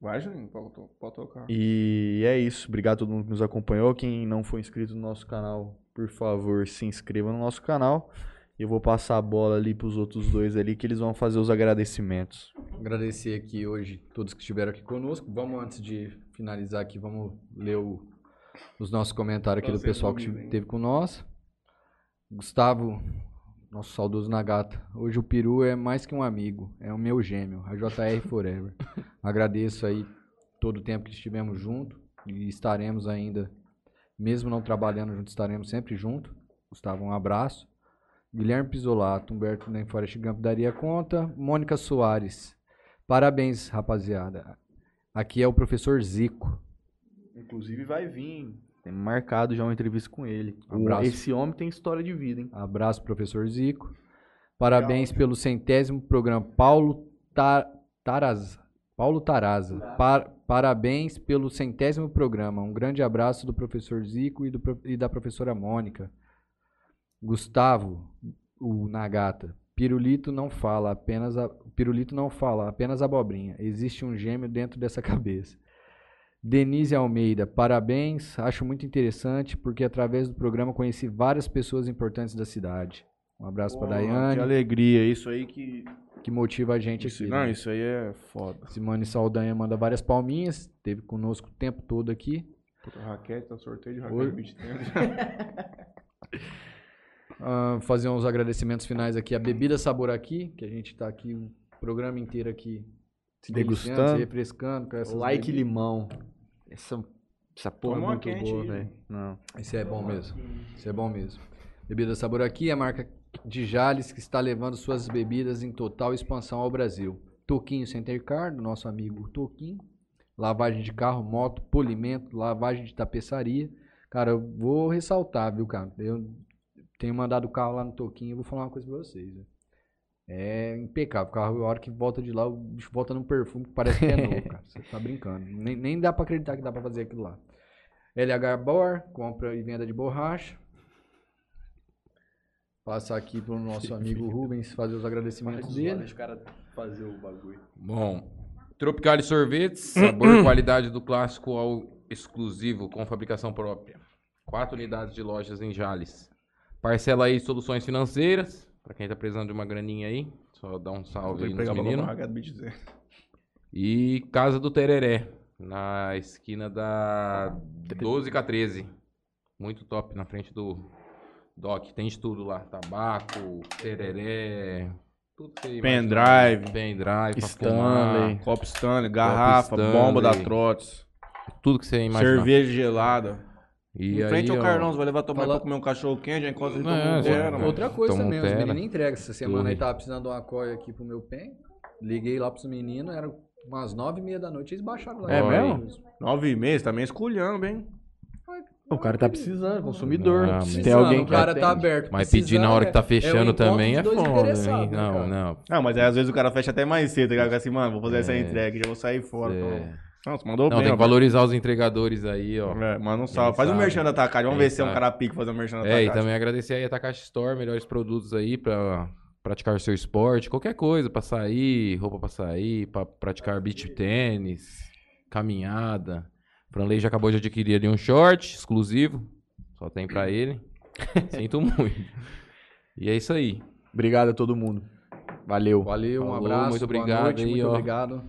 Vai, Juninho, pode, pode tocar. E é isso. Obrigado a todo mundo que nos acompanhou. Quem não for inscrito no nosso canal, por favor, se inscreva no nosso canal. E eu vou passar a bola ali pros outros dois ali, que eles vão fazer os agradecimentos. Agradecer aqui hoje todos que estiveram aqui conosco. Vamos, antes de finalizar aqui, vamos ler o- os nossos comentários aqui do pessoal que esteve com nós. Gustavo, nosso saudoso Nagata. Hoje o Peru é mais que um amigo, é o meu gêmeo, a JR Forever. Agradeço aí todo o tempo que estivemos juntos e estaremos ainda, mesmo não trabalhando juntos, estaremos sempre juntos. Gustavo, um abraço. Guilherme Pisolato, Humberto nem Forest Gump daria conta. Mônica Soares, parabéns, rapaziada. Aqui é o professor Zico. Inclusive vai vir. Tem marcado já uma entrevista com ele. Abraço. Esse homem tem história de vida, hein? Abraço, professor Zico. Parabéns pelo centésimo programa. Paulo Ta- Taraz. Paulo Taraza. Par- parabéns pelo centésimo programa. Um grande abraço do professor Zico e, do e da professora Mônica. Gustavo, o Nagata. Pirulito não fala, apenas a, Pirulito não fala, apenas abobrinha. Existe um gêmeo dentro dessa cabeça. Denise Almeida, parabéns. Acho muito interessante porque através do programa conheci várias pessoas importantes da cidade. Um abraço Pô, para Que Daiane, alegria, isso aí que. que motiva a gente Isso, aqui. não, né? isso aí é foda. Simone Saldanha manda várias palminhas, esteve conosco o tempo todo aqui. Puta, raquete, tá sorteio de raquete beach tênis. Ah, fazer uns agradecimentos finais aqui. A Bebida Sabor aqui, que a gente tá aqui o programa inteiro aqui se Degustando. se refrescando com essas Like bebidas. limão. Essa, essa porra Toma é muito boa, velho. Não. Isso é bom mesmo. Isso é bom mesmo. Bebida Sabor aqui, a marca de Jales que está levando suas bebidas em total expansão ao Brasil. Toquinho Center Car, do nosso amigo Toquinho. Lavagem de carro, moto, polimento, lavagem de tapeçaria. Cara, eu vou ressaltar, viu, cara? Eu tenho mandado o carro lá no Toquinho, eu vou falar uma coisa pra vocês. né? É impecável. O carro, a hora que volta de lá, o bicho volta num perfume que parece que é novo, cara. Você tá brincando. Nem, nem dá pra acreditar que dá pra fazer aquilo lá. LH Bor, compra e venda de borracha. Passar aqui pro nosso amigo Rubens fazer os agradecimentos dele. Deixa o cara fazer o bagulho. Bom, Tropicali Sorvetes, sabor e qualidade do clássico ao exclusivo, com fabricação própria. Quatro unidades de lojas em Jales. Parcela aí soluções financeiras, pra quem tá precisando de uma graninha aí, só dá um salve aí nos meninos. E Casa do Tereré, na esquina da 12 com a 13. Muito top, na frente do Doc. Tem de tudo lá. Tabaco, tereré, você. Pendrive, Pendrive, Stanley. Copo Stanley, garrafa, Stanley. bomba da Trots, tudo que você imaginar. cerveja gelada. E em frente aí, ao Carlão, você vai levar tomar Fala- pra comer um cachorro quente, já encontra ele É, Terra, mano. Outra coisa Toma um também, os Terra. meninos entregam. Essa semana aí Tudo. tava precisando de uma coia aqui pro meu pen. Liguei lá pros meninos, era umas nove e meia da noite, eles baixaram lá. É mesmo? aí. Nove meses, também esculhando, hein? O cara tá precisando, consumidor. Ah, Se mas- tem alguém o que cara atende. tá aberto. Mas pedir na hora que tá precisando, é- fechando é o também é foda, hein? né, Não, cara? não. Não, mas aí às vezes o cara fecha até mais cedo, tá ligado? assim, mano, vou fazer essa É. entrega, já vou sair fora. É. então. Não, você mandou Não, bem, tem que rapaz. valorizar os entregadores aí, ó. É, manda um salve. Faz um merchan da Takade. Vamos Quem ver se é um cara pique fazer um merchan da É, e também agradecer aí a Takashi Store, melhores produtos aí pra praticar o seu esporte, qualquer coisa, pra sair, roupa pra sair, pra praticar beach tênis, caminhada. Franley já acabou de adquirir ali um short exclusivo, só tem pra ele. Sinto muito. E é isso aí. Obrigado a todo mundo. Valeu. Valeu, um Falou, abraço. muito boa obrigado noite, aí, muito ó. obrigado.